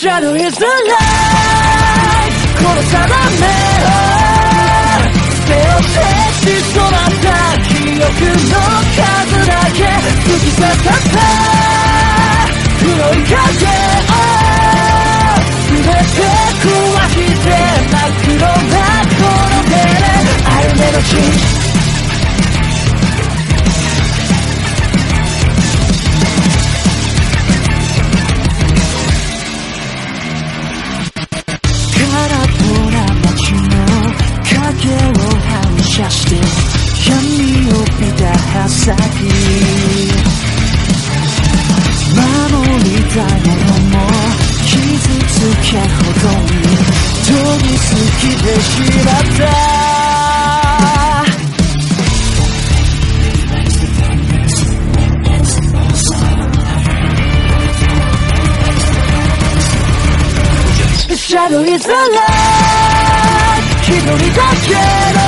Shadow is the light 殺さないし染まった記憶の数だけ突き刺さった黒い影を全て壊して真っ黒なこの手で歩めの禁止射して闇を見た刃先守りたいものも傷つけほどに飛びすぎてしまったシャドウイズラ一人だけの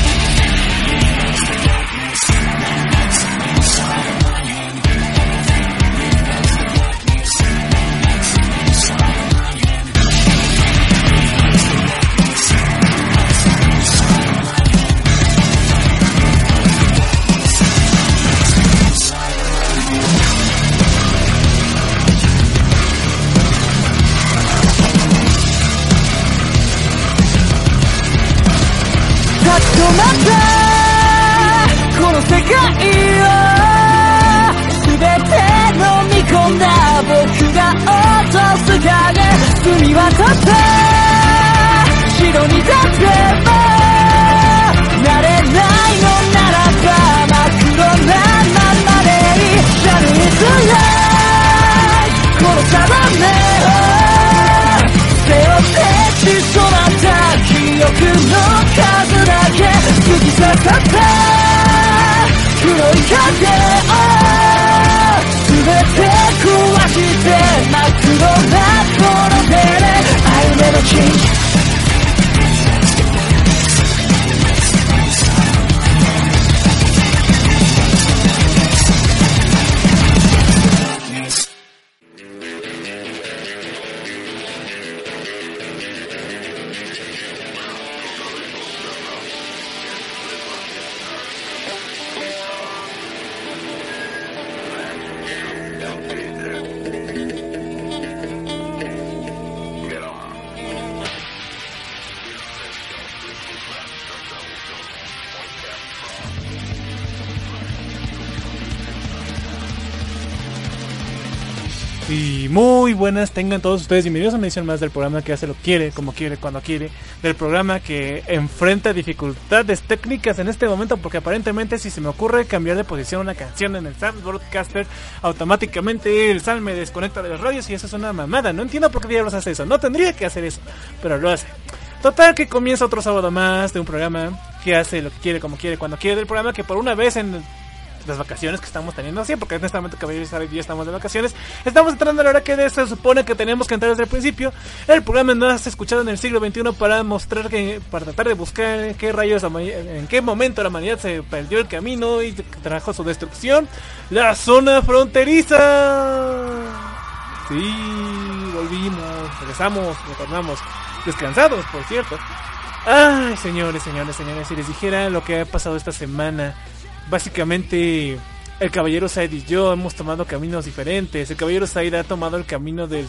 かった黒い風を全て壊して真っ黒なこの手で歩めの地 buenas tengan todos ustedes. Bienvenidos a una edición más del programa que hace lo quiere, como quiere, cuando quiere. Del programa que enfrenta dificultades técnicas en este momento porque aparentemente si se me ocurre cambiar de posición una canción en el Sound Broadcaster, automáticamente el Sam me desconecta de los radios y eso es una mamada. No entiendo por qué diablos hace eso. No tendría que hacer eso, pero lo hace. Total que comienza otro sábado más de un programa que hace lo que quiere, como quiere, cuando quiere. Del programa que por una vez en las vacaciones que estamos teniendo así, porque en este momento que ya estamos de vacaciones, estamos entrando a la hora que se supone que tenemos que entrar desde el principio. El programa no has escuchado en el siglo XXI para mostrar que, para tratar de buscar qué rayos, en qué momento la humanidad se perdió el camino y trajo su destrucción. La zona fronteriza. Sí, volvimos, regresamos, retornamos, descansados, por cierto. Ay, señores, señores, señores, si les dijera lo que ha pasado esta semana, básicamente el caballero Said y yo hemos tomado caminos diferentes. El caballero Said ha tomado el camino del,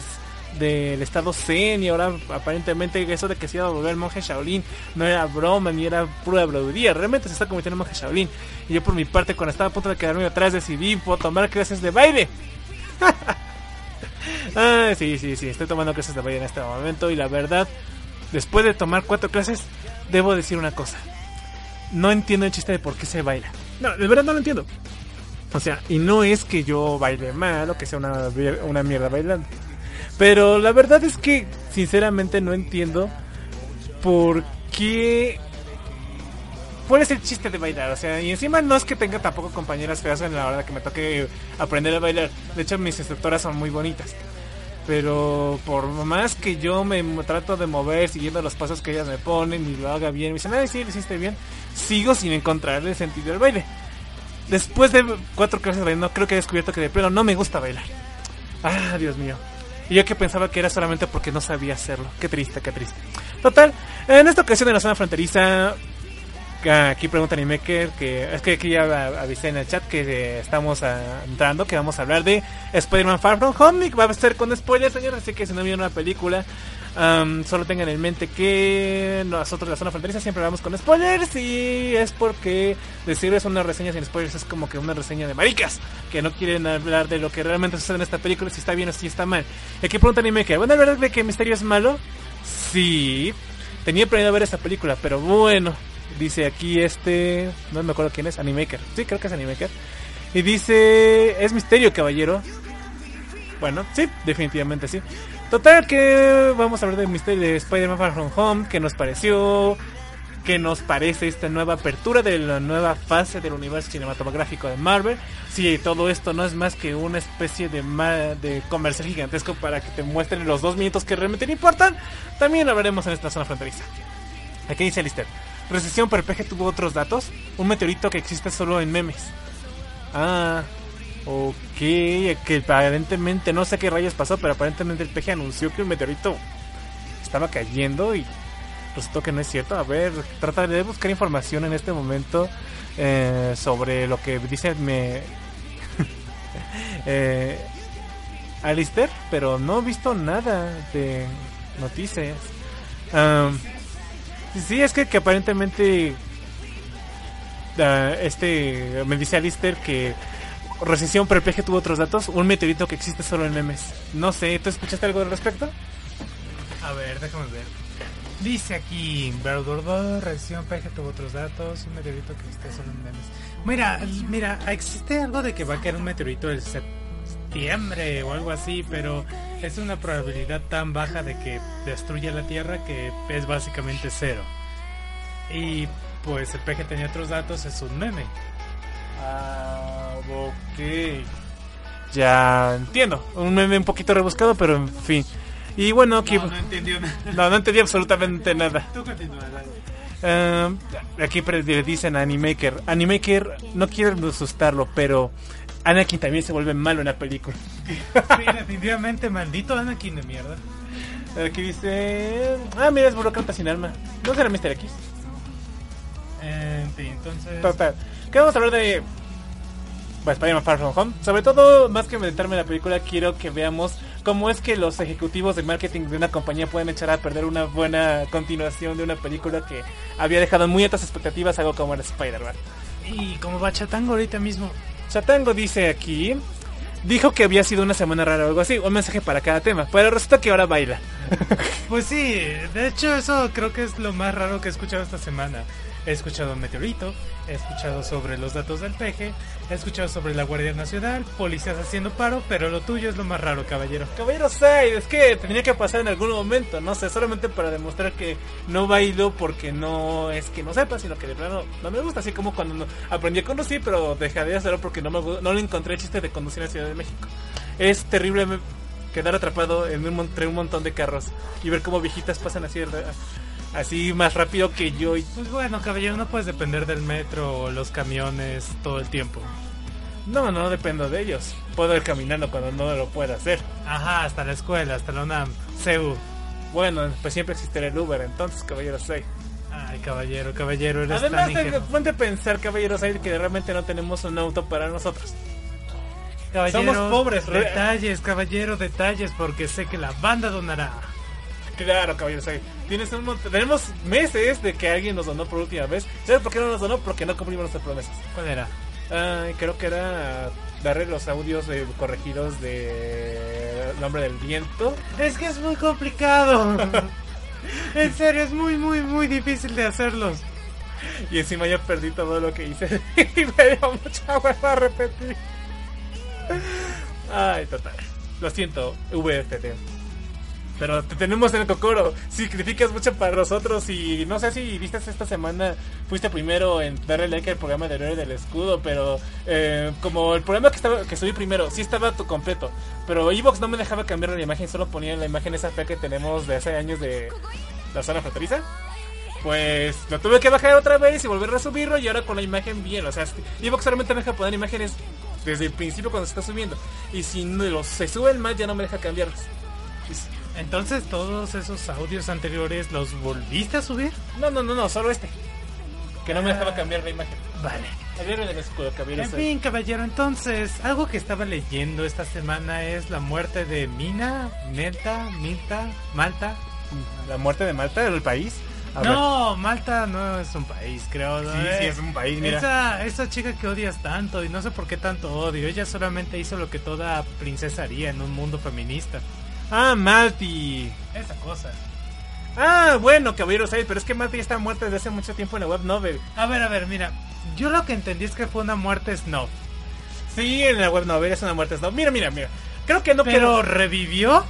del estado Zen y ahora aparentemente eso de que se iba a volver monje Shaolin no era broma ni era pura bloguería. Realmente se está convirtiendo en monje Shaolin. Y yo por mi parte cuando estaba a punto de quedarme atrás decidí tomar clases de baile. ah, sí, sí, sí, estoy tomando clases de baile en este momento y la verdad después de tomar cuatro clases, debo decir una cosa. No entiendo el chiste de por qué se baila. No, de verdad no lo entiendo. O sea, y no es que yo baile mal o que sea una, una mierda bailando. Pero la verdad es que, sinceramente, no entiendo por qué. ¿Cuál es el chiste de bailar? O sea, y encima no es que tenga tampoco compañeras feas en la hora que me toque aprender a bailar. De hecho, mis instructoras son muy bonitas. Pero por más que yo me trato de mover siguiendo los pasos que ellas me ponen y lo haga bien, me dicen, ay, sí, lo hiciste bien, sigo sin encontrarle sentido al baile. Después de cuatro clases de baile, creo que he descubierto que de pleno no me gusta bailar. Ah, Dios mío. Y yo que pensaba que era solamente porque no sabía hacerlo. Qué triste, qué triste. Total, en esta ocasión en la zona fronteriza aquí pregunta Animaker que es que aquí ya avisé en el chat que estamos entrando, que vamos a hablar de Spider-Man Far From Home. Va a ser con spoilers, señores, así que si no vieron una película, solo tengan en mente que nosotros la zona fronteriza siempre hablamos con spoilers y es porque decirles una reseña sin spoilers es como que una reseña de maricas, que no quieren hablar de lo que realmente sucede en esta película, si está bien o si está mal. Aquí pregunta Animaker, bueno, ¿la verdad de que Misterio es malo? Sí, tenía planeado ver esta película, pero bueno, Dice aquí este, no me acuerdo quién es, Animaker. Sí, creo que es Animaker. Y dice, es misterio, caballero. Bueno, sí, definitivamente sí. Total que vamos a hablar del misterio de Spider-Man Far From Home, que nos pareció, que nos parece esta nueva apertura de la nueva fase del universo cinematográfico de Marvel. Si todo esto no es más que una especie de, de comercial gigantesco para que te muestren los dos minutos que realmente no importan, también hablaremos en esta zona fronteriza. Aquí dice Lister. Recesión, pero el tuvo otros datos. Un meteorito que existe solo en memes. Ah, ok. Que aparentemente, no sé qué rayos pasó, pero aparentemente el peje anunció que un meteorito estaba cayendo y resultó que no es cierto. A ver, trataré de buscar información en este momento eh, sobre lo que dice me. eh, Alistair, pero no he visto nada de noticias. Sí, es que, que aparentemente uh, este me dice Alistair que recesión pero tuvo otros datos, un meteorito que existe solo en memes. No sé, ¿tú escuchaste algo al respecto? A ver, déjame ver. Dice aquí, Gordo, recesión peje tuvo otros datos, un meteorito que existe solo en memes. Mira, mira, existe algo de que va a caer un meteorito el septiembre o algo así, pero es una probabilidad tan baja de que destruya la Tierra que es básicamente cero. Y pues el peje tenía otros datos, es un meme. Ah, ok. Ya entiendo. Un meme un poquito rebuscado, pero en fin. Y bueno, aquí... No, no entendió nada. No, no entendí absolutamente nada. Tú continúa, uh, aquí le dicen a Animaker. Animaker no quiero asustarlo, pero Anakin también se vuelve malo en la película. Sí, definitivamente maldito Anakin de mierda. Aquí dice, ah, mira, es burócrata sin alma. ¿No será Mr. X? Eh, sí, entonces... Total. ¿Qué vamos a hablar de Spider-Man Far From Home? Sobre todo, más que meditarme en la película, quiero que veamos cómo es que los ejecutivos de marketing de una compañía pueden echar a perder una buena continuación de una película que había dejado muy altas expectativas, algo como era Spider-Man. Y como va Chatango ahorita mismo. Chatango dice aquí, dijo que había sido una semana rara o algo así, un mensaje para cada tema, pero resulta que ahora baila. Pues sí, de hecho eso creo que es lo más raro que he escuchado esta semana. He escuchado Meteorito, he escuchado sobre los datos del peje, he escuchado sobre la Guardia Nacional, policías haciendo paro, pero lo tuyo es lo más raro, caballero. Caballero 6, es que tendría que pasar en algún momento, no sé, solamente para demostrar que no bailo porque no es que no sepa, sino que de plano no me gusta, así como cuando aprendí a conducir, pero dejé de hacerlo porque no, me, no le encontré el chiste de conducir la Ciudad de México. Es terrible quedar atrapado en un, entre un montón de carros y ver cómo viejitas pasan así así más rápido que yo. Pues bueno, caballero, no puedes depender del metro o los camiones todo el tiempo. No, no dependo de ellos. Puedo ir caminando cuando no lo pueda hacer. Ajá, hasta la escuela, hasta la UNAM, CEU. Bueno, pues siempre existirá el Uber, entonces, caballero 6. Ay, caballero, caballero, eres Además, tan de, ingenuo. ponte a pensar, caballeros, ahí que realmente no tenemos un auto para nosotros. Caballero, somos pobres, re- Detalles, caballero, detalles, porque sé que la banda donará. Claro, caballeros, ahí. Tienes un mont- tenemos meses de que alguien nos donó por última vez. ¿Sabes por qué no nos donó? Porque no cumplimos nuestras promesas. ¿Cuál era? Creo que era darle los audios eh, corregidos de El Nombre del Viento. Es que es muy complicado. en serio, es muy, muy, muy difícil de hacerlos. Y encima ya perdí todo lo que hice. y me dio mucha hueva a repetir. Ay, total. Lo siento, VFT. Pero te tenemos en el cocoro. Significas mucho para nosotros. Y no sé si viste esta semana. Fuiste primero en darle like al programa de Héroe del Escudo. Pero eh, como el programa que estaba que subí primero, sí estaba tu completo. Pero Evox no me dejaba cambiar la imagen. Solo ponía la imagen esa fea que tenemos de hace años de la zona fronteriza. Pues lo tuve que bajar otra vez y volver a subirlo y ahora con la imagen bien. O sea, Evox solamente me deja poner imágenes desde el principio cuando se está subiendo. Y si no se suben más ya no me deja cambiarlos. Entonces, todos esos audios anteriores los volviste a subir. No, no, no, no, solo este. Que no me dejaba cambiar la imagen. Vale. Del. En fin, caballero, entonces, algo que estaba leyendo esta semana es la muerte de Mina, Nelta, Milta, Malta. La muerte de Malta, el país. A ver. no, Malta no es un país, creo. ¿no? Sí, sí, es un país, mira. Esa, esa chica que odias tanto y no sé por qué tanto odio. Ella solamente hizo lo que toda princesa haría en un mundo feminista. Ah, Malti. Esa cosa. Ah, bueno, caballero 6, pero es que Malti está muerta desde hace mucho tiempo en la web novel. A ver, a ver, mira. Yo lo que entendí es que fue una muerte snob. Sí, en la web novel es una muerte. No, mira, mira, mira. Creo que no Pero quedó- revivió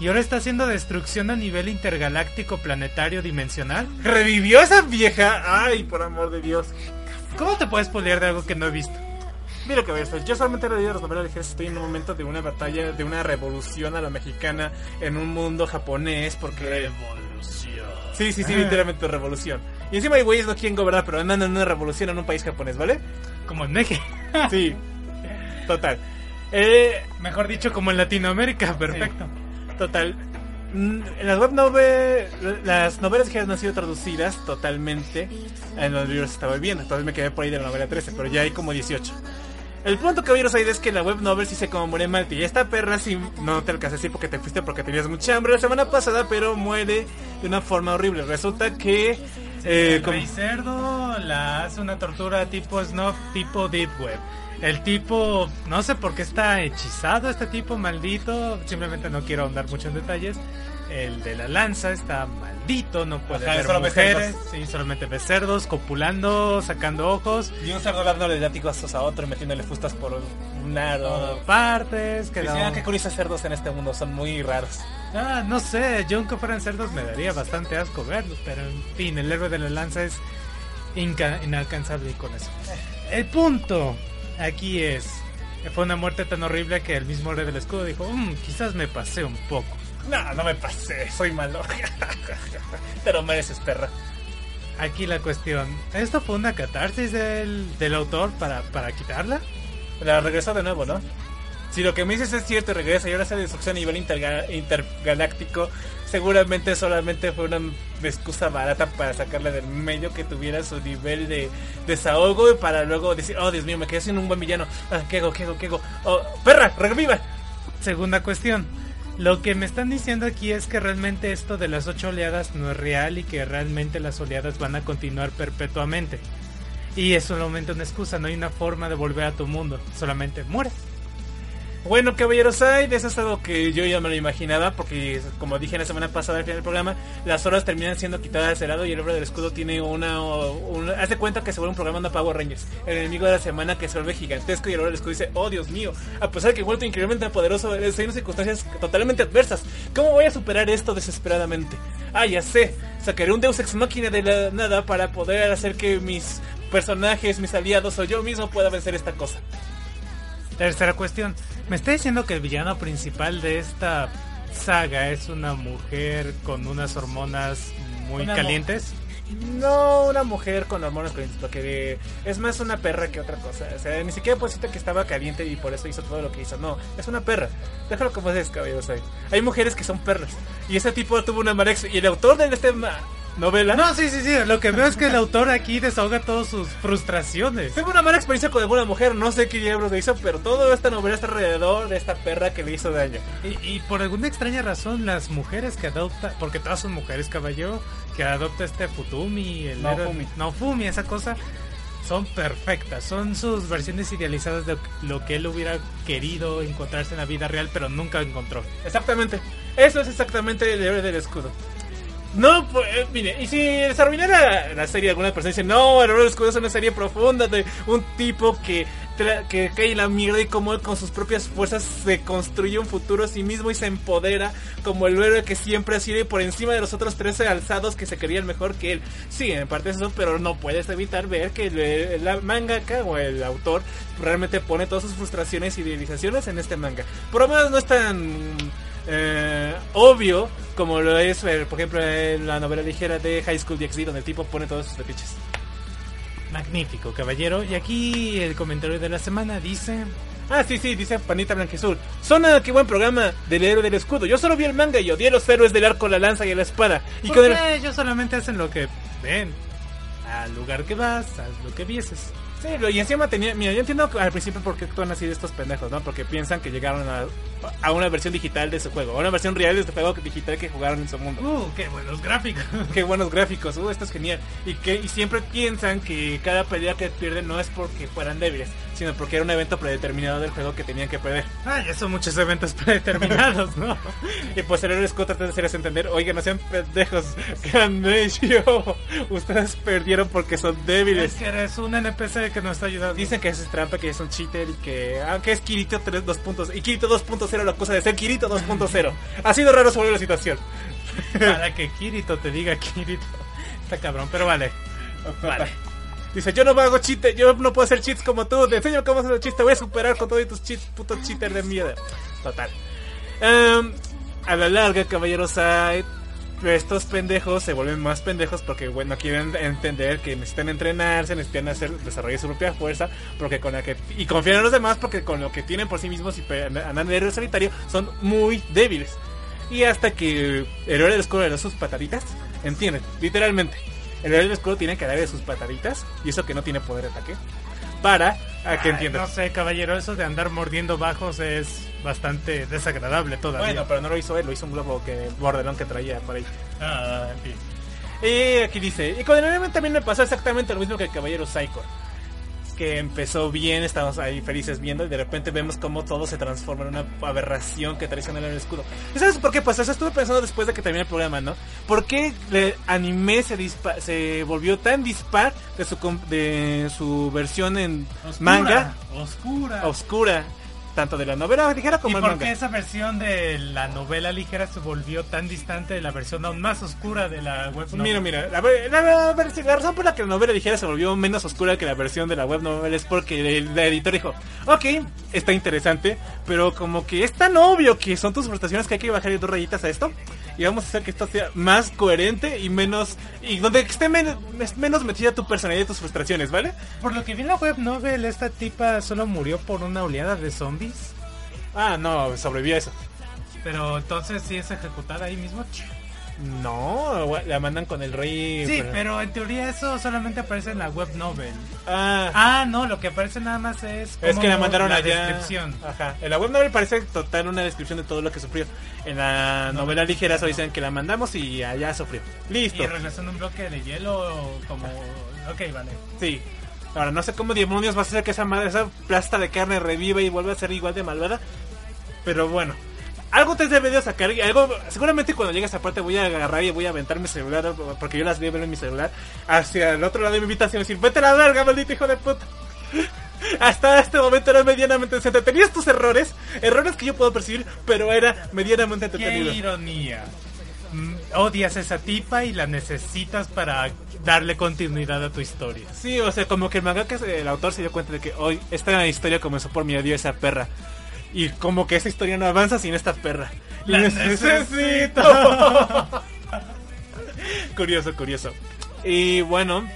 y ahora está haciendo destrucción a nivel intergaláctico, planetario, dimensional. ¿Revivió esa vieja? Ay, por amor de Dios. ¿Cómo te puedes poliar de algo que no he visto? Mira que ves, yo solamente he leído las novelas ligeras, estoy en un momento de una batalla, de una revolución a la mexicana en un mundo japonés, porque... Revolución. Sí, sí, sí, literalmente revolución. Y encima hay güeyes no quieren gobernar, pero andan en una revolución en un país japonés, ¿vale? Como en México. Sí, total. Eh, Mejor dicho, como en Latinoamérica. Perfecto. Total. Mm, Las web novel, las novelas ligeras no han sido traducidas totalmente en los libros que estaba viendo. Entonces me quedé por ahí de la novela 13, pero ya hay como 18. El punto que caballeros hay es que la web novel sí se como muere Malti. Y esta perra sí no te alcancé así porque te fuiste porque tenías mucha hambre la semana pasada, pero muere de una forma horrible. Resulta que eh, el como- cerdo la hace una tortura tipo snob, tipo deep web. El tipo, no sé por qué está hechizado este tipo maldito, simplemente no quiero ahondar mucho en detalles. El de la lanza está no puede Ajá, solo mujeres, sí, solamente ve cerdos, copulando, sacando ojos, y un cerdo dándole látigos a otro y metiéndole fustas por un lado. partes, que no- que curiosos cerdos en este mundo son muy raros. Ah, no sé, yo aunque fueran cerdos me daría bastante asco verlos, pero en fin, el héroe de la lanza es inalcanzable con eso. El punto aquí es, que fue una muerte tan horrible que el mismo héroe del escudo dijo, "Mm, quizás me pasé un poco. No, no me pasé, soy malo. Te lo mereces, perra. Aquí la cuestión, ¿esto fue una catarsis del, del autor para, para quitarla? La regresó de nuevo, ¿no? Si lo que me dices es cierto, regresa y ahora hace destrucción a nivel interga- intergaláctico, seguramente solamente fue una excusa barata para sacarle del medio que tuviera su nivel de desahogo y para luego decir, oh Dios mío, me quedé sin un buen villano. Ah, ¿Qué hago? ¿Qué hago? ¿Qué hago? Oh, perra, reviva. Segunda cuestión. Lo que me están diciendo aquí es que realmente esto de las ocho oleadas no es real y que realmente las oleadas van a continuar perpetuamente. Y es solamente una excusa, no hay una forma de volver a tu mundo, solamente mueres. Bueno, caballeros, de eso es algo que yo ya me lo imaginaba, porque como dije la semana pasada al final del programa, las horas terminan siendo quitadas de lado y el hombre del escudo tiene una, de cuenta que se vuelve un programa de Power Rangers, el enemigo de la semana que se vuelve gigantesco y el hombre del escudo dice, oh Dios mío, a pesar de que he vuelto increíblemente poderoso, estoy en circunstancias totalmente adversas, ¿cómo voy a superar esto desesperadamente? Ah, ya sé, sacaré un Deus Ex Máquina de la nada para poder hacer que mis personajes, mis aliados o yo mismo pueda vencer esta cosa. Tercera cuestión. ¿Me está diciendo que el villano principal de esta saga es una mujer con unas hormonas muy Una calientes? No una mujer con hormonas calientes, porque es más una perra que otra cosa. O sea, ni siquiera puedo decirte que estaba caliente y por eso hizo todo lo que hizo. No, es una perra. Déjalo como es, caballeros. Hay, mujeres que son perras. Y ese tipo tuvo una mala Y el autor de este ma- novela. No, sí, sí, sí. Lo que veo es que el autor aquí desahoga todas sus frustraciones. Tengo una mala experiencia con alguna mujer, no sé qué diablos le hizo, pero toda esta novela está alrededor de esta perra que le hizo daño. Y, y por alguna extraña razón, las mujeres que adopta, porque todas son mujeres, caballero, que adopta este Futumi, el No, héroe- Fumi. no Fumi, esa cosa, son perfectas. Son sus versiones idealizadas de lo que él hubiera querido encontrarse en la vida real, pero nunca encontró. Exactamente. Eso es exactamente el héroe del escudo. No, pues, eh, mire, y si arruinara la serie, algunas personas dicen, no, el del escudo es una serie profunda de un tipo que, que cae la mierda y como él con sus propias fuerzas se construye un futuro a sí mismo y se empodera como el héroe que siempre ha sido y por encima de los otros 13 alzados que se querían mejor que él. Sí, en parte es eso, pero no puedes evitar ver que el, el mangaka o el autor realmente pone todas sus frustraciones y idealizaciones en este manga. Por lo menos no es tan eh, obvio como lo es, eh, por ejemplo, en la novela ligera de High School DxD, donde el tipo pone todos sus fetiches. Magnífico, caballero. Y aquí el comentario de la semana dice... Ah, sí, sí, dice Panita Blanquezul. Zona, qué buen programa del héroe del escudo. Yo solo vi el manga y odié los héroes del arco, la lanza y la espada. Y con el... ellos solamente hacen lo que ven. Al lugar que vas, haz lo que vieses. Sí, y encima tenía. Mira, yo entiendo al principio por qué actúan así de estos pendejos, ¿no? Porque piensan que llegaron a, a una versión digital de su juego, a una versión real de este juego digital que jugaron en su mundo. Uh, qué buenos gráficos. Qué buenos gráficos, uh, esto es genial. Y que y siempre piensan que cada pelea que pierden no es porque fueran débiles, sino porque era un evento predeterminado del juego que tenían que perder. Ah, ya son muchos eventos predeterminados, ¿no? Y pues el héroe Scott trata de hacerles entender, oigan, no sean pendejos, yo. Ustedes perdieron porque son Es débiles. que eres un NPC que nos está ayudando. Dicen que es trampa, que es un cheater y que aunque es Kirito 3 2 puntos y Kirito 2.0 la cosa de ser Kirito 2.0. Ha sido raro sobre la situación. Para que Kirito te diga Kirito. Está cabrón, pero vale. Vale. Dice, yo no hago cheat, yo no puedo hacer cheats como tú, te enseño cómo hacer cheats, te voy a superar con todos tus cheats, puto cheater de mierda. Total. Em, a la larga, caballeros, estos pendejos se vuelven más pendejos porque, bueno, quieren entender que necesitan entrenarse, necesitan hacer, desarrollar su propia fuerza, porque con la que, y confiar en los demás porque con lo que tienen por sí mismos y andan de héroe solitario son muy débiles. Y hasta que el héroe da sus pataditas, entienden, literalmente. El héroe del escudo tiene que darle sus pataditas, y eso que no tiene poder de ataque, para a que Ay, entiendan. No sé, caballero, eso de andar mordiendo bajos es bastante desagradable todavía. Bueno, pero no lo hizo él, lo hizo un globo que bordelón que traía por ahí. Ah, en fin. Y aquí dice, y con el anime también me pasó exactamente lo mismo que el Caballero Psycho. Que empezó bien, estábamos ahí felices viendo y de repente vemos cómo todo se transforma en una aberración que traiciona el escudo. ¿Y sabes por qué pasó eso? Estuve pensando después de que terminé el programa, ¿no? ¿Por qué el anime se, dispa- se volvió tan dispar de su, de su versión en manga Oscura. oscura? Tanto de la novela ligera ¿Y como el por manga. qué esa versión de la novela ligera se volvió tan distante de la versión aún más oscura de la web novel? Mira, mira, la, la- la la razón por la que la novela ligera se volvió menos oscura que la versión de la web novel es porque el, la editor dijo, ok, está interesante, pero como que es tan obvio que son tus frustraciones que hay que bajarle dos rayitas a esto y vamos a hacer que esto sea más coherente y menos, y donde esté men- menos metida tu personalidad y tus frustraciones, ¿vale? Por lo que vi en la web novel, esta tipa solo murió por una oleada de zombies. Ah, no, sobrevivió a eso. Pero entonces sí es ejecutada ahí mismo. No, la mandan con el rey. Sí, pero en teoría eso solamente aparece en la web novel. Ah, Ah, no, lo que aparece nada más es. Es que la mandaron la allá. descripción. Ajá. En la web novel parece total una descripción de todo lo que sufrió. En la novela ligera solo dicen que la mandamos y allá sufrió. Listo. Y regresó en un bloque de hielo como... Ok, vale. Sí. Ahora no sé cómo demonios va a hacer que esa madre, esa plasta de carne reviva y vuelva a ser igual de malvada. Pero bueno. Algo te debe de sacar algo seguramente cuando llegue a esa parte voy a agarrar y voy a aventar mi celular porque yo las vi ver en mi celular hacia el otro lado de mi habitación y decir vete a la verga maldito hijo de puta hasta este momento era medianamente decente. Tenías tus errores, errores que yo puedo percibir, pero era medianamente Qué entretenido. ironía. Mm, Odias a esa tipa y la necesitas para darle continuidad a tu historia. Sí, o sea, como que el mangaka, el autor se dio cuenta de que hoy esta historia comenzó por mi odio a esa perra. Y como que esa historia no avanza sin esta perra. La necesito. curioso, curioso. Y bueno,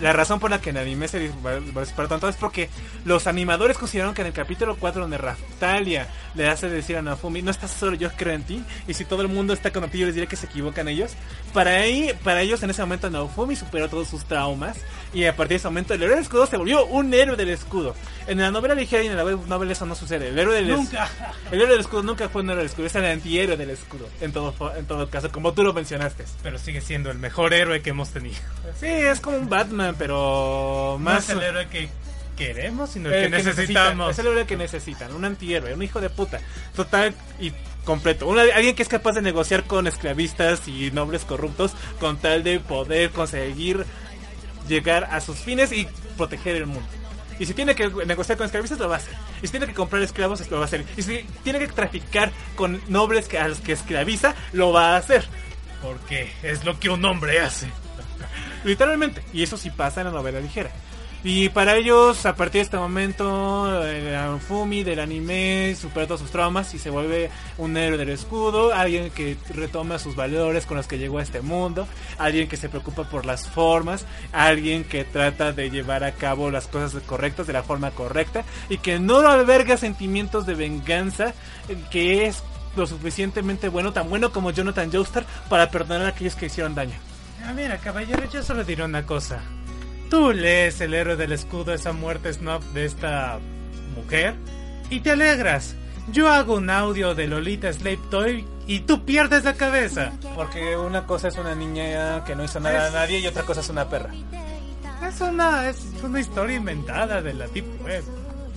La razón por la que en anime se disparó tanto es porque los animadores consideraron que en el capítulo 4 donde Raftalia le hace decir a Nafumi, no estás solo, yo creo en ti, y si todo el mundo está con ti, yo les diré que se equivocan ellos. Para, ahí, para ellos en ese momento Nafumi superó todos sus traumas y a partir de ese momento el héroe del escudo se volvió un héroe del escudo. En la novela ligera y en la novela eso no sucede. El héroe del, Nunca. el héroe del escudo nunca fue un héroe del escudo, es el antihéroe del escudo, en todo, en todo caso, como tú lo mencionaste. Pero sigue siendo el mejor héroe que hemos tenido. Sí, es como un Batman, pero Más más... el héroe que queremos, sino el, el que, que necesitamos. necesitan, Es el héroe que necesitan, un antihéroe, un hijo de puta. Total y completo. Una- alguien que es capaz de negociar con esclavistas y nobles corruptos con tal de poder conseguir llegar a sus fines y proteger el mundo. Y si tiene que negociar con esclavistas, lo va a hacer. Y si tiene que comprar esclavos, lo va a hacer. Y si tiene que traficar con nobles a los que esclaviza, lo va a hacer. Porque es lo que un hombre hace. Literalmente. Y eso sí pasa en la novela ligera. Y para ellos, a partir de este momento, el Fumi del anime supera todos sus traumas y se vuelve un héroe del escudo, alguien que retoma sus valores con los que llegó a este mundo, alguien que se preocupa por las formas, alguien que trata de llevar a cabo las cosas correctas de la forma correcta y que no alberga sentimientos de venganza, eh, que es lo suficientemente bueno, tan bueno como Jonathan Joestar, para perdonar a aquellos que hicieron daño. Ah, mira, caballero, yo solo diré una cosa. Tú lees el héroe del escudo, esa muerte snuff de esta mujer, y te alegras. Yo hago un audio de Lolita Slave Toy y tú pierdes la cabeza. Porque una cosa es una niña que no hizo nada a nadie y otra cosa es una perra. Es una, es una historia inventada de la Deep Web.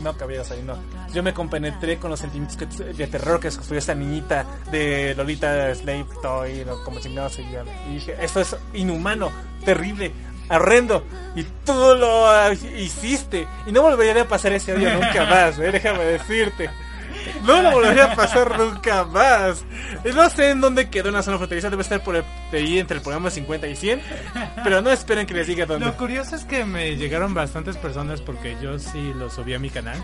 No, caballeros, ahí no. Yo me compenetré con los sentimientos de terror que sufrió esta niñita de Lolita Slave Toy, o como chingado se llama. Y dije, esto es inhumano, terrible, horrendo. Y tú lo hiciste. Y no volvería a pasar ese odio nunca más, eh, déjame decirte. No lo volvería a pasar nunca más. No sé en dónde quedó en la zona fronteriza, debe estar por el, ahí entre el programa 50 y 100. Pero no esperen que les diga dónde. Lo curioso es que me llegaron bastantes personas porque yo sí lo subí a mi canal.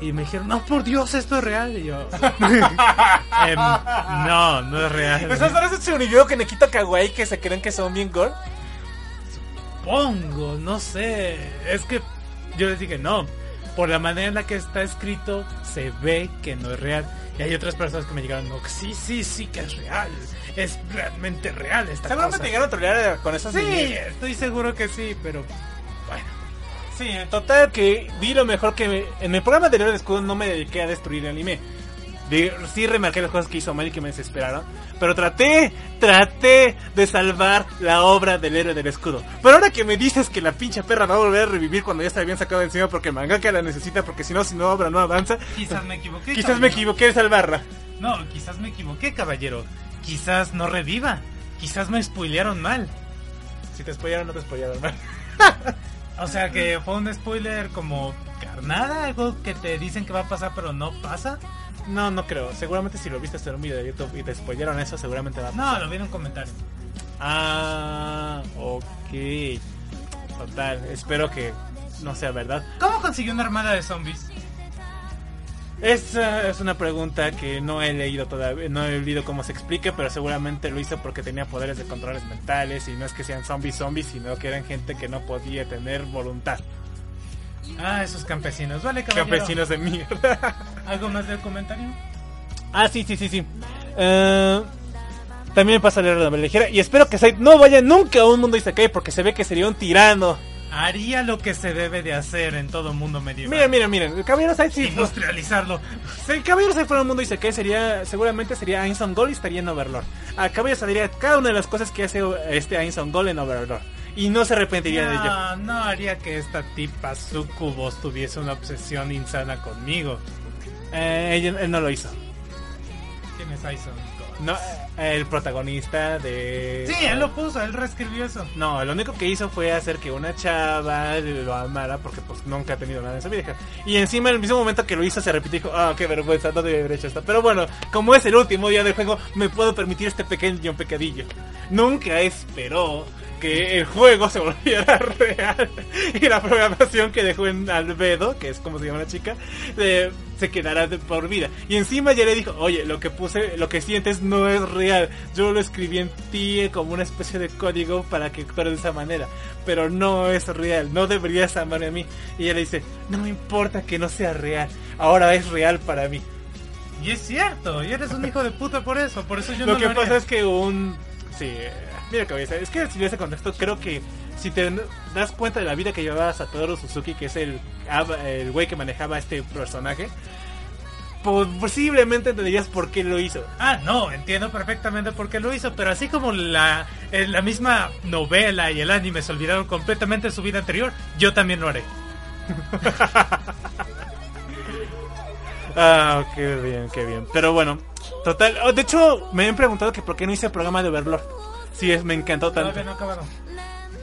Y me dijeron, no, por Dios, esto es real. Y yo, "Em, no, no es real. ¿Estás hablando de un video que Nekito Kawaii que se creen que son bien gore? Pongo, no sé. Es que yo les dije, no. Por la manera en la que está escrito, se ve que no es real. Y hay otras personas que me llegaron, no, sí, sí, sí que es real. Es realmente real esta Seguramente cosa. llegaron a trolear con esas Sí, estoy seguro que sí, pero bueno. Sí, en total que di lo mejor que me- en el programa Héroe de Escudo no me dediqué a destruir el anime. De- sí remarqué las cosas que hizo mal y que me desesperaron. Pero traté, traté de salvar la obra del héroe del escudo. Pero ahora que me dices que la pinche perra va a volver a revivir cuando ya está bien sacado de encima porque el mangaka la necesita porque si no, si no obra no avanza. Quizás me equivoqué. Quizás me equivoqué de salvarla. No, quizás me equivoqué, caballero. Quizás no reviva. Quizás me spoilearon mal. Si te spoilaron, no te spoilaron, man. O sea que fue un spoiler como carnada, algo que te dicen que va a pasar pero no pasa. No, no creo. Seguramente si lo viste en un video de YouTube y te spoilaron eso, seguramente va a No, lo vi en un comentario. Ah, ok. Total, espero que no sea verdad. ¿Cómo consiguió una armada de zombies? Esa es una pregunta que no he leído todavía, no he leído cómo se explica, pero seguramente lo hizo porque tenía poderes de controles mentales y no es que sean zombies zombies, sino que eran gente que no podía tener voluntad. Ah, esos campesinos. Vale, caballero. Campesinos de mierda. ¿Algo más del comentario? ah, sí, sí, sí, sí. Eh, también pasa a leer la ligera y espero que Said no vaya nunca a un mundo Isekai porque se ve que sería un tirano. Haría lo que se debe de hacer en todo mundo medieval. Miren, miren, miren, el Caballero Said sí fue- Industrializarlo. Si el Caballero se fuera a un mundo Isekai sería, seguramente sería Ainson Gold y estaría en Overlord. A Caballero saldría cada una de las cosas que hace este Ainson Gold en Overlord. Y no se arrepentiría de ello. No, no haría que esta tipa sucubos tuviese una obsesión insana conmigo. Eh, él no lo hizo. ¿Quién es Ison? No, el protagonista de... Sí, él lo puso, él reescribió eso. No, lo único que hizo fue hacer que una chava lo amara porque pues nunca ha tenido nada en su vida. Y encima en el mismo momento que lo hizo se repitió y dijo, ah, qué vergüenza, no debía haber hecho esto. Pero bueno, como es el último día del juego, me puedo permitir este pequeño pecadillo. Nunca esperó que el juego se volviera real y la programación que dejó en Albedo, que es como se llama la chica, eh, se quedará de por vida. Y encima ya le dijo, oye, lo que puse, lo que sientes no es real. Yo lo escribí en ti como una especie de código para que actuara de esa manera. Pero no es real, no deberías amarme a mí. Y ella le dice, no me importa que no sea real, ahora es real para mí. Y es cierto, y eres un hijo de puta por eso, por eso yo lo no que lo haría. pasa es que un... Sí, mira cabeza, es que si ese contexto creo que si te das cuenta de la vida que llevaba Satoru Suzuki, que es el el güey que manejaba este personaje, po- posiblemente entenderías por qué lo hizo. Ah, no, entiendo perfectamente por qué lo hizo, pero así como la, la misma novela y el anime se olvidaron completamente de su vida anterior, yo también lo haré. Ah, qué bien, qué bien. Pero bueno, total. oh, de hecho, me han preguntado que por qué no hice el programa de Overlord. Sí, es, me encantó tanto. Todavía no acabado.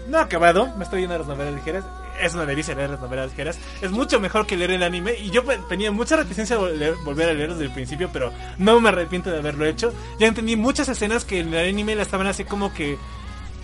No acabado, me estoy viendo las novelas ligeras. Es una delicia leer las novelas ligeras. Es mucho mejor que leer el anime. Y yo tenía mucha reticencia a vol- volver a leer desde el principio, pero no me arrepiento de haberlo hecho. Ya entendí muchas escenas que en el anime las estaban así como que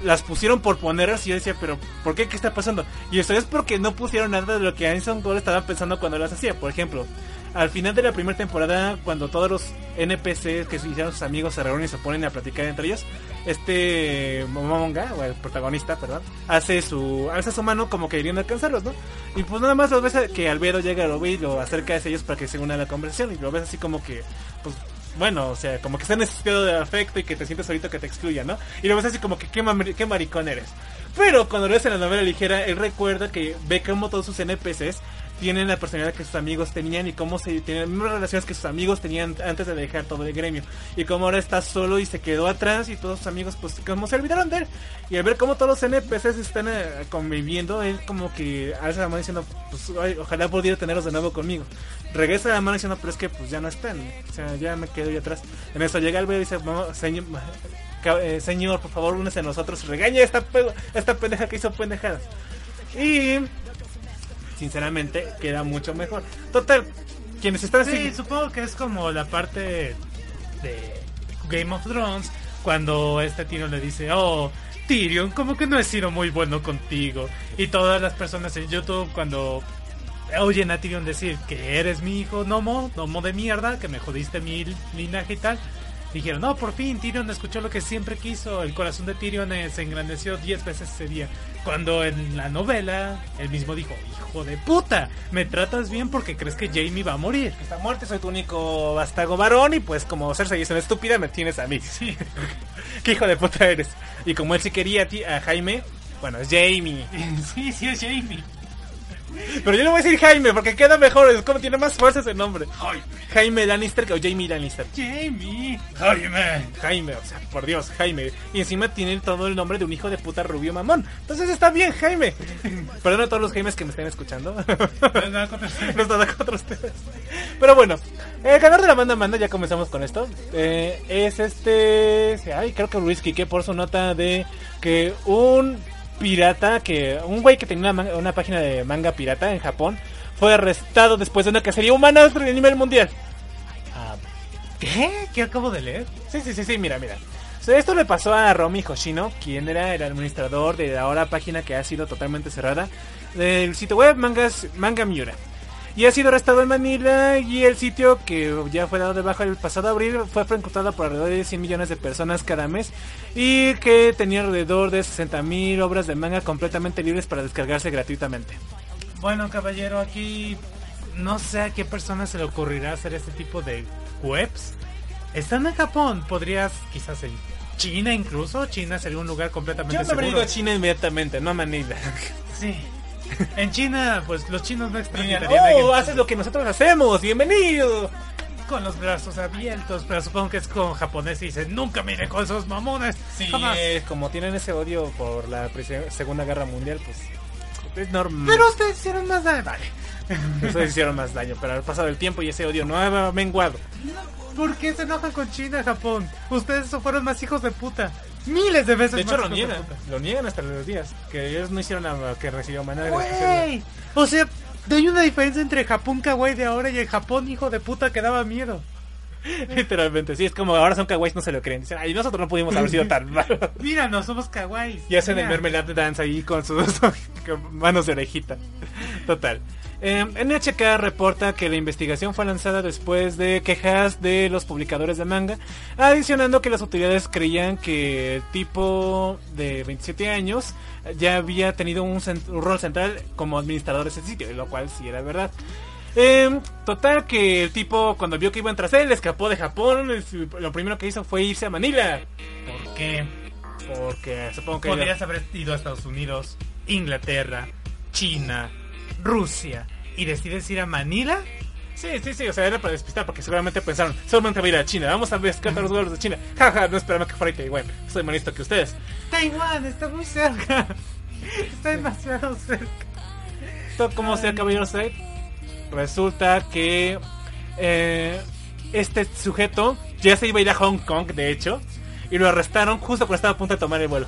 las pusieron por ponerlas y yo decía, pero ¿por qué? ¿Qué está pasando? Y esto es porque no pusieron nada de lo que Anson Gold estaba pensando cuando las hacía. Por ejemplo, al final de la primera temporada, cuando todos los NPCs que se hicieron sus amigos se reúnen y se ponen a platicar entre ellos, este Momonga, o el protagonista, perdón, hace su alza su mano como que queriendo alcanzarlos, ¿no? Y pues nada más lo ves que Albedo llega, lo ve y lo acerca hacia ellos para que se una a la conversación y lo ves así como que, pues bueno, o sea, como que está necesitado de afecto y que te sientes solito que te excluya, ¿no? Y lo ves así como que qué, qué maricón eres. Pero cuando lo ves en la novela ligera, él recuerda que ve cómo todos sus NPCs tienen la personalidad que sus amigos tenían y cómo se tienen las mismas relaciones que sus amigos tenían antes de dejar todo el gremio. Y cómo ahora está solo y se quedó atrás y todos sus amigos pues como se olvidaron de él. Y al ver cómo todos los NPCs están eh, conviviendo, él como que alza la mano diciendo, pues ojalá pudiera tenerlos de nuevo conmigo. Regresa la mano diciendo, pero es que pues ya no están. O sea, ya me quedo yo atrás. En eso llega el y dice, "Vamos, señor, eh, señor, por favor, únese a nosotros. Regaña esta, esta pendeja que hizo pendejadas. Y sinceramente queda mucho mejor. Total, quienes están Sí, supongo que es como la parte de Game of Thrones cuando este Tiro le dice, oh, Tyrion, como que no he sido muy bueno contigo. Y todas las personas en YouTube cuando oyen a Tyrion decir que eres mi hijo Nomo, Nomo de mierda, que me jodiste mi linaje y tal. Dijeron, no, por fin Tyrion escuchó lo que siempre quiso. El corazón de Tyrion eh, se engrandeció 10 veces ese día. Cuando en la novela él mismo dijo, hijo de puta, me tratas bien porque crees que Jamie va a morir. Esta muerte soy tu único vástago varón y pues como Cersei es una estúpida me tienes a mí. Sí. ¿Qué hijo de puta eres? Y como él sí quería a, ti, a Jaime, bueno, es Jamie. Sí, sí es Jamie. Pero yo le voy a decir Jaime porque queda mejor, es como tiene más fuerza ese nombre. Jaime Lannister que- o Jamie Lannister. Jamie. Jaime. Jaime, o sea, por Dios, Jaime. Y encima tiene todo el nombre de un hijo de puta rubio mamón. Entonces está bien, Jaime. Perdón a todos los Jaimes que me estén escuchando. no está contra ustedes. Pero bueno, el ganador de la banda Manda, ya comenzamos con esto. eh, es este. Ay, creo que Luis Quique por su nota de que un pirata, que un güey que tenía una, una página de manga pirata en Japón, fue arrestado después de una cacería humana a nivel mundial. Ah, ¿Qué? ¿Qué acabo de leer? Sí, sí, sí, sí, mira, mira. O sea, esto le pasó a Romy Hoshino, quien era el administrador de la ahora página que ha sido totalmente cerrada del sitio web Mangas Manga Miura. Y ha sido arrestado en Manila y el sitio que ya fue dado de baja el pasado abril fue frecuentado por alrededor de 100 millones de personas cada mes y que tenía alrededor de 60 mil obras de manga completamente libres para descargarse gratuitamente. Bueno, caballero, aquí no sé a qué persona se le ocurrirá hacer este tipo de webs. Están en Japón, podrías quizás en China incluso. China sería un lugar completamente Yo me seguro. a China inmediatamente, no a Manila. Sí. En China, pues los chinos no a oh, haces lo que nosotros hacemos, bienvenido. con los brazos abiertos, pero supongo que es con japonés y dicen, nunca mire con esos mamones. Sí, Jamás. eh, como tienen ese odio por la Segunda Guerra Mundial, pues es normal. Pero ustedes hicieron más daño. Vale. Ustedes hicieron más daño, pero al pasado el tiempo y ese odio no ha menguado. ¿Por qué se enojan con China, Japón? Ustedes fueron más hijos de puta. Miles de veces De hecho, lo niegan. Lo niegan hasta los días. Que ellos no hicieron nada que recibió manera de O sea, hay una diferencia entre Japón kawaii de ahora y el Japón hijo de puta que daba miedo. Literalmente, sí, es como ahora son kawaiis, no se lo creen. Dicen, ay, nosotros no pudimos haber sido tan malos. Míranos, somos kawaiis. Y hacen el Mira. mermelade dance ahí con sus manos de orejita. Total. Eh, NHK reporta que la investigación fue lanzada después de quejas de los publicadores de manga, adicionando que las autoridades creían que el tipo de 27 años ya había tenido un, rol central como administrador de ese sitio, lo cual sí era verdad. Eh, total que el tipo cuando vio que iban tras él escapó de Japón, lo primero que hizo fue irse a Manila, ¿Por qué? porque supongo que... Podrías haber ido a Estados Unidos, Inglaterra, China, Rusia y decides ir a Manila. Sí, sí, sí, o sea, era para despistar porque seguramente pensaron, seguramente va a ir a China, vamos a descartar los vuelos de China. Jaja, no esperaba que fuera Taiwán, soy más listo que ustedes. Taiwán está muy cerca. Está demasiado cerca. Esto, como sea, caballero Said, resulta que eh, este sujeto ya se iba a ir a Hong Kong, de hecho, y lo arrestaron justo cuando estaba a punto de tomar el vuelo.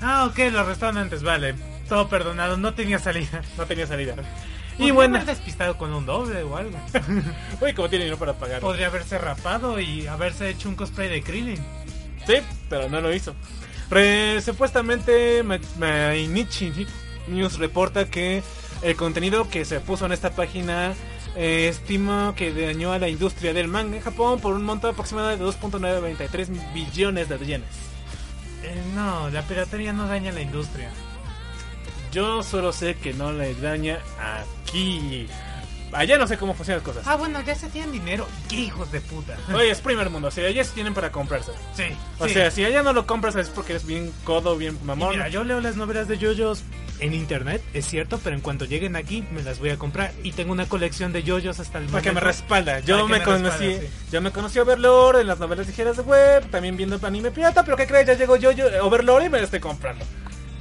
Ah, ok, los restaurantes, vale. Todo perdonado, no tenía salida. No tenía salida. Y bueno, haber despistado con un doble o algo. uy, como tiene dinero para pagar. Podría haberse rapado y haberse hecho un cosplay de Krillin. Sí, pero no lo hizo. Re- supuestamente Ma- Mainichi News reporta que el contenido que se puso en esta página eh, estima que dañó a la industria del manga en Japón por un monto aproximado de 2.993 billones de yenes. Eh, no, la piratería no daña la industria. Yo solo sé que no le daña aquí. Allá no sé cómo funcionan las cosas. Ah, bueno, ya se tienen dinero. ¡Qué hijos de puta! Oye, es primer mundo, o sea, allá sí tienen para comprarse. Sí, O sí. sea, si allá no lo compras es porque eres bien codo, bien Y mamón. mira, yo leo las novelas de yoyos en internet, es cierto, pero en cuanto lleguen aquí me las voy a comprar y tengo una colección de yoyos hasta el Para que me momento. respalda. Yo me, me conocí, respalda, sí. yo me conocí Overlord en las novelas ligeras de web, también viendo anime pirata, pero ¿qué crees? Ya llegó yo, yo Overlord y me lo estoy comprando.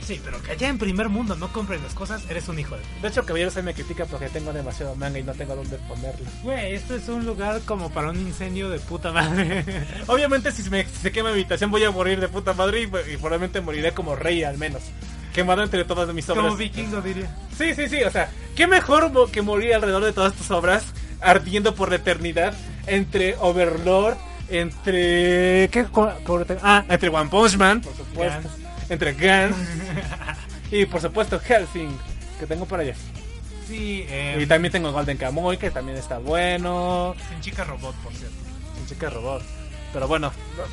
Sí, pero que allá en primer mundo no compres las cosas, eres un hijo de... De hecho, Caballero se me critica porque tengo demasiado manga y no tengo dónde ponerlo. Güey, esto es un lugar como para un incendio de puta madre. Obviamente, si se, me, si se quema mi habitación, voy a morir de puta madre y, y probablemente moriré como rey al menos. Quemado entre todas mis obras. como vikingo diría. Sí, sí, sí, o sea, qué mejor mo- que morir alrededor de todas tus obras, ardiendo por la eternidad, entre Overlord, entre... ¿Qué? por- Ah, entre One Punch Man, por supuesto. Entre Gans, y por supuesto Helsing, que tengo por allá. Sí, eh, Y también tengo Golden Kamuy, que también está bueno, sin chica robot, por cierto. un chica robot. Pero bueno,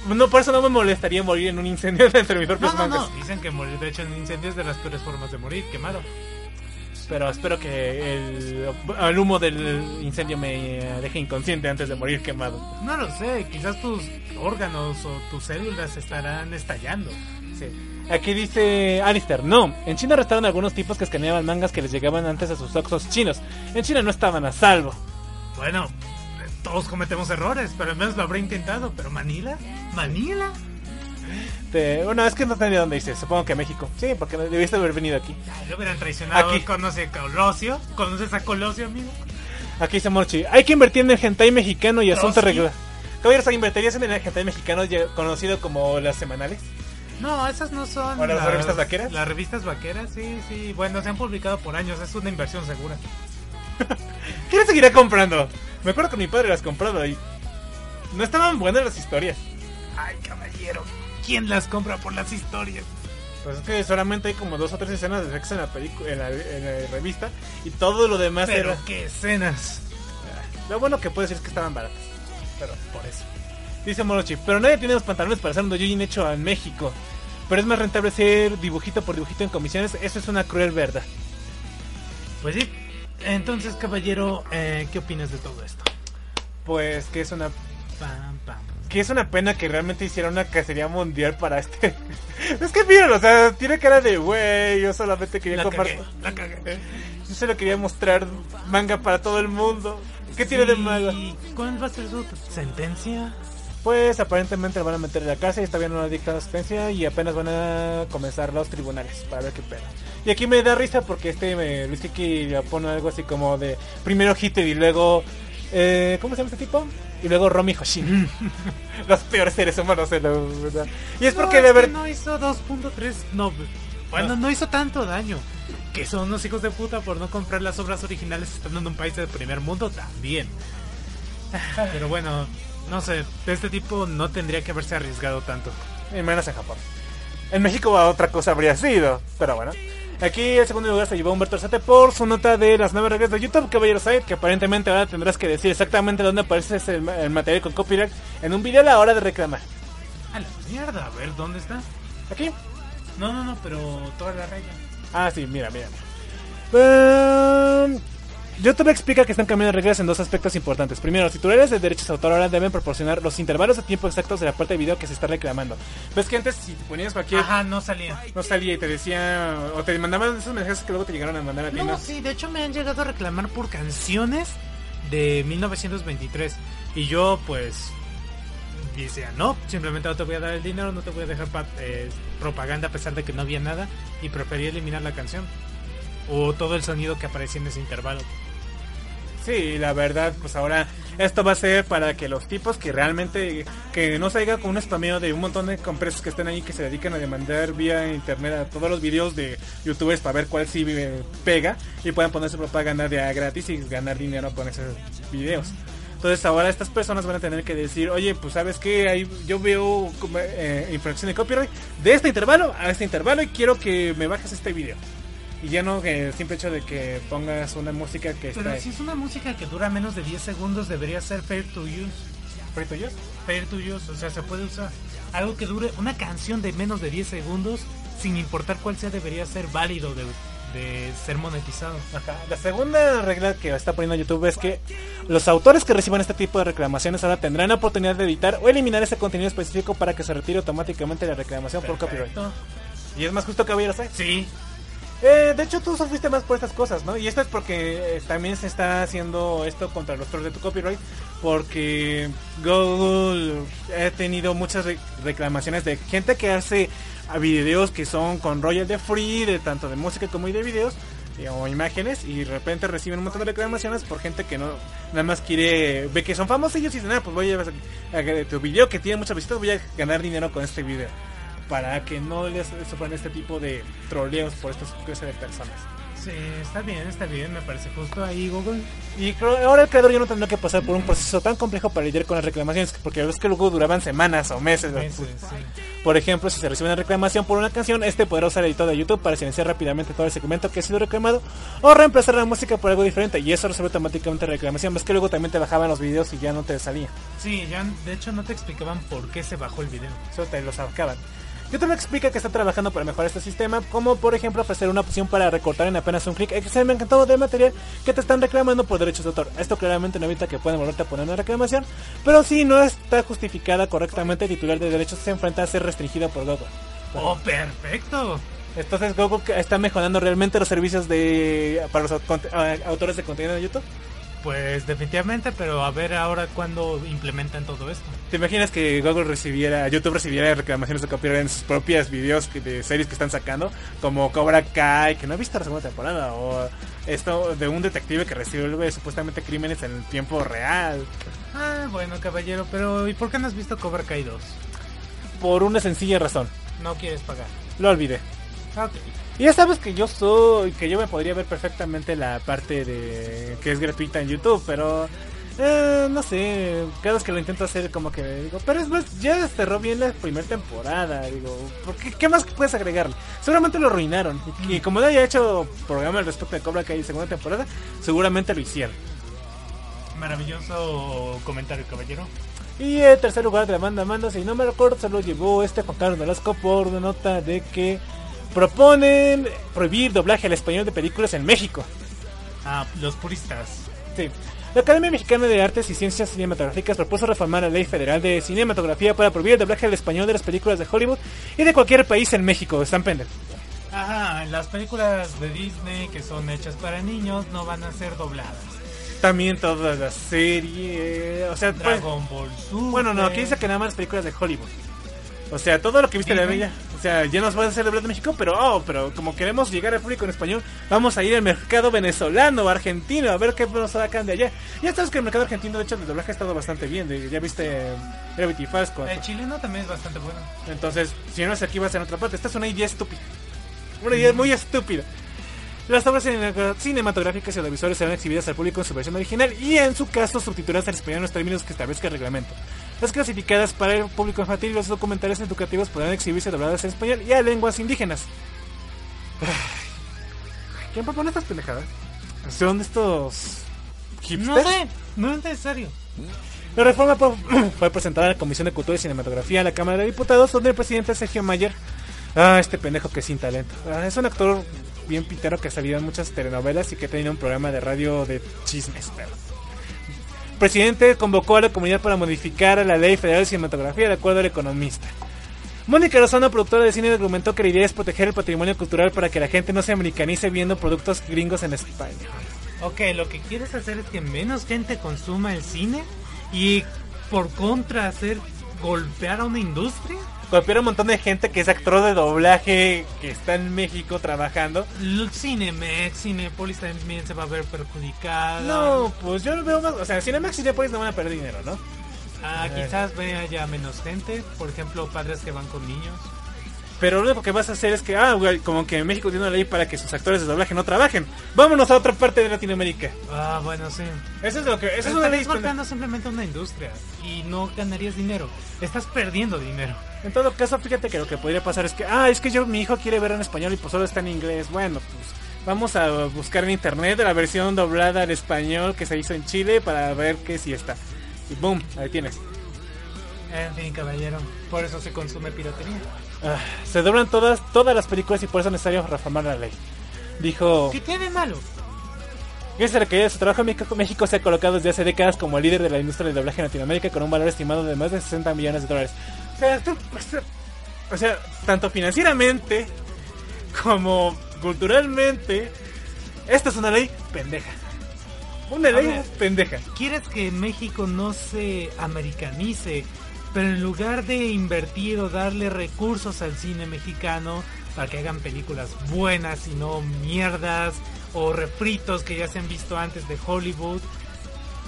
no, no, por eso no me molestaría morir en un incendio entre mis propios No, no, mangas. no. Dicen que morir, de hecho, en incendios es de las peores formas de morir, quemado. Pero espero que el, el humo del incendio me eh, deje inconsciente antes de morir quemado. No lo sé, quizás tus órganos o tus células estarán estallando. Sí. Aquí dice Alistair, no, en China arrestaron a algunos tipos que escaneaban mangas que les llegaban antes a sus oxos chinos. En China no estaban a salvo. Bueno, todos cometemos errores, pero al menos lo habré intentado. ¿Pero Manila? ¿Manila? Te- bueno, es que no tenía dónde irse, supongo que a México. Sí, porque debiste haber venido aquí. Ay, lo hubieran traicionado. Aquí. ¿Conoce a Colosio? ¿Conoces a Colosio, amigo? Aquí dice Morchi, hay que invertir en el hentai mexicano y asunto Trotsky. regular. Caballeros, ¿invertirías en el hentai mexicano conocido como las semanales? No, esas no son. ¿O las revistas vaqueras? Las revistas vaqueras, sí, sí. Bueno, se han publicado por años, es una inversión segura. ¿Quién seguirá comprando? Me acuerdo que mi padre las compraba y no estaban buenas las historias. Ay, caballero, ¿quién las compra por las historias? Pues es que solamente hay como dos o tres escenas de sexo en la, en la, en la revista y todo lo demás Pero era... qué escenas. Lo bueno que puedo decir es que estaban baratas. Pero por eso. Dice Morochi, pero nadie tiene los pantalones para hacer un doujin hecho en México. Pero es más rentable ser dibujito por dibujito en comisiones. Eso es una cruel verdad. Pues sí. Entonces, caballero, eh, ¿qué opinas de todo esto? Pues que es una Pam, pam. que es una pena que realmente hiciera una cacería mundial para este. es que miren, o sea, tiene cara de güey, yo solamente quería cagué. Yo solo quería mostrar manga para todo el mundo. ¿Qué tiene de malo? ¿Cuál va a ser su sentencia? Pues aparentemente le van a meter en la cárcel y está bien una dicta sentencia y apenas van a comenzar los tribunales para ver qué pedo. Y aquí me da risa porque este me, Luis Kiki le pone algo así como de primero Hitler y luego eh, ¿cómo se llama este tipo? Y luego Romy Hoshin. los peores seres humanos de la verdad. Y es porque de haber no hizo 2.3 no bueno no hizo tanto daño que son unos hijos de puta por no comprar las obras originales estando en un país del primer mundo también pero bueno no sé de este tipo no tendría que haberse arriesgado tanto y menos en Japón. En México a otra cosa habría sido, pero bueno. Aquí el segundo lugar se llevó Humberto Arzate por su nota de las nuevas reglas de YouTube, Caballero Side, que aparentemente ahora tendrás que decir exactamente dónde aparece el, el material con copyright en un video a la hora de reclamar. A la mierda, a ver, ¿dónde está? Aquí. No, no, no, pero toda la raya. Ah, sí, mira, mira. Ehm, YouTube explica que están cambiando reglas en dos aspectos importantes. Primero, los titulares de derechos de autor ahora deben proporcionar los intervalos de tiempo exactos de la parte de video que se está reclamando. ¿Ves que antes si te ponías cualquier... Ajá, no salía. No salía y te decía... O te mandaban esos mensajes que luego te llegaron a mandar a ti, No, ¿no? sí, de hecho me han llegado a reclamar por canciones de 1923. Y yo, pues, decía, no, simplemente no te voy a dar el dinero, no te voy a dejar pa- eh, propaganda a pesar de que no había nada. Y preferí eliminar la canción. O todo el sonido que aparecía en ese intervalo. Sí, la verdad, pues ahora esto va a ser para que los tipos que realmente, que no salga con un spameo de un montón de compresas que están ahí que se dedican a demandar vía internet a todos los videos de youtubers para ver cuál sí eh, pega y puedan poner su propaganda de a gratis y ganar dinero con esos videos. Entonces ahora estas personas van a tener que decir, oye, pues sabes que yo veo eh, infracción de copyright de este intervalo a este intervalo y quiero que me bajes este video. Y ya no que el simple hecho de que pongas una música que está... Pero si es una música que dura menos de 10 segundos, debería ser fair to use. ¿Free to use? Fair to use, o sea, se puede usar. Algo que dure una canción de menos de 10 segundos, sin importar cuál sea, debería ser válido de, de ser monetizado. Ajá. La segunda regla que está poniendo YouTube es que los autores que reciban este tipo de reclamaciones ahora tendrán la oportunidad de editar o eliminar ese contenido específico para que se retire automáticamente la reclamación por copyright. Y es más justo que hubiera Sí, Eh, de hecho, tú sufriste más por estas cosas, ¿no? Y esto es porque eh, también se está haciendo esto contra los trolls de tu copyright. Porque Google ha tenido muchas re- reclamaciones de gente que hace a videos que son con royal de free, de tanto de música como de videos eh, o imágenes. Y de repente reciben un montón de reclamaciones por gente que no nada más quiere, ve que son famosos y ellos dicen, ah, pues voy a, a tu video que tiene muchas visitas, voy a ganar dinero con este video para que no les sufran este tipo de troleos por estas clases de personas. sí, está bien, está bien, me parece justo ahí Google. Y creo- ahora el creador ya no tendrá que pasar por un proceso tan complejo para lidiar con las reclamaciones, porque ves que luego duraban semanas o meses. ¿no? Meses, sí. Por ejemplo, si se recibe una reclamación por una canción, este podrá usar el editor de YouTube para silenciar rápidamente todo el segmento que ha sido reclamado o reemplazar la música por algo diferente y eso resuelve automáticamente la reclamación. Ves que luego también te bajaban los videos y ya no te salía. Sí, ya de hecho no te explicaban por qué se bajó el video. Eso te lo sacaban. YouTube explica que está trabajando para mejorar este sistema, como por ejemplo ofrecer una opción para recortar en apenas un clic extremadamente encantado del material que te están reclamando por derechos de autor. Esto claramente no evita que puedan volverte a poner una reclamación, pero si no está justificada correctamente, el titular de derechos se enfrenta a ser restringido por Google. Oh, perfecto. Entonces Google está mejorando realmente los servicios de para los eh, autores de contenido de YouTube. Pues definitivamente, pero a ver ahora cuándo implementan todo esto. ¿Te imaginas que Google recibiera, YouTube recibiera reclamaciones de copyright en sus propias videos de series que están sacando? Como Cobra Kai, que no he visto la segunda temporada, o esto de un detective que resuelve supuestamente crímenes en tiempo real. Ah, bueno, caballero, pero ¿y por qué no has visto Cobra Kai 2? Por una sencilla razón, No quieres pagar. lo olvidé. Ok. Y ya sabes que yo soy, que yo me podría ver perfectamente la parte de que es gratuita en YouTube, pero eh, no sé, cada vez que lo intento hacer como que digo, pero es más, ya cerró bien la primera temporada, digo, ¿por qué, ¿qué más puedes agregarle? Seguramente lo arruinaron, y, y como no haya hecho programa al respecto de Cobra Kai segunda temporada, seguramente lo hicieron. Maravilloso comentario, caballero. Y el tercer lugar de la banda Amanda, si no me recuerdo, se lo llevó este Juan Carlos Velasco por una nota de que proponen prohibir doblaje al español de películas en México. Ah, los puristas. Sí. La Academia Mexicana de Artes y Ciencias Cinematográficas propuso reformar la Ley Federal de Cinematografía para prohibir el doblaje al español de las películas de Hollywood y de cualquier país en México. Están pendientes. Ajá, las películas de Disney que son hechas para niños no van a ser dobladas. También todas las series. O sea, pues, Dragon Ball Super. bueno, no, aquí dice que nada más las películas de Hollywood. O sea, todo lo que viste de bella. O sea, ya nos va a hacer doblado en México, pero oh, pero como queremos llegar al público en español, vamos a ir al mercado venezolano, argentino, a ver qué nos sacan de allá. Ya sabes que el mercado argentino, de hecho, el doblaje ha estado bastante bien. de- Ya viste eh, Gravity Falls El chileno también es bastante bueno. Entonces, si no es aquí, va a ser en otra parte. Esta es una idea estúpida. Una idea muy estúpida. Las obras cine- cinematográficas y audiovisuales serán exhibidas al público en su versión original y, en su caso, subtituladas al español en los términos que establezca el reglamento. Las clasificadas para el público infantil y los documentales educativos podrán exhibirse dobladas en español y a lenguas indígenas. ¿Quién propone estas pendejadas? Son estos hipsters. No sé, no es necesario. La reforma fue presentada a la Comisión de Cultura y Cinematografía a la Cámara de Diputados, donde el presidente Sergio Mayer, ah, este pendejo que es sin talento, Ah, es un actor bien pitero que ha salido en muchas telenovelas y que ha tenido un programa de radio de chismes. pero- presidente convocó a la comunidad para modificar la ley federal de cinematografía de acuerdo al economista. Mónica Lozano, productora de cine, argumentó que la idea es proteger el patrimonio cultural para que la gente no se americanice viendo productos gringos en España. Ok, lo que quieres hacer es que menos gente consuma el cine y por contra hacer golpear a una industria. golpear a un montón de gente que es actor de doblaje que está en México trabajando. Cinemex, Cinepolis también se va a ver perjudicada. No, pues yo lo veo más. O sea, Cinemax y Cinepolis no van a perder dinero, ¿no? Ah, quizás vea ya menos gente, por ejemplo, padres que van con niños. Pero lo único que vas a hacer es que, ah, güey, como que México tiene una ley para que sus actores de doblaje no trabajen. Vámonos a otra parte de Latinoamérica. Ah, bueno, sí. Eso es lo que. Eso es una ley. Estás golpeando simplemente una industria y no ganarías dinero. Estás perdiendo dinero. En todo caso, fíjate que lo que podría pasar es que, ah, es que yo, mi hijo quiere ver en español y pues solo está en inglés. Bueno, pues vamos a buscar en internet la versión doblada al español que se hizo en Chile para ver que sí está. Y boom, ahí tienes. En fin, caballero, por eso se consume piratería. Ah, se doblan todas, todas las películas y por eso es necesario reformar la ley. Dijo, ¿Qué tiene malo? la caída de su trabajo, México, México se ha colocado desde hace décadas como el líder de la industria del doblaje en Latinoamérica con un valor estimado de más de 60 millones de dólares. O sea, tú- o sea, tanto financieramente como culturalmente, esta es una ley pendeja. Una ley ver. pendeja. ¿Quieres que México no se americanice? Pero en lugar de invertir o darle recursos al cine mexicano para que hagan películas buenas y no mierdas o refritos que ya se han visto antes de Hollywood,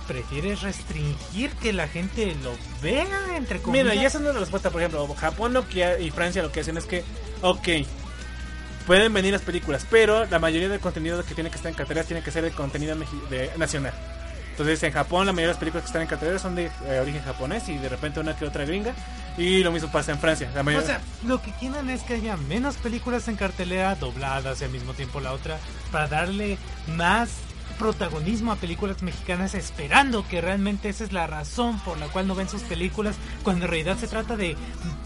prefieres restringir que la gente lo vea entre comillas. Mira, y esa no es la respuesta, por ejemplo, Japón lo que, y Francia lo que hacen es que, ok, pueden venir las películas, pero la mayoría del contenido que tiene que estar en carteleras tiene que ser el contenido nacional. Entonces en Japón la mayoría de las películas que están en carteleras son de eh, origen japonés y de repente una que otra gringa. Y lo mismo pasa en Francia. La O mayoría... sea, lo que quieren es que haya menos películas en cartelera dobladas y al mismo tiempo la otra para darle más protagonismo a películas mexicanas esperando que realmente esa es la razón por la cual no ven sus películas cuando en realidad se trata de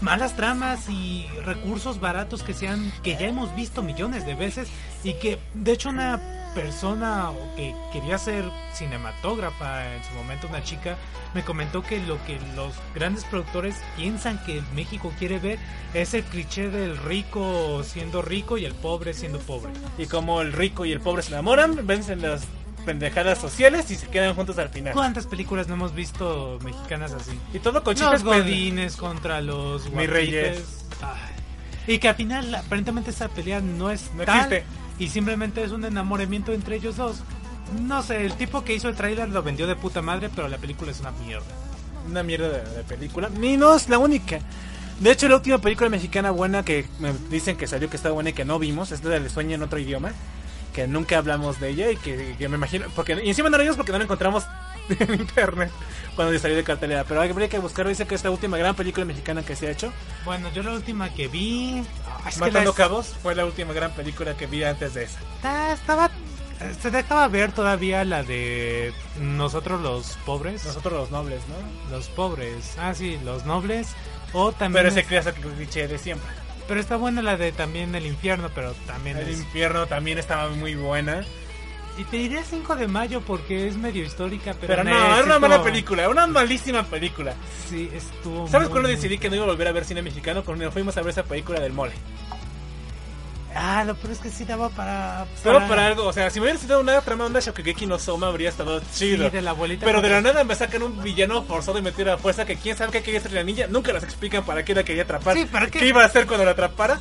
malas tramas y recursos baratos que sean que ya hemos visto millones de veces y que de hecho una persona que quería ser cinematógrafa en su momento una chica me comentó que lo que los grandes productores piensan que México quiere ver es el cliché del rico siendo rico y el pobre siendo pobre. Y como el rico y el pobre se enamoran, vencen las pendejadas sociales y se quedan juntos al final. ¿Cuántas películas no hemos visto mexicanas así? Y todo con Los chistes pen- godines contra los Mis reyes. Ay. Y que al final aparentemente esa pelea no es No tal existe. Y simplemente es un enamoramiento entre ellos dos. No sé, el tipo que hizo el tráiler lo vendió de puta madre, pero la película es una mierda. una mierda de, película. Ni no es la única. De hecho, la última película mexicana buena que me dicen que salió que está buena y que no vimos es la de Sueño en otro idioma. Que nunca hablamos de ella y que, que me imagino. porque Y encima no la vimos porque no la encontramos en internet cuando salió de cartelera. Pero habría que buscar. Dice que es la última gran película mexicana que se ha hecho. Bueno, yo la última que vi... es que Matando la- Cabos fue la última gran película que vi antes de esa. Ah, estaba... Se dejaba ver todavía la de nosotros los pobres. Nosotros los nobles, ¿no? Los pobres. Ah, sí, los nobles. O también... Pero ese es- clásico cliché de siempre. pero está buena la de también el infierno, pero también El es... infierno también estaba muy buena. Y te diré 5 de mayo porque es medio histórica, pero... Pero no, ne, era una mala película, una malísima película. Sí, estuvo... ¿Sabes muy, cuándo decidí que no iba a volver a ver cine mexicano? Cuando fuimos a ver esa película del mole. Ah, lo peor es que sí daba para... Solo para algo, o sea, si me hubiera sido una trama onda Shokugeki no Soma habría estado chido. Sí, de la abuelita. Pero de la nada me sacan un villano forzado y metido a fuerza que quién sabe qué quería hacer la niña. Nunca nos explican para qué la quería atrapar. Sí, ¿para qué? iba a hacer cuando la atrapara?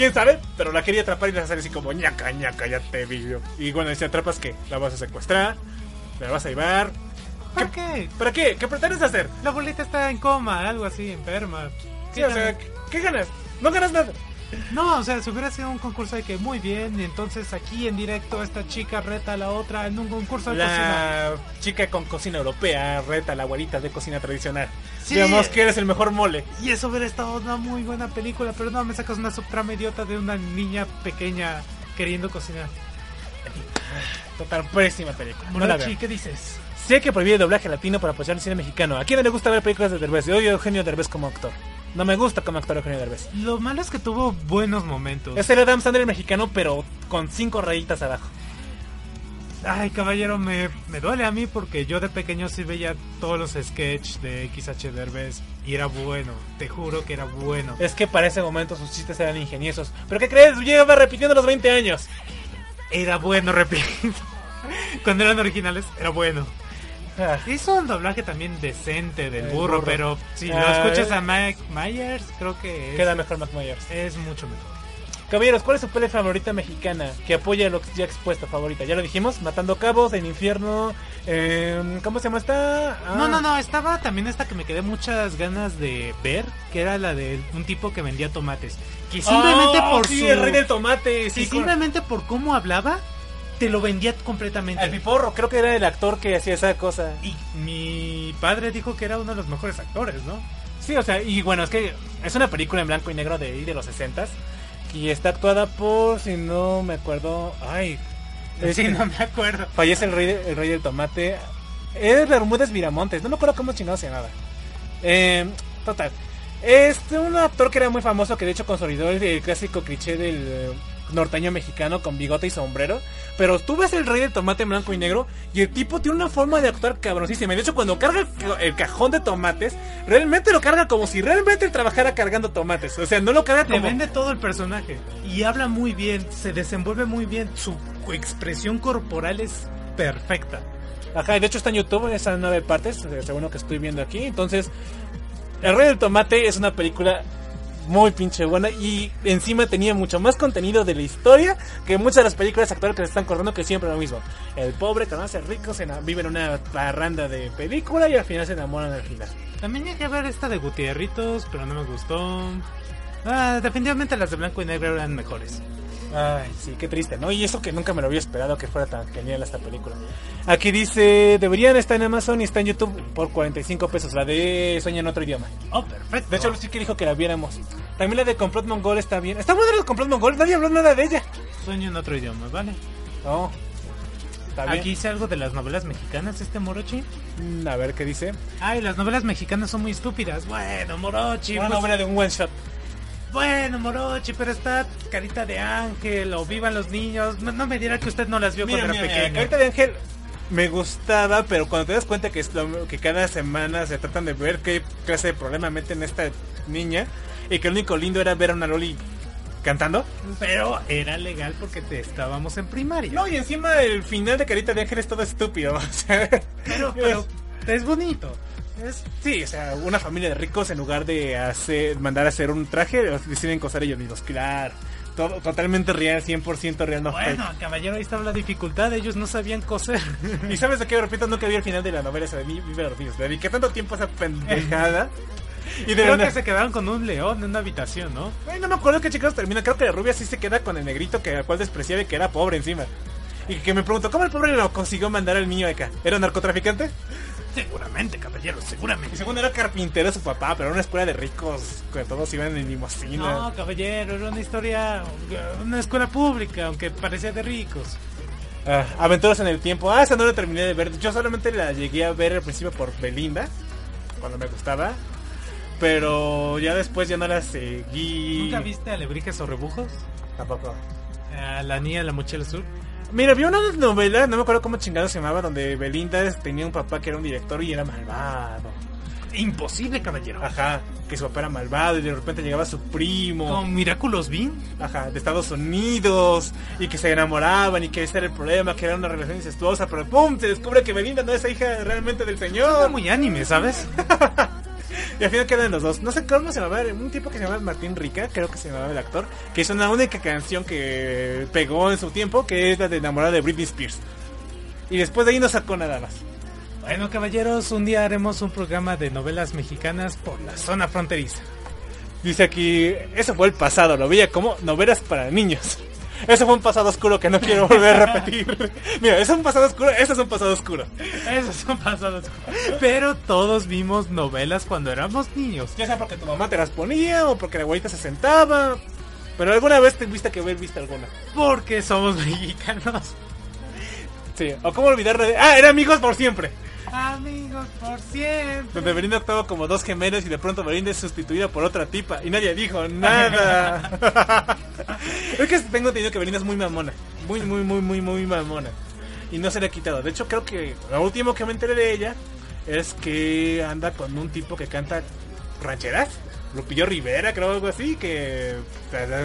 ¿Quién sabe? Pero la quería atrapar y la sale así como ñaca, ñaca, ya te vi. yo". Y bueno, si atrapas que la vas a secuestrar, la vas a llevar. ¿Para qué? ¿Para qué? ¿Qué pretendes hacer? La abuelita está en coma, algo así, enferma. Sí, o sea, ¿qué ganas? No ganas nada. No, o sea, si hubiera sido un concurso de que muy bien, y entonces aquí en directo esta chica reta a la otra en un concurso de cocina. La chica con cocina europea reta a la abuelita de cocina tradicional. Sí. Digamos que eres el mejor mole. Y eso hubiera estado una muy buena película, pero no, me sacas una subtrama idiota de una niña pequeña queriendo cocinar. Total, pésima película. No vean. ¿qué dices? Sé que prohíbe el doblaje latino para apoyar el cine mexicano. ¿A quién no le gusta ver películas de Derbez? Yo odio Eugenio Derbez como actor. No me gusta como actor Eugenio Derbez. Lo malo es que tuvo buenos momentos. Es el Adam Sandler mexicano, pero con cinco rayitas abajo. Ay, caballero, me, me duele a mí porque yo de pequeño sí veía todos los sketches de XH Derbez y era bueno, te juro que era bueno. Es que para ese momento sus chistes eran ingeniosos. ¿Pero qué crees? Lleva repitiendo los 20 años. Era bueno, repito. Cuando eran originales, era bueno. Hizo un doblaje también decente del El burro, burro. pero si lo Ah, escuchas a Mike Myers, creo que es, queda mejor Mac Myers. es mucho mejor. Caballeros, ¿cuál es su peli favorita mexicana que apoya lo ya expuesto favorita? Ya lo dijimos, Matando Cabos, En Infierno, eh, ¿cómo se llama esta? Ah, No, no, no, estaba también esta que me quedé muchas ganas de ver, que era la de un tipo que vendía tomates. Que simplemente Oh, por sí, su... el rey del tomate, Sí, con- simplemente por cómo hablaba, te lo vendía completamente. El piporro, creo que era el actor que hacía esa cosa. Y mi padre dijo que era uno de los mejores actores, ¿no? Sí, o sea, y bueno, es que es una película en blanco y negro de ahí, de los 60 y está actuada por, si no me acuerdo, ay, es Sí, que no me acuerdo. fallece el rey, el rey del tomate. Es Bermúdez Viramontes, no me acuerdo cómo chingado se llamaba. Eh, total. Este, un actor que era muy famoso, que de hecho consolidó el, el clásico cliché del norteño mexicano con bigote y sombrero. Pero tú ves el rey del tomate en blanco y negro y el tipo tiene una forma de actuar cabroncísima. De hecho, cuando carga el, ca- el cajón de tomates, realmente lo carga como si realmente él trabajara cargando tomates. O sea, no lo carga Te como... vende todo el personaje. Y habla muy bien, se desenvuelve muy bien. Su expresión corporal es perfecta. Ajá, de hecho está en YouTube, esas nueve partes, según lo que estoy viendo aquí. Entonces, El Rey del Tomate es una película muy pinche buena y encima tenía mucho más contenido de la historia que muchas de las películas actuales que se están corriendo que siempre lo mismo. El pobre que no hace rico se vive en una parranda de película y al final se enamoran al final. También llegué a ver esta de Gutierritos, pero no me gustó. Ah, definitivamente las de blanco y negro eran mejores. Ay, sí, qué triste, ¿no? Y eso que nunca me lo había esperado que fuera tan genial esta película. Aquí dice, deberían estar en Amazon y está en YouTube por 45 pesos, la de Sueña en otro idioma. Oh, perfecto. De hecho, Lucy que dijo que la viéramos. También la de Complot Mongol está bien. Está buena la de Complot Mongol, nadie habló nada de ella. sueño en otro idioma, ¿vale? No. Está bien. Aquí dice algo de las novelas mexicanas, este Morochi. Mm, A ver qué dice. Ay, las novelas mexicanas son muy estúpidas. Bueno, Morochi. Una pues- novela de un one shot. Bueno, Morochi, pero está Carita de Ángel o Vivan los Niños. No, no me dirá que usted no las vio Mira, cuando mira, era mira, pequeño. Carita de Ángel me gustaba, pero cuando te das cuenta que, es lo- que cada semana se tratan de ver qué clase de problema meten esta niña y que lo único lindo era ver a una Loli cantando. Pero era legal porque te estábamos en primaria. No, y encima el final de Carita de Ángel es todo estúpido. O sea, pero, pero es bonito. Es- sí, o sea, una familia de ricos en lugar de hacer, mandar a hacer un traje, deciden coser ellos mismos. Claro, todo, totalmente real, 100% real, no Bueno, caballero, ahí estaba la dificultad. Ellos no sabían coser. ¿Y sabes de qué? Repito, nunca vi el final de la novela esa de Mi- Vive los niños. Le dediqué tanto tiempo a esa pendejada. Y de Creo que se quedaron con un león en una habitación, ¿no? Ay, no me acuerdo qué chicos termina. Creo que la rubia sí se queda con el negrito que al cual despreciaba y que era pobre encima. Y que me pregunto, ¿cómo el pobre lo consiguió mandar al niño de acá? ¿Era narcotraficante? Seguramente, caballero, Y seguramente. según era carpintero su papá, pero era una escuela de ricos, que todos iban en limosina. No, caballero, era una historia, una escuela pública, aunque parecía de ricos. Ah, Aventuras en el tiempo. Ah, esa no la terminé de ver. Yo solamente la llegué a ver al principio por Belinda, cuando me gustaba. Pero ya después ya no la seguí. ¿Nunca viste Alebrijes o Rebujos? Tampoco. La niña de la mochila azul. Mira, vi una novela, no me acuerdo cómo chingado se llamaba, donde Belinda tenía un papá que era un director y era malvado. Imposible, caballero. Ajá, que su papá era malvado y de repente llegaba su primo. Con Miraculous Bean. Ajá, de Estados Unidos y que se enamoraban y que ese era el problema, que era una relación incestuosa, pero ¡pum! Se descubre que Belinda no es hija realmente del señor. muy anime, ¿sabes? Y al final quedan los dos. No sé cómo se llamaba, un tipo que se llamaba Martín Rica, creo que se llamaba el actor, que hizo una única canción que pegó en su tiempo, que es la de enamorada de Britney Spears. Y después de ahí no sacó nada más. Bueno, caballeros, un día haremos un programa de novelas mexicanas por la zona fronteriza. Dice aquí, eso fue el pasado, lo veía como novelas para niños. Eso fue un pasado oscuro que no quiero volver a repetir. Mira, eso es un pasado oscuro, eso es un pasado oscuro. Esos son pasados. Pero todos vimos novelas cuando éramos niños. Ya sea porque tu mamá te las ponía o porque la abuelita se sentaba. Pero alguna vez te viste que haber visto alguna. Porque somos mexicanos. Sí, o cómo olvidar de... Ah, era amigos por siempre. Amigos por siempre. Donde Belinda actuaba como dos gemelos y de pronto Belinda es sustituida por otra tipa y nadie dijo nada. es que tengo entendido que Belinda es muy mamona. Muy, muy, muy, muy, muy mamona. Y no se le ha quitado. De hecho, creo que lo último que me enteré de ella es que anda con un tipo que canta rancheras. Lupillo Rivera, creo algo así, que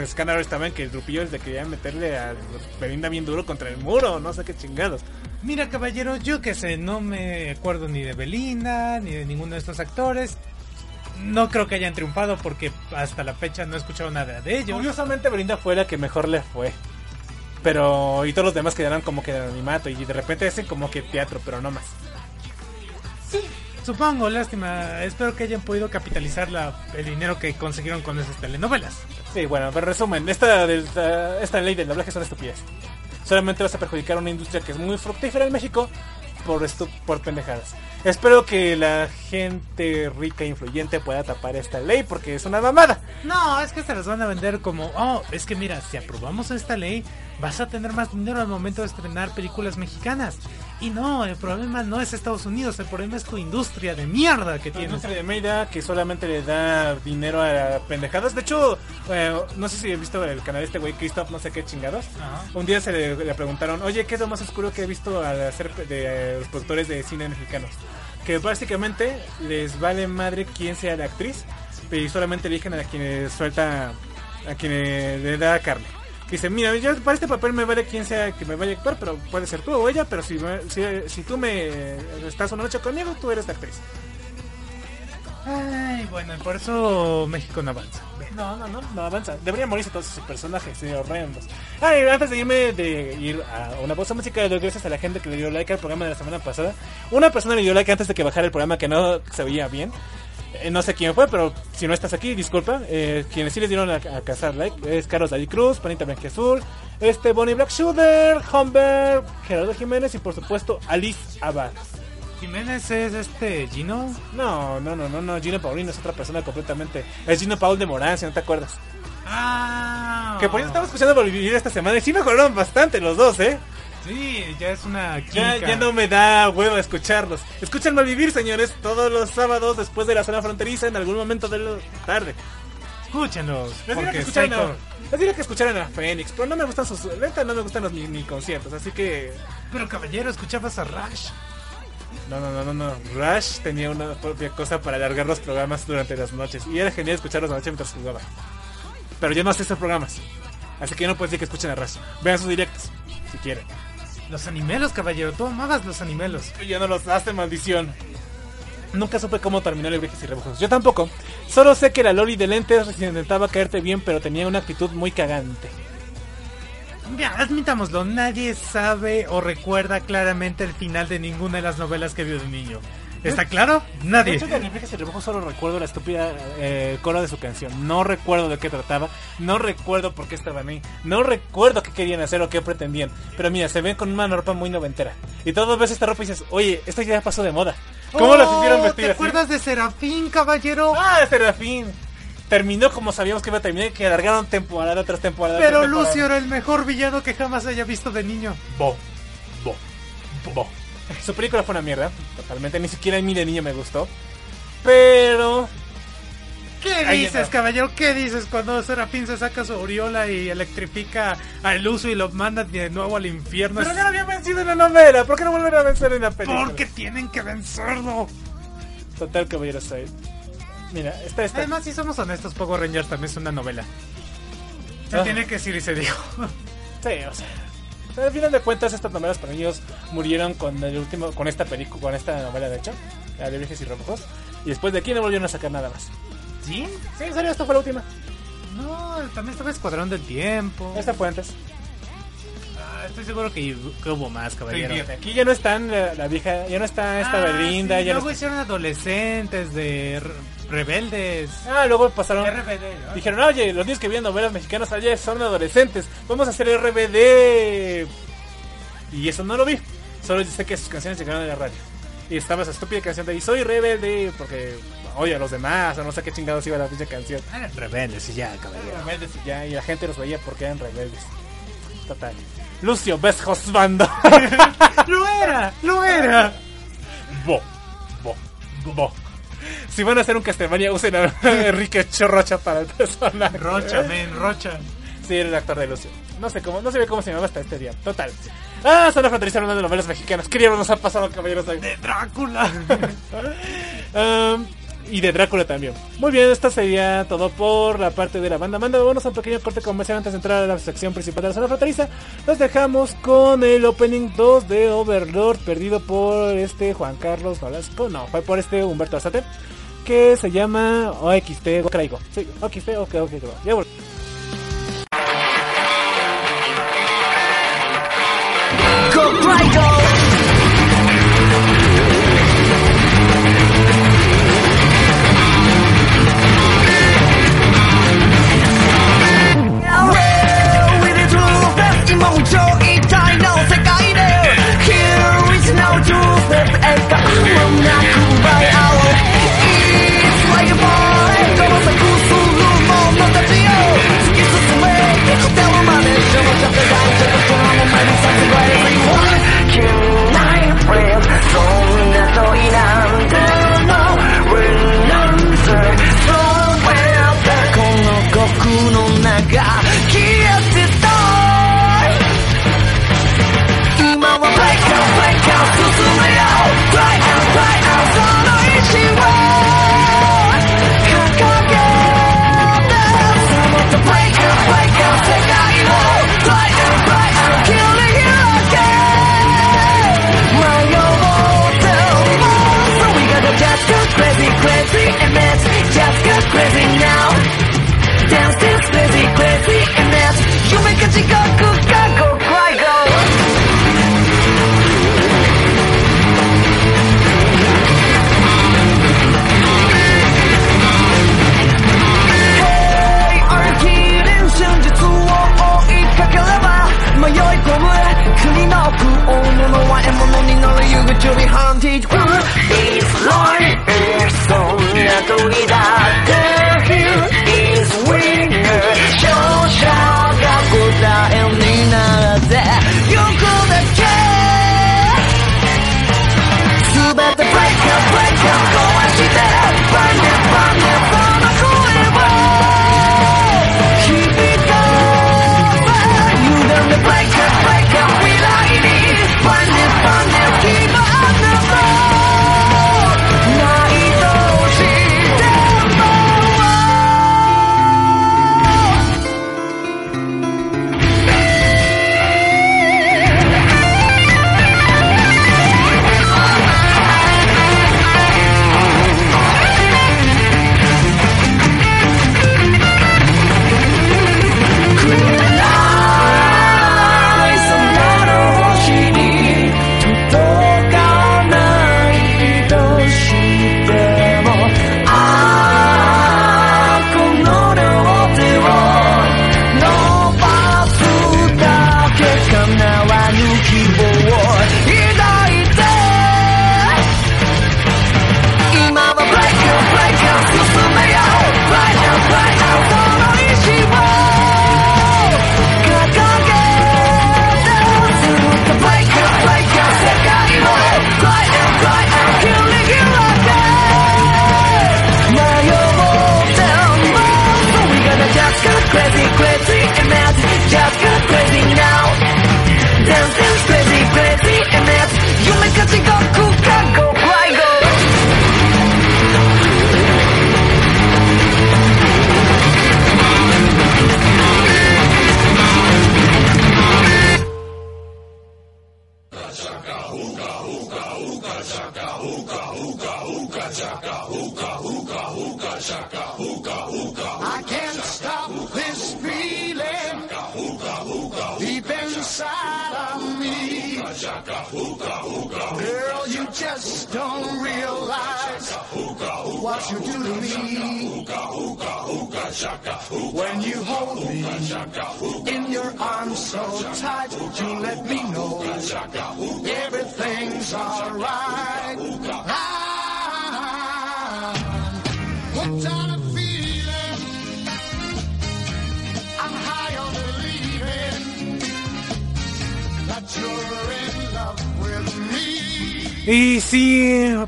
escándalos también que Lupillo le quería meterle a Belinda bien duro contra el muro, no sé qué chingados. Mira, caballero, yo que sé, no me acuerdo ni de Belinda, ni de ninguno de estos actores. No creo que hayan triunfado porque hasta la fecha no he escuchado nada de ellos. Curiosamente Belinda fue la que mejor le fue. Pero, y todos los demás quedaron como que de animato y de repente hacen como que teatro, pero no más. Sí, supongo, lástima. Espero que hayan podido capitalizar la, el dinero que consiguieron con esas telenovelas. Sí, bueno, pero resumen, esta, esta, esta ley del doblaje es una estupidez. Solamente vas a perjudicar a una industria que es muy fructífera en México por esto, por pendejadas. Espero que la gente rica e influyente pueda tapar esta ley porque es una mamada. No, es que se las van a vender como, oh, es que mira, si aprobamos esta ley, vas a tener más dinero al momento de estrenar películas mexicanas. Y no, el problema no es Estados Unidos, el problema es tu industria de mierda que tiene. industria de mierda que solamente le da dinero a pendejadas. De hecho, eh, no sé si he visto el canal de este güey, Christoph, no sé qué chingados. Un día se le, preguntaron, oye, ¿qué es lo más oscuro que he visto al hacer de los productores de cine mexicanos? Que básicamente les vale madre quién sea la actriz, y solamente eligen a quien suelta, a quien le da carne dice, mira, yo para este papel me vale quien sea que me vaya a actuar, pero puede ser tú o ella, pero si, si, tú me estás una noche conmigo, tú eres la actriz. Ay, bueno, por eso México no avanza. No, no, no, no avanza. Deberían morirse todos sus personajes, sí, horrendos. Ay, antes de irme de ir a una pausa musical, gracias a la gente que le dio like al programa de la semana pasada. Una persona le dio like antes de que bajara el programa que no se veía bien. Eh, no sé quién fue, pero si no estás aquí, disculpa. Eh, quienes sí les dieron a, cazar like es Carlos David Cruz, Panita Blanque Azul, este Bonnie Black Shooter, Humber, Gerardo Jiménez y por supuesto Alice Abad. ¿Jiménez es este Gino? No, no, no, no, no, Gino Paulino es otra persona completamente. Es Gino Paul de Morán, si no te acuerdas. Ah. Que por eso estaba escuchando Vivir esta semana y sí mejoraron bastante los dos, ¿eh? Sí, ya es una ya, ya, no me da huevo escucharlos. Escuchen vivir, señores, todos los sábados después de la zona fronteriza en algún momento de la tarde. Escúchenlos. Les diría, que escucharan a, que escucharan a Phoenix, pero no me gustan sus ventas, no me gustan los ni, conciertos, así que... Pero caballero, escuchabas a Rush. No, no, no, no, no. Rush tenía una propia cosa para alargar los programas durante las noches. Y era genial escucharlos a noche mientras jugaba. Pero yo no sé esos programas. Así que no puedo decir que escuchen a Rush. Vean sus directos, si quieren. Los animelos, caballero. Tú amabas los animelos. Ya no los hace, maldición. Nunca supe cómo terminó el viajes y rebujos. Yo tampoco. Solo sé que la Loli de lentes intentaba caerte bien, pero tenía una actitud muy cagante. Ya, admitámoslo, nadie sabe o recuerda claramente el final de ninguna de las novelas que vio de niño. ¿Está claro? Nadie. De hecho, de Viajes y Rebujos solo recuerdo la estúpida eh, coro de su canción. No recuerdo de qué trataba. No recuerdo por qué estaban ahí. No recuerdo qué querían hacer o qué pretendían. Pero mira, se ven con una ropa muy noventera. Y todo ves esta ropa y dices, oye, esta ya pasó de moda. ¿Cómo las hicieron vestir ¿Te acuerdas de Serafín, caballero? Ah, Serafín terminó como sabíamos que iba a terminar, que alargaron temporada tras temporada. Pero Lucio era el mejor villano que jamás haya visto de niño. Bo, bo, bo. Su película fue una mierda, totalmente. Ni siquiera a mí de niño me gustó. Pero. ¿Qué dices, caballero? ¿Qué dices cuando Serafín se saca su aureola y electrifica a Lucio y lo manda de nuevo al infierno? Pero ya lo había vencido en la novela. ¿Por qué no volver a vencer en la película? Porque tienen que vencerlo. Total, caballero, soy. Mira, esta, esta. Además, si somos honestos, Power Rangers también es una novela. Se ah. tiene que decir y se dijo. sí, o sea al final de cuentas, estas novelas para niños murieron con el último, con esta película, con esta novela de hecho, la de Viajes y Rebujos. Y después de aquí no volvieron a sacar nada más. ¿Sí? Sí, en serio, esta fue la última. No, también estaba Escuadrón del Tiempo. Esta fue antes estoy seguro que, hubo más, caballero. Aquí ya no están eh, la, vieja, ya no está esta ah, Belinda. Luego hicieron adolescentes de rebeldes. Ah, luego pasaron. RBD, dijeron, oye, los niños que vienen novelas mexicanas allá son adolescentes. Vamos a hacer RBD. Y eso no lo vi. Solo sé que sus canciones llegaron a la radio. Y estaba esa estúpida canción de y soy rebelde porque oye a los demás, o no sé qué chingados iba la pinche canción. Ah, eran rebeldes y ya, caballero. Rebeldes y ya, y la gente los veía porque eran rebeldes. Total. Lucio ves Hosbando. lo era, lo era. Bo, bo, bo. Si van a hacer un Castlevania, usen a Enrique Chorrocha para el personaje. Rocha, men, Rocha. Sí, era el actor de Lucio. No sé cómo, no sé cómo se llamaba hasta este día. Total. Ah, son la fronteriza una de novelas mexicanas. Queríamos nos ha pasado, caballeros. De Drácula. um, y de Drácula también. Muy bien, esto sería todo por la parte de la banda. Mandándonos a un pequeño corte comercial antes de entrar a la sección principal de la zona fronteriza. Nos dejamos con el opening 2 de Overlord, perdido por este Juan Carlos Nolasco. No, fue por este Humberto Azate, que se llama OXT Craigo. Sí, OXT, ok, ok, ok. Ya volvemos.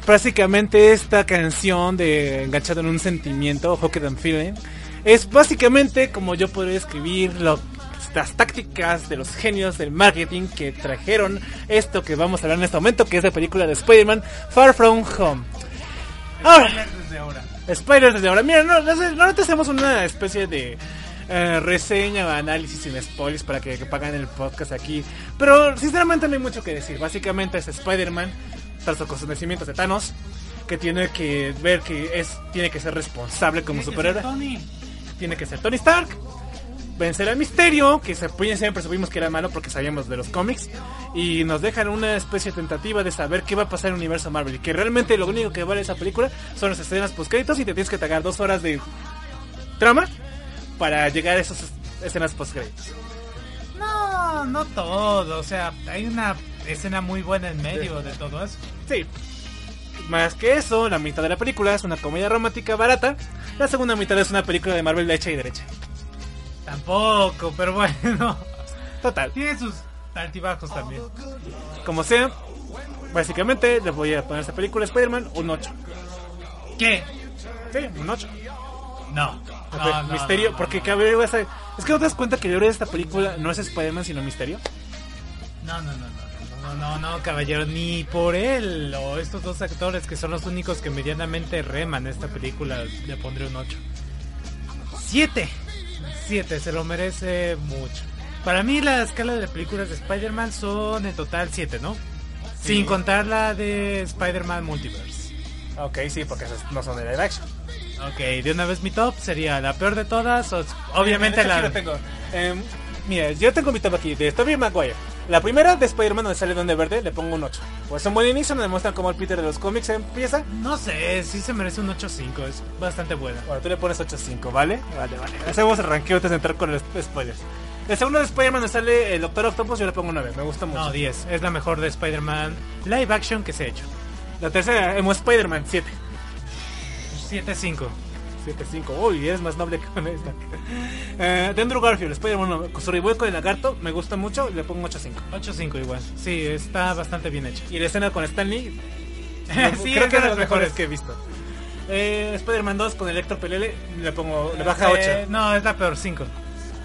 Sí, básicamente esta canción de Enganchado en un sentimiento, Hooked and Feeling, es básicamente como yo podría escribir lo- las tácticas de los genios del marketing que trajeron esto que vamos a hablar en este momento, que es la película de Spider-Man Far From Home. Ahora, Desde ahora. Spider desde ahora. Mira, no, no, sé, no te hacemos una especie de eh, reseña o análisis sin spoilers para que, que pagan el podcast aquí. Pero sinceramente no hay mucho que decir. Básicamente es Spider-Man, tras los acontecimientos de Thanos, que tiene que ver que es tiene que ser responsable como superhéroe. Tiene que ser Tony Stark. Vencer al misterio, que se, siempre supimos que era malo porque sabíamos de los cómics. Y nos dejan una especie de tentativa de saber qué va a pasar en el universo Marvel. Y que realmente lo único que vale esa película son las escenas post créditos y te tienes que tagar dos horas de trama para llegar a esas escenas post créditos. No, no todo. O sea, hay una escena muy buena en medio de todo eso. Sí. Más que eso, la mitad de la película es una comedia romántica barata. La segunda mitad es una película de Marvel de hecha y derecha. Tampoco, pero bueno. Total. Tiene sus altibajos también. Como sea, básicamente le voy a poner esta película Spider-Man un 8. ¿Qué? Sí, un 8. No. Ok, No, no, misterio, no, porque a- es que no te das cuenta que el héroe de esta película no es Spider-Man sino Misterio. No, no, no, no, no, no, no, caballero, ni por él o estos dos actores que son los únicos que medianamente reman esta película, le pondré un 8. 7. 7, se lo merece mucho. Para mí la escala de películas de Spider-Man son en total 7, ¿no? Sin contar la de Spider-Man Multiverse. Ok, sí, porque esas no son de live action. Ok, de una vez mi top sería la peor de todas, obviamente la... tengo. Em, mira, yo tengo mi top aquí de Tobey Maguire. La primera de Spider-Man donde sale Donde Verde le pongo un 8. Pues un buen inicio, nos demuestran cómo el Peter de los cómics empieza. No sé, sí se merece un 8.5, es bastante buena. Bueno, tú le pones 8.5, ¿vale? Vale, vale. Hacemos el ranqueo antes de entrar con los spoilers. La segunda de Spider-Man donde sale el Doctor Octopus yo le pongo un 9, me gusta mucho. No, 10. Es la mejor de Spider-Man live action que se ha hecho. La tercera, Emo Spider-Man 7. 7-5. 7.5. Uy, es más noble que con esta. Eh, de Andrew Garfield, Spider-Man, revuelco de lagarto, me gusta mucho, le pongo 8.5. 8-5 igual. Sí, está bastante bien hecho. Y la escena con Stanley, sí, creo es que es de las mejores mejores. que he visto. Eh, Spider-Man 2 con Electro Pelele, le pongo, le baja 8. Eh, no, es la peor, 5.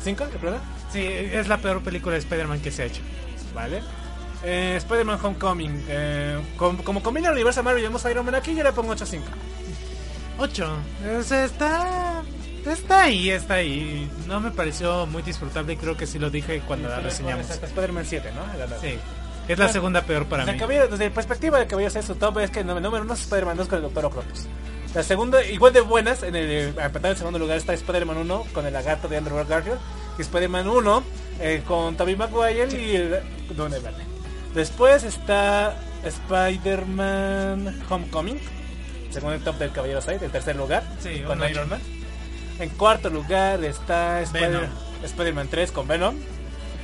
¿5? ¿De verdad? Sí, es la peor película de Spider-Man que se ha hecho. Vale. Eh, Spider-Man Homecoming, eh, como, como combina el universo Marvel y vemos a Iron Man aquí, yo le pongo 8.5. 8. O sea, está... Está ahí, está ahí. No me pareció muy disfrutable y creo que sí lo dije cuando la reseñamos. Spider-Man 7, ¿no? La- la- Sí. Es la segunda peor para mí. cabello- desde la perspectiva de Caballeros es su top es que el número uno es Spider-Man 2 con el Doctor Octopus. La segunda, igual de buenas, en el, a empatar en segundo lugar está Spider-Man 1 con el lagarto de Andrew Garfield. Y Spider-Man 1 eh, con Tobey Maguire y el Duende Verde. Después está Spider-Man Homecoming, según el top del Caballero 6, en tercer lugar, Sí, con Iron. Man. En cuarto lugar está Spider-. Spider-Man 3 con Venom.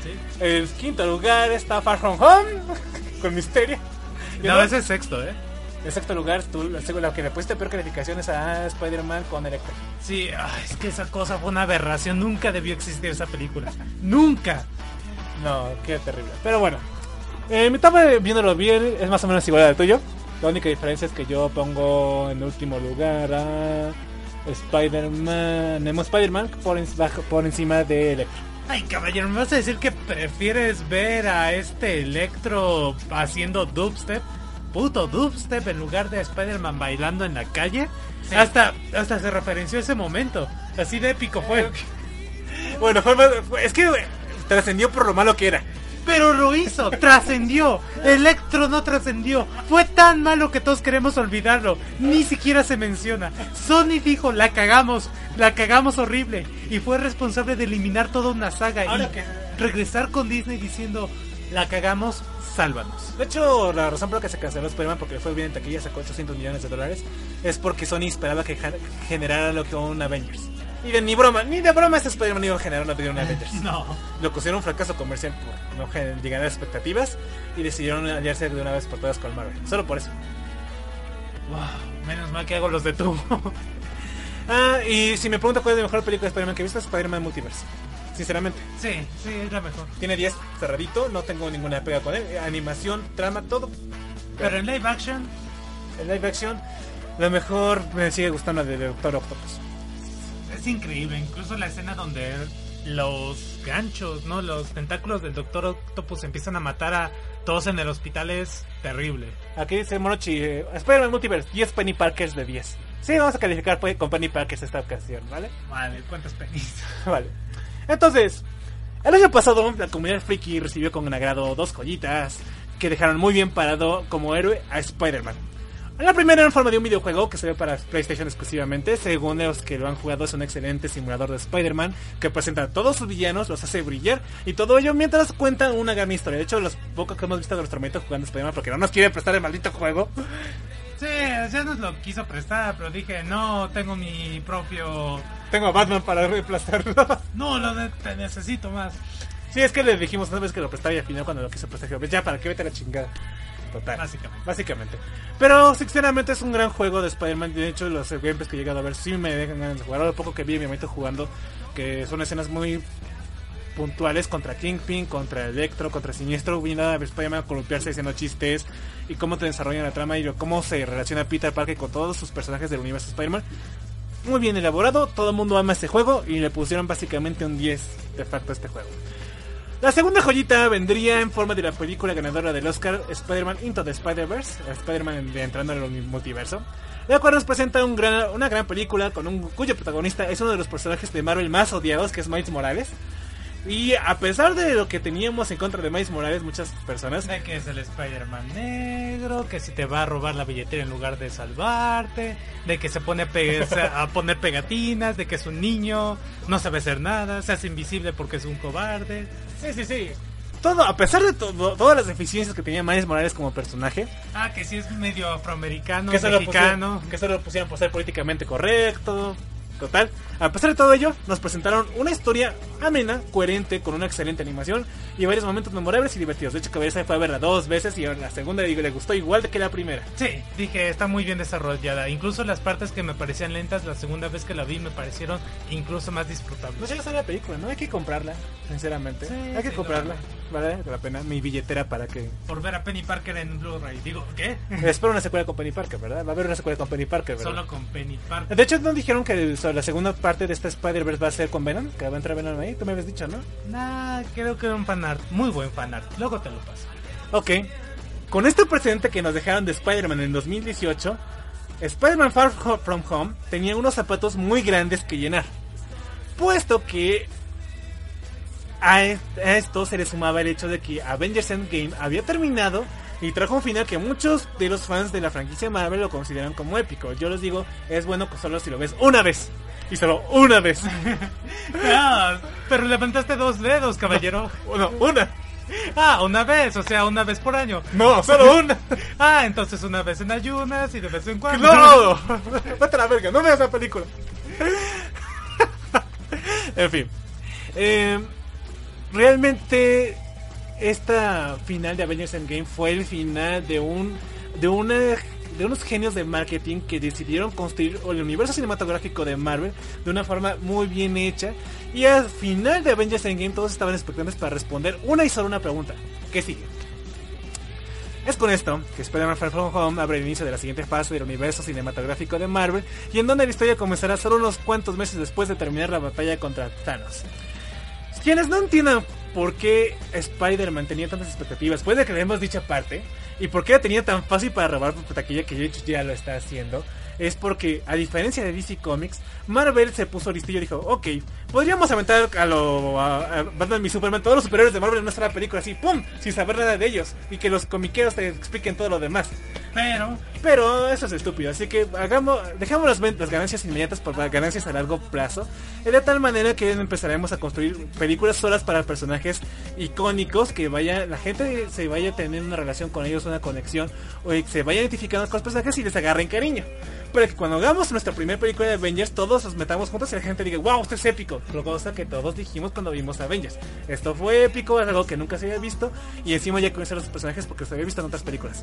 Sí. En quinto lugar está Far From Home con Misterio. No, en ese es sexto, ¿eh? en sexto lugar, tú, la segunda- la que le pusiste peor calificación es a Spider-Man con Electro. Sí, ay, es que esa cosa fue una aberración. Nunca debió existir esa película. Nunca. No, qué terrible. Pero bueno, eh, mi eh, viéndolo bien, es más o menos igual al tuyo. La única diferencia es que yo pongo en último lugar a Spider-Man, Nemo Spider-Man por, en- bajo- por encima de Electro. Ay, caballero, ¿me vas a decir que prefieres ver a este Electro haciendo dubstep? Puto dubstep en lugar de Spider-Man bailando en la calle. Hasta, hasta se referenció ese momento. Así de épico fue. Bueno, fue más- fue- es que trascendió por lo malo que era. Pero lo hizo, trascendió. Electro no trascendió. Fue tan malo que todos queremos olvidarlo. Ni siquiera se menciona. Sony dijo, la cagamos, la cagamos horrible. Y fue responsable de eliminar toda una saga Ahora y que- regresar con Disney diciendo, la cagamos, sálvanos. De hecho, la razón por la que se canceló Spider-Man, porque fue bien en taquilla, sacó 800 millones de dólares, es porque Sony esperaba que generara lo que un Avengers. Y de ni broma, ni de broma este Spider-Man iba a generar lo que un Avengers. No. Lo consideraron un fracaso comercial por no llegar a las expectativas y decidieron aliarse de una vez por todas con Marvel. Solo por eso. Wow, menos mal que hago los detuvo. Ah, y si me pregunta cuál es la mejor película de Spider-Man que he visto, es Spider-Man Multiverse. sinceramente. Sí, sí, es la mejor. Tiene 10 cerradito, no tengo ninguna pega con él. Animación, trama, todo. Pero en live action, El live action, lo mejor me sigue gustando la de Doctor Octopus. Increíble. Incluso la escena donde los ganchos, ¿no? Los tentáculos del Doctor Octopus empiezan a matar a todos en el hospital es terrible. Aquí dice Morochi, eh, Spider-Man Multiverse, 10 Penny Parkers de 10. Sí, vamos a calificar pues, con Penny Parkers esta ocasión, ¿vale? Vale, ¿cuántos penis? Vale. Entonces, el año pasado la comunidad friki recibió con agrado dos joyitas que dejaron muy bien parado como héroe a Spider-Man. La primera en forma de un videojuego que se ve para PlayStation exclusivamente. Según los que lo han jugado, es un excelente simulador de Spider-Man que presenta a todos sus villanos, los hace brillar y todo ello mientras cuenta una gran historia. De hecho, los pocos que hemos visto de nuestro momento jugando Spider-Man porque no nos quieren prestar el maldito juego. Sí, ya nos lo quiso prestar, pero dije, no, tengo mi propio... Tengo a Batman para reemplazarlo. No, lo de- te necesito más. Sí, es que le dijimos una vez que lo prestaba y al final cuando lo quiso prestar, dijo, "Ves, ya, ¿para qué vete a la chingada? Total. Básicamente. Básicamente. Pero, sinceramente, es un gran juego de Spider-Man. De hecho, los gameplays que he llegado a ver sí me dejan ganas de jugar. Lo poco que vi momento jugando, que son escenas muy puntuales contra Kingpin, contra Electro, contra Siniestro. Vi nada de Spider-Man columpiarse diciendo chistes y cómo te desarrollan la trama y cómo se relaciona Peter Parker con todos sus personajes del universo Spider-Man. Muy bien elaborado, todo el mundo ama este juego y le pusieron básicamente un 10 de facto a este juego. La segunda joyita vendría en forma de la película ganadora del Oscar Spider-Man Into the Spider-Verse, Spider-Man de- entrando en el multiverso, la cual nos presenta un gran- una gran película con un, cuyo protagonista es uno de los personajes de Marvel más odiados, que es Miles Morales. Y a pesar de lo que teníamos en contra de Miles Morales, muchas personas De que es el Spider-Man negro, que si te va a robar la billetera en lugar de salvarte, de que se pone a, pe- a poner pegatinas, de que es un niño, no sabe hacer nada, se hace invisible porque es un cobarde. Sí, sí, sí. Todo, a pesar de todo, todas las deficiencias que tenía Miles Morales como personaje, Ah, que si es medio afroamericano, que se, lo mexicano. pusieron, que se lo pusieron por ser políticamente correcto. Total, a pesar de todo ello, nos presentaron una historia amena, coherente, con una excelente animación y varios momentos memorables y divertidos. De hecho, Cabeza fue a verla dos veces y la segunda le le gustó igual que la primera. Sí, dije, está muy bien desarrollada. Incluso las partes que me parecían lentas, la segunda vez que la vi me parecieron incluso más No disfrutables. llega a ser la película, ¿no? Hay que comprarla, sinceramente. Sí, Hay que sí, comprarla, lo vale la pena. Mi billetera para que... Por ver a Penny Parker en Blu-ray. Digo, ¿qué? Espero una secuela con Penny Parker, ¿verdad? Va a haber una secuela con Penny Parker, ¿verdad? Solo con Penny Parker. De hecho, ¿no dijeron que sobre la segunda parte de esta Spider-Verse va a ser con Venom? Que va a entrar Venom ahí, tú me habías dicho, ¿no? Nah, creo que era un fanart. Muy buen fanart. Luego te lo paso. Ok. Con este precedente que nos dejaron de Spider-Man en 2018, Spider-Man Far From Home tenía unos zapatos muy grandes que llenar. Puesto que a es- a esto se le sumaba el hecho de que Avengers Endgame había terminado y trajo un final que muchos de los fans de la franquicia Marvel lo consideran como épico. Yo les digo, es bueno que solo si lo ves una vez. Y solo una vez. Pero levantaste dos dedos, caballero. Bueno, una. Ah, una vez, o sea, una vez por año. No, solo una. Ah, entonces una vez en ayunas y de vez en cuando. ¡No! Vete a la verga, no veas la película. en fin. Eh, realmente esta final de Avengers Endgame fue el final de un de una de unos genios de marketing que decidieron construir el universo cinematográfico de Marvel de una forma muy bien hecha y al final de Avengers Endgame todos estaban expectantes para responder una y solo una pregunta ¿qué sigue? Es con esto que Spider-Man Far From Home abre el inicio de la siguiente fase del universo cinematográfico de Marvel y en donde la historia comenzará solo unos cuantos meses después de terminar la batalla contra Thanos. Quienes no entiendan por qué Spider-Man tenía tantas expectativas, después de que le hemos dicho aparte, y por qué la tenía tan fácil para robar por taquilla que ya lo está haciendo, es porque, a diferencia de DC Comics, Marvel se puso listillo y dijo, ok, podríamos aventar a lo a, a Batman y Superman, todos los superhéroes de Marvel en sola película así, ¡pum! Sin saber nada de ellos, y que los comiqueros te expliquen todo lo demás. Pero, Pero eso es estúpido, así que hagamos, dejamos las, ganancias inmediatas por ganancias a largo plazo, de tal manera que empezaremos a construir películas solas para personajes icónicos que vaya, la gente se vaya teniendo una relación con ellos, una conexión, o que se vaya identificando con los personajes y les agarren cariño. Para que cuando hagamos nuestra primera película de Avengers, todos nos metamos juntos y la gente diga, wow, esto es épico. Lo cosa que todos dijimos cuando vimos Avengers. Esto fue épico, es algo que nunca se había visto, y encima ya conocer a los personajes porque se había visto en otras películas.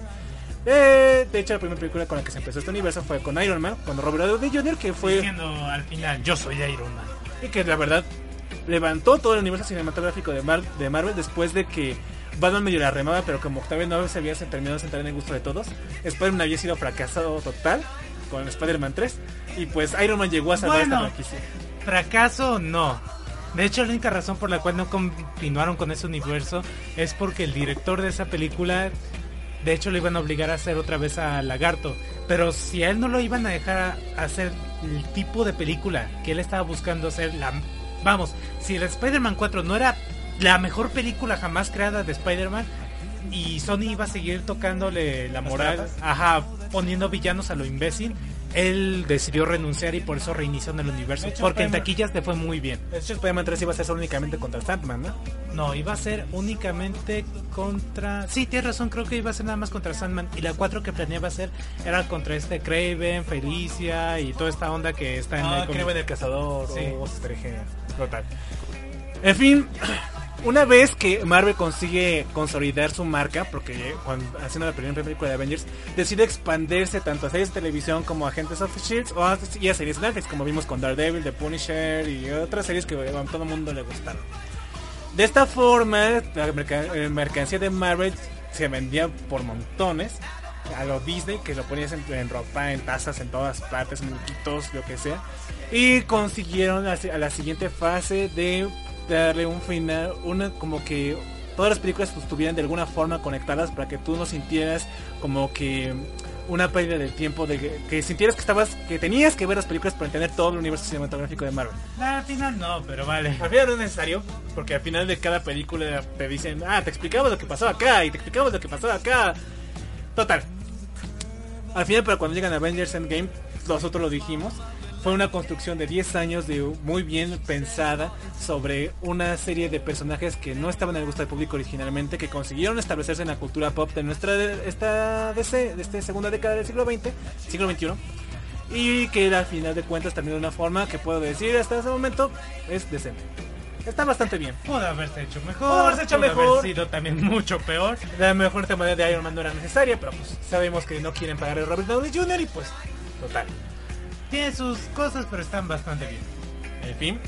Eh, de hecho, la primera película con la que se empezó este universo fue con Iron Man, con Robert Downey Jr., que fue diciendo al final, yo soy Iron Man. y que la verdad levantó todo el universo cinematográfico de, Mar- de Marvel después de que Batman medio la remaba, pero como todavía no se había terminado de sentar en el gusto de todos, Spider-Man había sido fracasado total con Spider-Man 3 y pues Iron Man llegó a salvar esta Bueno. franquicia. Fracaso, no. De hecho, la única razón por la cual no continuaron con ese universo es porque el director de esa película, de hecho, lo iban a obligar a hacer otra vez a Lagarto. Pero si a él no lo iban a dejar hacer el tipo de película que él estaba buscando hacer, la, vamos, si el Spider-Man 4 no era la mejor película jamás creada de Spider-Man, y Sony iba a seguir tocándole la moral, ajá, poniendo villanos a lo imbécil. Él decidió renunciar y por eso reinició en el universo. Hecho, porque en taquillas le fue muy bien. De hecho, Spider-Man 3 iba a ser únicamente contra Sandman, ¿no? No, iba a ser únicamente contra. Sí, tienes razón, creo que iba a ser nada más contra Sandman. Y la 4 que planeaba hacer era contra este Craven, Felicia y toda esta onda que está en Ah, el cómic. Kraven el cazador Sí. o. Total. En fin, una vez que Marvel consigue consolidar su marca, porque haciendo la primera película de Avengers, decide expandirse tanto a series de televisión como a Agentes of Shield o a, y a series Netflix, como vimos con Daredevil, The Punisher y otras series que a todo el mundo le gustaron. De esta forma, la eh, mercancía de Marvel se vendía por montones a lo Disney, que lo ponías en, ropa, en tazas, en todas partes, muñequitos, lo que sea. Y consiguieron a la siguiente fase de darle un final, una como que todas las películas pues, estuvieran de alguna forma conectadas para que tú no sintieras como que una pérdida del tiempo, de que, que sintieras que estabas, que tenías que ver las películas para entender todo el universo cinematográfico de Marvel. Nah, al final no, pero vale. Al final no es necesario, porque al final de cada película te dicen, ah, te explicamos lo que pasó acá y te explicamos lo que pasó acá. Total. Al final, pero cuando llegan Avengers Endgame, nosotros lo dijimos, fue una construcción de 10 años de muy bien pensada sobre una serie de personajes que no estaban el gusto del público originalmente, que consiguieron establecerse en la cultura pop de nuestra esta DC, de esta segunda década del siglo XX, siglo XXI. Y que al final de cuentas terminó de una forma que puedo decir hasta ese momento es decente. Está bastante bien. Pudo haberse hecho mejor. Pudo haberse hecho pudo mejor. haber sido también mucho peor. La mejor temporada de Iron Man no era necesaria, pero pues sabemos que no quieren pagar a Robert Downey Jr. y pues, total. Tiene sus cosas, pero están bastante bien. En fin.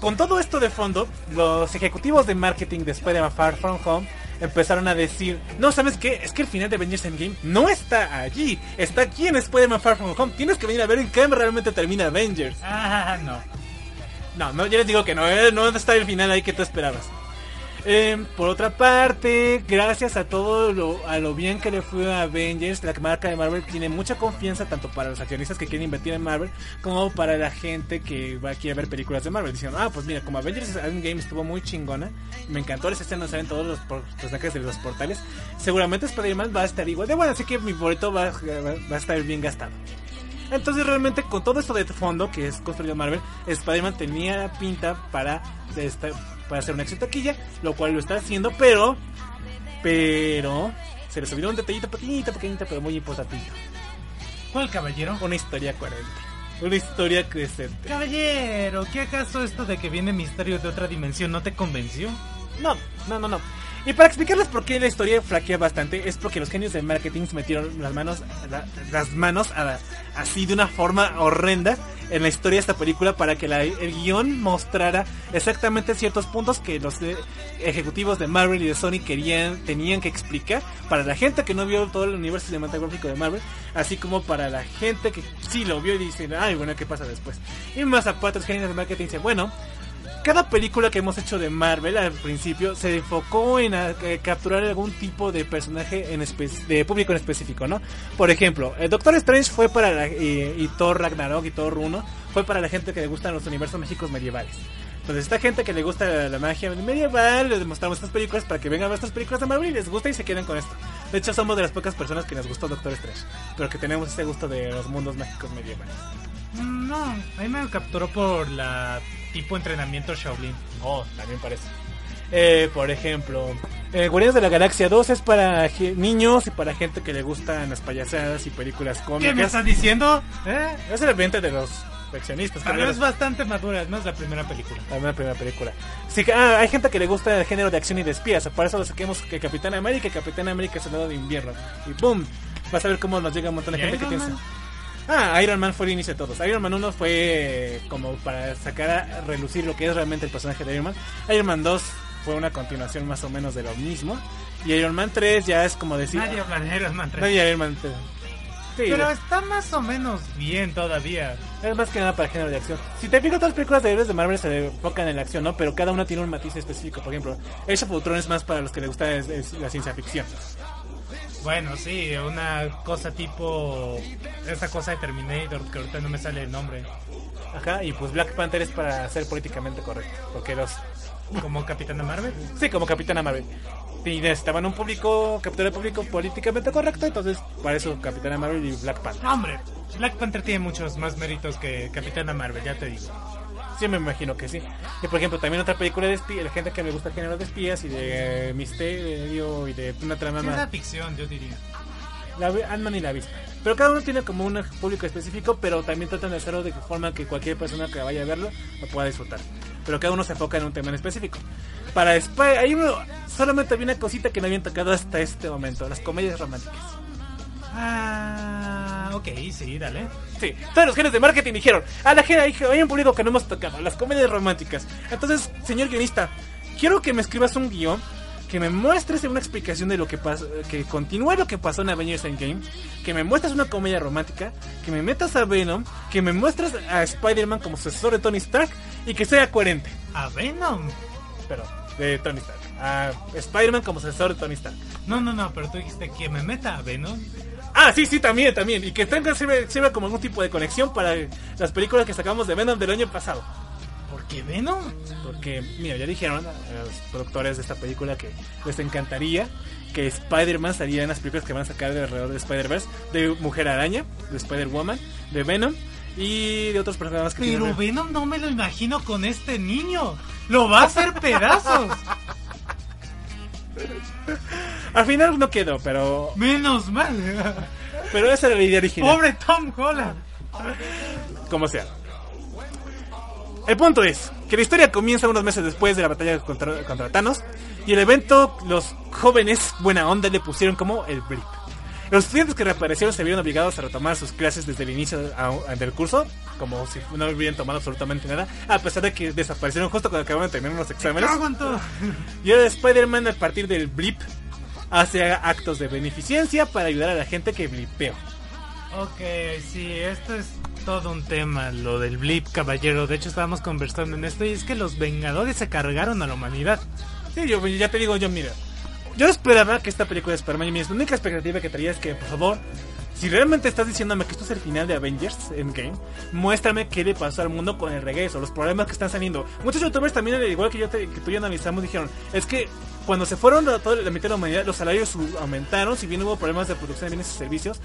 Con todo esto de fondo, los ejecutivos de marketing de Spider-Man Far From Home empezaron a decir, no, ¿sabes qué? Es que el final de Avengers Endgame no está allí, está aquí en Spider-Man Far From Home. Tienes que venir a ver en qué realmente termina Avengers. Ah, no. No, no, yo les digo que no, eh, no está el final ahí que tú esperabas. Eh, por otra parte, gracias a todo lo, a lo bien que le fue a Avengers, la marca de Marvel tiene mucha confianza tanto para los accionistas que quieren invertir en Marvel como para la gente que va aquí a ver películas de Marvel. Diciendo, ah, pues mira, como Avengers Endgame estuvo muy chingona, me encantó las escenas salen todos los personajes de los portales, seguramente Spider-Man va a estar igual de bueno, así que mi boleto va a estar bien gastado. Entonces realmente con todo esto de fondo que es construido Marvel, Spider-Man tenía pinta para, esta- para hacer una éxito taquilla, lo cual lo está haciendo, pero, pero, se les olvidó un detallito pequeñito, pequeñito, pero muy importantito. ¿Cuál caballero? Una historia coherente. Una historia crecente. Caballero, ¿qué acaso esto de que viene misterio de otra dimensión no te convenció? No, no, no, no. Y para explicarles por qué la historia flaquea bastante, es porque los genios de marketing se metieron las manos, la- las manos a- así de una forma horrenda en la historia de esta película para que la- el guion mostrara exactamente ciertos puntos que los eh, ejecutivos de Marvel y de Sony querían, tenían que explicar para la gente que no vio todo el universo cinematográfico de Marvel, así como para la gente que sí lo vio y dice, ay, bueno, ¿qué pasa después? Y más aparte, los genios de marketing dicen, bueno, cada película que hemos hecho de Marvel al principio se enfocó en eh, capturar algún tipo de personaje en de público en específico, ¿no? Por ejemplo, el Doctor Strange fue para la, y, y Thor Ragnarok y Thor 1 fue para la gente que le gustan los universos mágicos medievales. Entonces, esta gente que le gusta la, magia medieval, les demostramos estas películas para que vengan a ver estas películas de Marvel y les gusta y se queden con esto. De hecho, somos de las pocas personas que nos gustó Doctor Strange, pero que tenemos este gusto de los mundos mágicos medievales. Mm, No, a mí me capturó por la tipo entrenamiento Shaolin. Oh, también parece. Eh, por ejemplo, eh, Guardianes de la Galaxia 2 es para niños y para gente que le gustan las payasadas y películas ¿Qué me cómicas. estás diciendo? ¿Eh? Es el ambiente de los accionistas. Pero es bastante madura, es más la primera película. También la primera película. Sí, ah, hay gente que le gusta el género de acción y de espías. Por eso lo saquemos que Capitán América y Capitán América Soldado de Invierno. Y ¡boom! Vas a ver cómo nos llega un montón de ¿Y gente que piensa. Ah, Iron Man fue el inicio de todos. Iron Man 1 fue como para sacar a relucir lo que es realmente el personaje de Iron Man. Iron Man 2 fue una continuación más o menos de lo mismo. Y Iron Man 3 ya es como decir... Nadie habla de Iron Man 3. Nadie Iron Man 3. Sí, Pero está más o menos bien todavía. es más que nada para el género de acción. Si te fijas, todas las películas de héroes de Marvel se enfocan en la acción, ¿no? Pero cada una tiene un matiz específico. Por ejemplo, Age of Ultron es más para los que les gusta es- es la ciencia ficción. Bueno, sí, una cosa tipo. Esa cosa de Terminator, que ahorita no me sale el nombre. Ajá, y pues Black Panther es para ser políticamente correcto. Porque los Como Capitana Marvel. Sí, como Capitana Marvel. Y necesitaban un público, capturar el público políticamente correcto, entonces para eso Capitana Marvel y Black Panther. Hombre, Black Panther tiene muchos más méritos que Capitana Marvel, ya te digo. Sí, me imagino que sí. Y por ejemplo, también otra película de espías, la gente que me gusta el género de espías y de eh, misterio y de una trama Ciencia más. ficción, yo diría. La Ant-Man y la avispa. Pero cada uno tiene como un público específico, pero también tratan de hacerlo de forma que cualquier persona que vaya a verlo lo pueda disfrutar. Pero cada uno se enfoca en un tema en específico. Para Spy, hay uno, solamente había una cosita que no habían tocado hasta este momento, las comedias románticas. Ah, ok, sí, dale. Sí, todos los genios de marketing dijeron, a la gente hay, hay un público que no hemos tocado, las comedias románticas. Entonces, señor guionista, quiero que me escribas un guion que me muestres una explicación de lo que pasó, que continúe lo que pasó en Avengers Endgame, que me muestres una comedia romántica, que me metas a Venom, que me muestres a Spider-Man como sucesor de Tony Stark y que sea coherente. A Venom. Pero, de Tony Stark. A Spider-Man como sucesor de Tony Stark. No, no, no, pero tú dijiste que me meta a Venom. Ah, sí, sí, también, también. Y que tenga sirve, sirva como algún tipo de conexión para las películas que sacamos de Venom del año pasado. ¿Por qué Venom? Porque, mira, ya dijeron a los productores de esta película que les encantaría que Spider-Man saliera en las películas que van a sacar de alrededor de Spider-Verse, de Mujer Araña, de Spider-Woman, de Venom y de otros personajes que Pero Venom no me lo imagino con este niño. Lo va a hacer pedazos. Al final no quedó, pero Menos mal. pero esa era la idea original. Pobre Tom Holland. como sea. El punto es que la historia comienza unos meses después de la batalla contra, contra Thanos y el evento los jóvenes buena onda le pusieron como el blip. Los estudiantes que reaparecieron se vieron obligados a retomar sus clases desde el inicio a- del curso, como si no hubieran tomado absolutamente nada, a pesar de que desaparecieron justo cuando acababan de terminar los exámenes. Y ahora Spider-Man a partir del blip hace actos de beneficencia para ayudar a la gente que blipeó. Ok, sí, esto es todo un tema, lo del blip, caballero. De hecho, estábamos conversando en esto y es que los Vengadores se cargaron a la humanidad. Sí, yo ya te digo, yo mira. Yo esperaba que esta película de Spider-Man mi única expectativa que traía es que, por favor, si realmente estás diciéndome que esto es el final de Avengers Endgame, muéstrame qué le pasó al mundo con el regreso, los problemas que están saliendo. Muchos youtubers también, al igual que yo que tú y analizamos, dijeron, es que cuando se fueron a toda la mitad de la humanidad, los salarios aumentaron, si bien hubo problemas de producción de bienes y servicios,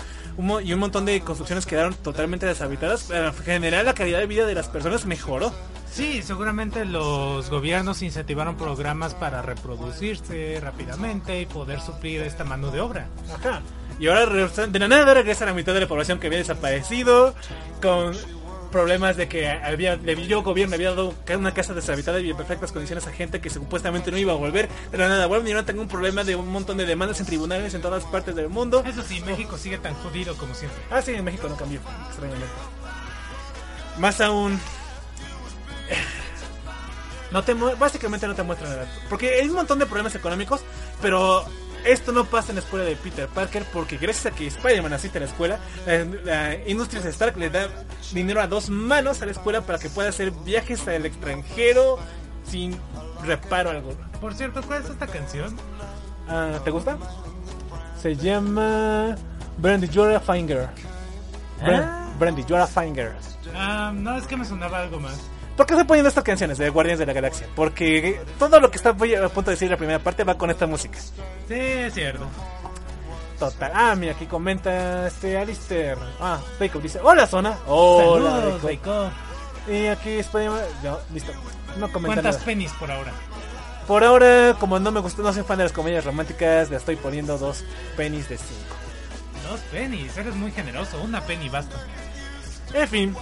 y un montón de construcciones quedaron totalmente deshabitadas, pero en general la calidad de vida de las personas mejoró. Sí, seguramente los gobiernos incentivaron programas para reproducirse rápidamente y poder suplir esta mano de obra. Ajá. Y ahora de la nada regresa la mitad de la población que había desaparecido, con problemas de que había, el gobierno había dado una casa deshabitada y en perfectas condiciones a gente que supuestamente no iba a volver. De la nada vuelven y ahora tengo un problema de un montón de demandas en tribunales en todas partes del mundo. Eso sí, México sigue tan jodido como siempre. Ah, sí, en México no cambió, extrañamente. Más aún. No te básicamente no te muestran nada. Porque hay un montón de problemas económicos, pero esto no pasa en la escuela de Peter Parker porque gracias a que Spider-Man asiste a la escuela, la, la Industries Stark le da dinero a dos manos a la escuela para que pueda hacer viajes al extranjero sin reparo alguno. Por cierto, ¿cuál es esta canción? Ah, ¿Te gusta? Se llama Brandy, you're a finger. ¿Ah? Brandy, you're a finger. Ah, no, es que me sonaba algo más. ¿Por qué estoy poniendo estas canciones de Guardianes de la Galaxia? Porque todo lo que está a punto de decir la primera parte va con esta música. Sí, es cierto. Total. Ah, mira, aquí comenta este Alistair. Ah, Jacob dice, hola zona. Hola, Saludos. Y aquí Spider-Man. Ya, listo. No comenta ¿Cuántas nada. penis por ahora? Por ahora, como no me gustó, no soy fan de las comedias románticas, le estoy poniendo dos pennies de cinco. Dos penis, eres muy generoso. Una penny basta. En fin,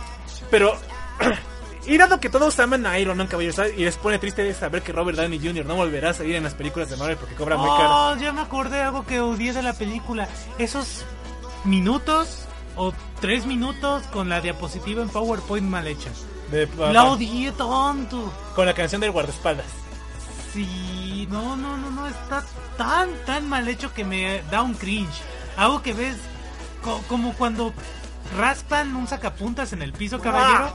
pero. y dado que todos aman a Iron Man, caballeros, y les pone triste saber que Robert Downey Jr. no volverá a salir en las películas de Marvel porque cobra muy caro. Oh, ya me acordé de algo que odié de la película. Esos minutos o tres minutos con la diapositiva en PowerPoint mal hecha. De- La odié tonto. con la canción del guardaespaldas. Sí, no, no, no, no, está tan, tan mal hecho que me da un cringe. Algo que ves co- como cuando raspan un sacapuntas en el piso, caballero.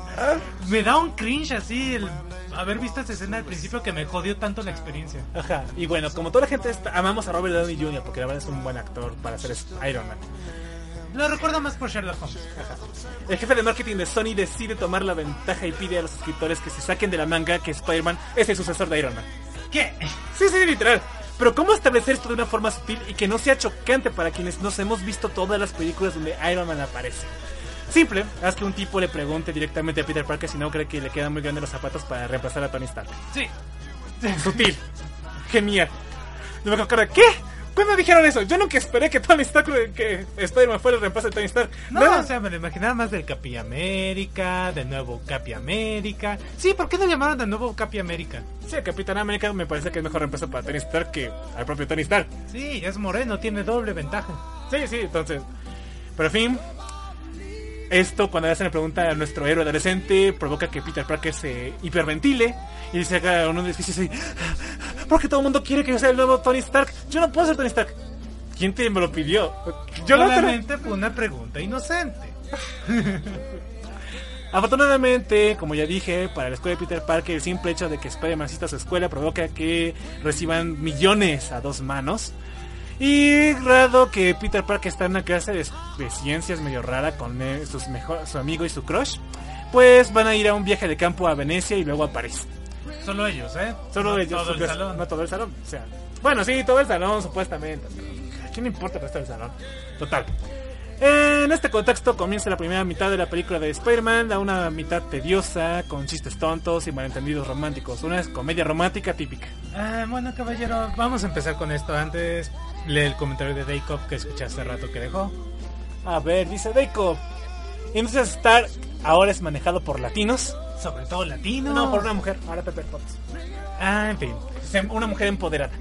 Me da un cringe así el haber visto esa escena al principio que me jodió tanto la experiencia. Ajá. Y bueno, como toda la gente está- amamos a Robert Downey Jr. porque la verdad es un buen actor para ser Iron Man. Lo recuerdo más por Sherlock Holmes. El jefe de marketing de Sony decide tomar la ventaja y pide a los escritores que se saquen de la manga que Spider-Man es el sucesor de Iron Man. ¿Qué? Sí, sí, literal. Pero ¿cómo establecer esto de una forma sutil y que no sea chocante para quienes nos hemos visto todas las películas donde Iron Man aparece? Simple, haz que un tipo le pregunte directamente a Peter Parker si no cree que le quedan muy grandes los zapatos para reemplazar a Tony Stark. Sí. Sutil. Genial. No me acuerdo, ¿qué? ¿Cuándo dijeron eso? Yo nunca esperé que Tony Stark, que Spider-Man fuera el reemplazo de Tony Stark. No, Nada. o sea, me lo imaginaba más del Capi América, del nuevo Capi América. Sí, ¿por qué no llamaron del nuevo Capi América? Sí, el Capitán América me parece que es mejor reemplazo para Tony Stark que al propio Tony Stark. Sí, es moreno, tiene doble ventaja. Sí, sí, entonces. Pero en fin. Esto, cuando le hacen la pregunta a nuestro héroe adolescente, provoca que Peter Parker se hiperventile y se haga un edificio así. Porque todo el mundo quiere que yo sea el nuevo Tony Stark. Yo no puedo ser Tony Stark. ¿Quién te me lo pidió? Yo no Solamente fue una pregunta inocente. Afortunadamente, como ya dije, para la escuela de Peter Parker, el simple hecho de que Spider-Man asista a su escuela provoca que reciban millones a dos manos. Y dado que Peter Parker está en una clase de, de ciencias medio rara con eh, sus mejor, su amigo y su crush, pues van a ir a un viaje de campo a Venecia y luego a París. Solo ellos, ¿eh? Solo No ellos, Todo el salón. No todo el salón. O sea, bueno, sí, todo el salón, supuestamente. pero ¿A quién le importa el resto del salón? Total. En este contexto comienza la primera mitad de la película de Spider-Man, la una mitad tediosa, con chistes tontos y malentendidos románticos. Una comedia romántica típica. Ah, bueno, caballero, vamos a empezar con esto. Antes, lee el comentario de Daycop que escuché hace rato que dejó. A ver, dice Deiko. Industria Star ahora es manejado por latinos. Sobre todo latino. No, por una mujer. Ahora Pepe Potts. Ah, en fin. Una mujer empoderada.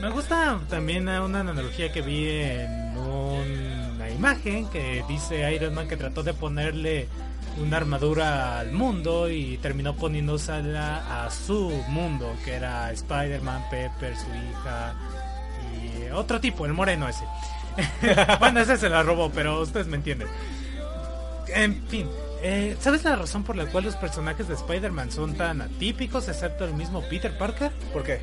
Me gusta también una analogía que vi en una imagen que dice Iron Man que trató de ponerle una armadura al mundo y terminó poniéndosela a su mundo, que era Spider-Man, Pepper, su hija y otro tipo, el moreno ese. bueno, ese se la robó, pero ustedes me entienden. En fin, eh, ¿sabes la razón por la cual los personajes de Spider-Man son tan atípicos, excepto el mismo Peter Parker? ¿Por qué?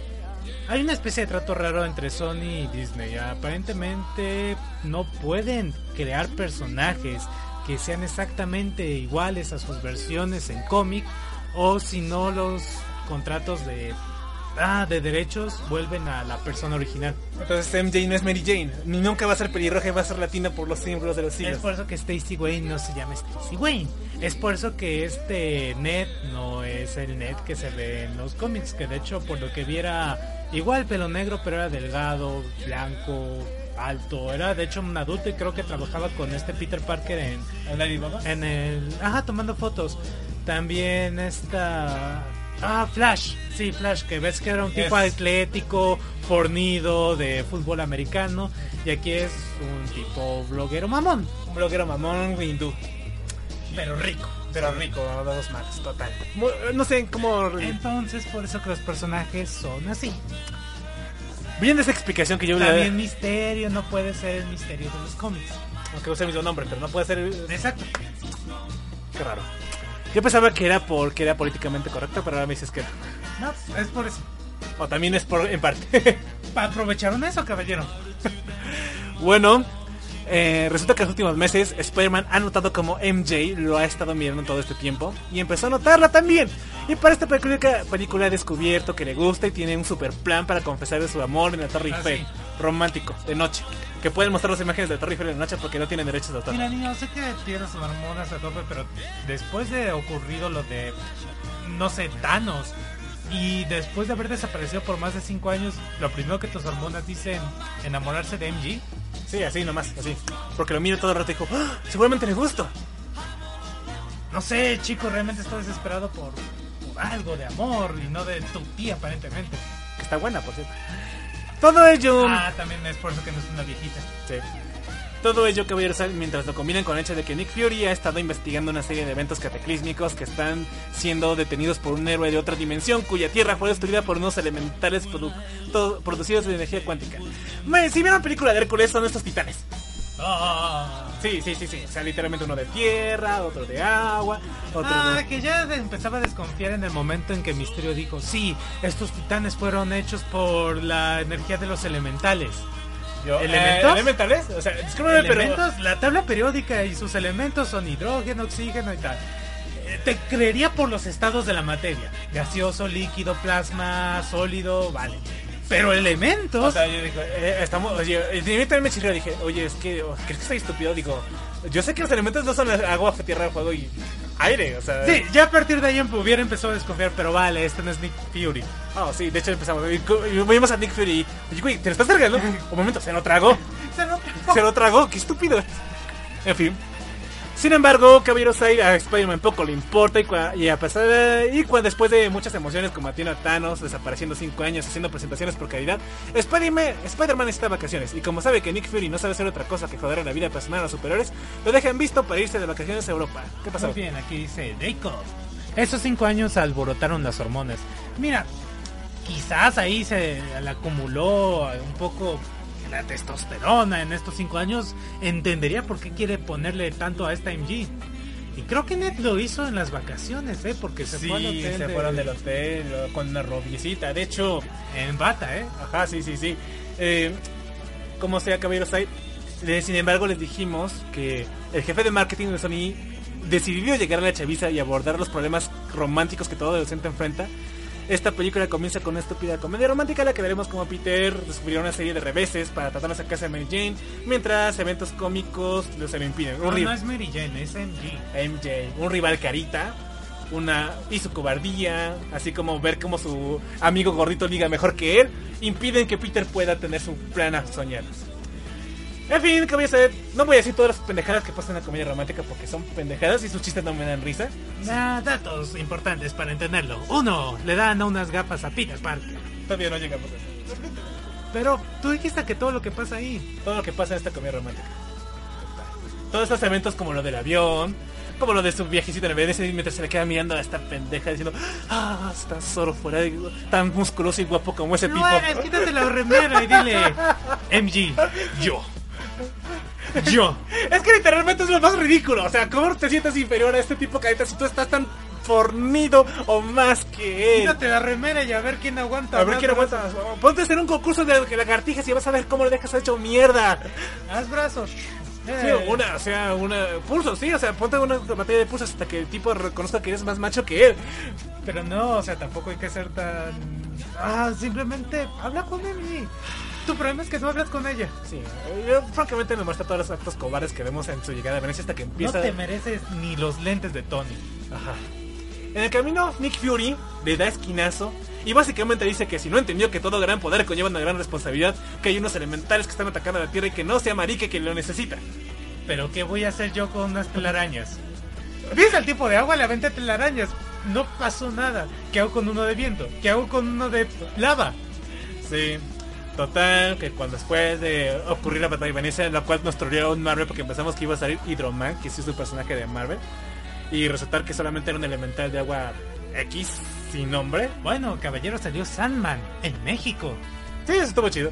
Hay una especie de trato raro entre Sony y Disney. Aparentemente no pueden crear personajes que sean exactamente iguales a sus versiones en cómic o si no los contratos de ah, de derechos vuelven a la persona original. Entonces MJ no es Mary Jane. Ni nunca va a ser pelirroja y va a ser latina por los símbolos de los Es siglos. por eso que Stacy Wayne no se llama Stacy Wayne. Es por eso que este Ned no es el Ned que se ve en los cómics. Que de hecho, por lo que viera, igual pelo negro, pero era delgado, blanco, alto. Era de hecho un adulto y creo que trabajaba con este Peter Parker en, en el. Ajá, tomando fotos. También esta. Ah, Flash. Sí, Flash, que ves que era un tipo atlético, fornido, de fútbol americano. Y aquí es un tipo bloguero mamón. Un bloguero mamón hindú. Pero rico. Pero rico, a dos manos, total. No sé cómo... Entonces, por eso que los personajes son así. Bien de esa explicación que yo le También Misterio no puede ser el misterio de los cómics. Aunque use el mismo nombre, pero no puede ser... Exacto. Qué raro. Yo pensaba que era porque era políticamente correcto, pero ahora me dices que no. No, es por eso. O también es por en parte. Aprovecharon eso, caballero. bueno, eh, resulta que en los últimos meses Spider-Man ha notado como MJ lo ha estado mirando todo este tiempo y empezó a notarla también. Y para esta película, película ha descubierto que le gusta y tiene un super plan para confesarle su amor en la Torre Ah, Eiffel. sí. Romántico, de noche. Que pueden mostrar las imágenes de la Torre Eiffel de noche porque no tienen derechos de autor. Mira, niño, sé que tienes sus hormonas a tope, pero después de ocurrido lo de, no sé, Thanos, y después de haber desaparecido por más de 5 años, lo primero que tus hormonas dicen, enamorarse de MG. Sí, así nomás, así. Porque lo miro todo el rato y dijo, "Ah, seguramente le gusto. No sé, chico, realmente está desesperado por, por algo de amor y no de tu tía, aparentemente. Que está buena, por cierto. Todo ello... Ah, también es por eso que no es una viejita. Sí. Todo ello, caballeros, mientras lo combinan con el hecho de que Nick Fury ha estado investigando una serie de eventos cataclísmicos que están siendo detenidos por un héroe de otra dimensión cuya tierra fue destruida por unos elementales produ- producidos de energía cuántica. Me- si vieron la película de Hércules, son estos titanes. Ah, Sí, sí, sí, sí. O sea, literalmente uno de tierra, otro de agua, otro Ah, de... que ya empezaba a desconfiar en el momento en que Misterio dijo, sí, estos titanes fueron hechos por la energía de los elementales. Yo, ¿Elementos? eh, ¿Elementales? O sea, discúlpame, pero... elementos, la tabla periódica y sus elementos son hidrógeno, oxígeno y tal. Eh, Te creería por los estados de la materia. Gaseoso, líquido, plasma, sólido, vale. Pero elementos... O sea, yo digo, eh, estamos, oye, me chirrió, dije, oye, es que, oh, ¿crees que soy estúpido? Digo, yo sé que los elementos no son agua, tierra, fuego y aire, o sea... Sí, ya a partir de ahí hubiera empezado a desconfiar, pero vale, este no es Nick Fury. Oh, sí, de hecho empezamos, vimos a Nick Fury y, güey, ¿te lo estás cargando? Un momento, se lo tragó, se lo tragó, qué estúpido es. En fin. Sin embargo, Caballeros Aire a Spider-Man poco le importa y, y a pesar de, y cuando después de muchas emociones combatiendo a Thanos, desapareciendo 5 años, haciendo presentaciones por caridad, Spider-Man Spider-Man está vacaciones y como sabe que Nick Fury no sabe hacer otra cosa que joder en la vida personal a los superiores, lo dejan visto para irse de vacaciones a Europa. ¿Qué pasó? Muy bien, aquí dice Jacob. Esos cinco años alborotaron las hormonas. Mira, quizás ahí se le acumuló un poco la testosterona en estos cinco años. Entendería por qué quiere ponerle tanto a esta MG. Y creo que Ned lo hizo en las vacaciones, ¿eh? Porque se Sí, fue al hotel. se de- fueron del hotel con una robiecita. De hecho, En bata, ¿eh? Ajá, sí, sí, sí. Eh, como sea, caballeros, eh, sin embargo, les dijimos que el jefe de marketing de Sony decidió llegar a la chaviza y abordar los problemas románticos que todo adolescente enfrenta. Esta película comienza con una estúpida comedia romántica en la que veremos como Peter descubrirá una serie de reveses para tratar de sacarse a Mary Jane, mientras eventos cómicos lo se lo impiden. Un No, es Mary Jane, es MG. MJ, un rival carita, una y su cobardía, así como ver cómo su amigo gordito liga mejor que él, impiden que Peter pueda tener su plan a soñar. En fin, ¿qué voy a hacer? No voy a decir todas las pendejadas que pasan en la comedia romántica porque son pendejadas y sus chistes no me dan risa. Ah, datos importantes para entenderlo. Uno, le dan unas gafas a Peter Parker. Todavía no llegamos a eso. Pero tú dijiste que todo lo que pasa ahí. Todo lo que pasa en esta comedia romántica. Todos estos eventos como lo del avión, como lo de su viajecito en el BDS mientras se le queda mirando a esta pendeja diciendo, ah, está solo fuera de... tan musculoso y guapo como ese No tipo. eres, quítate la remera y dile MG, yo. Yo. Es que literalmente es lo más ridículo. O sea, ¿cómo te sientes inferior a este tipo carita si tú estás tan fornido o más que él? Quítate la remera y a ver quién aguanta. A ver quién brazos. aguanta. Ponte a hacer un concurso de lagartijas y vas a ver cómo le dejas hecho mierda. Haz brazos. Sí, Eh, una, o sea, una pulso, sí, o sea, ponte una batalla de pulsos hasta que el tipo reconozca que eres más macho que él. Pero no, o sea, tampoco hay que ser tan. Ah, simplemente habla con. Tu problema es que no hablas con ella. Sí, yo francamente me muestra todos los actos cobardes que vemos en su llegada a Venecia hasta que No empieza. te mereces ni los lentes de Tony. Ajá. En el camino, Nick Fury le da esquinazo y básicamente dice que si no entendió que todo gran poder conlleva una gran responsabilidad, que hay unos elementales que están atacando a la Tierra y que no sea marique que lo necesita. Pero ¿qué voy a hacer yo con unas telarañas? ¿Viste al tipo de agua? Le aventé telarañas. No pasó nada. ¿Qué hago con uno de viento? ¿Qué hago con uno de lava? Sí. Total, que cuando después de ocurrir la batalla de Venecia, en la cual nos troleó un Marvel porque pensamos que iba a salir Hydroman, que sí es un personaje de Marvel, y resultar que solamente era un elemental de agua X sin nombre. Bueno, caballero, salió Sandman en México. Sí, eso estuvo chido.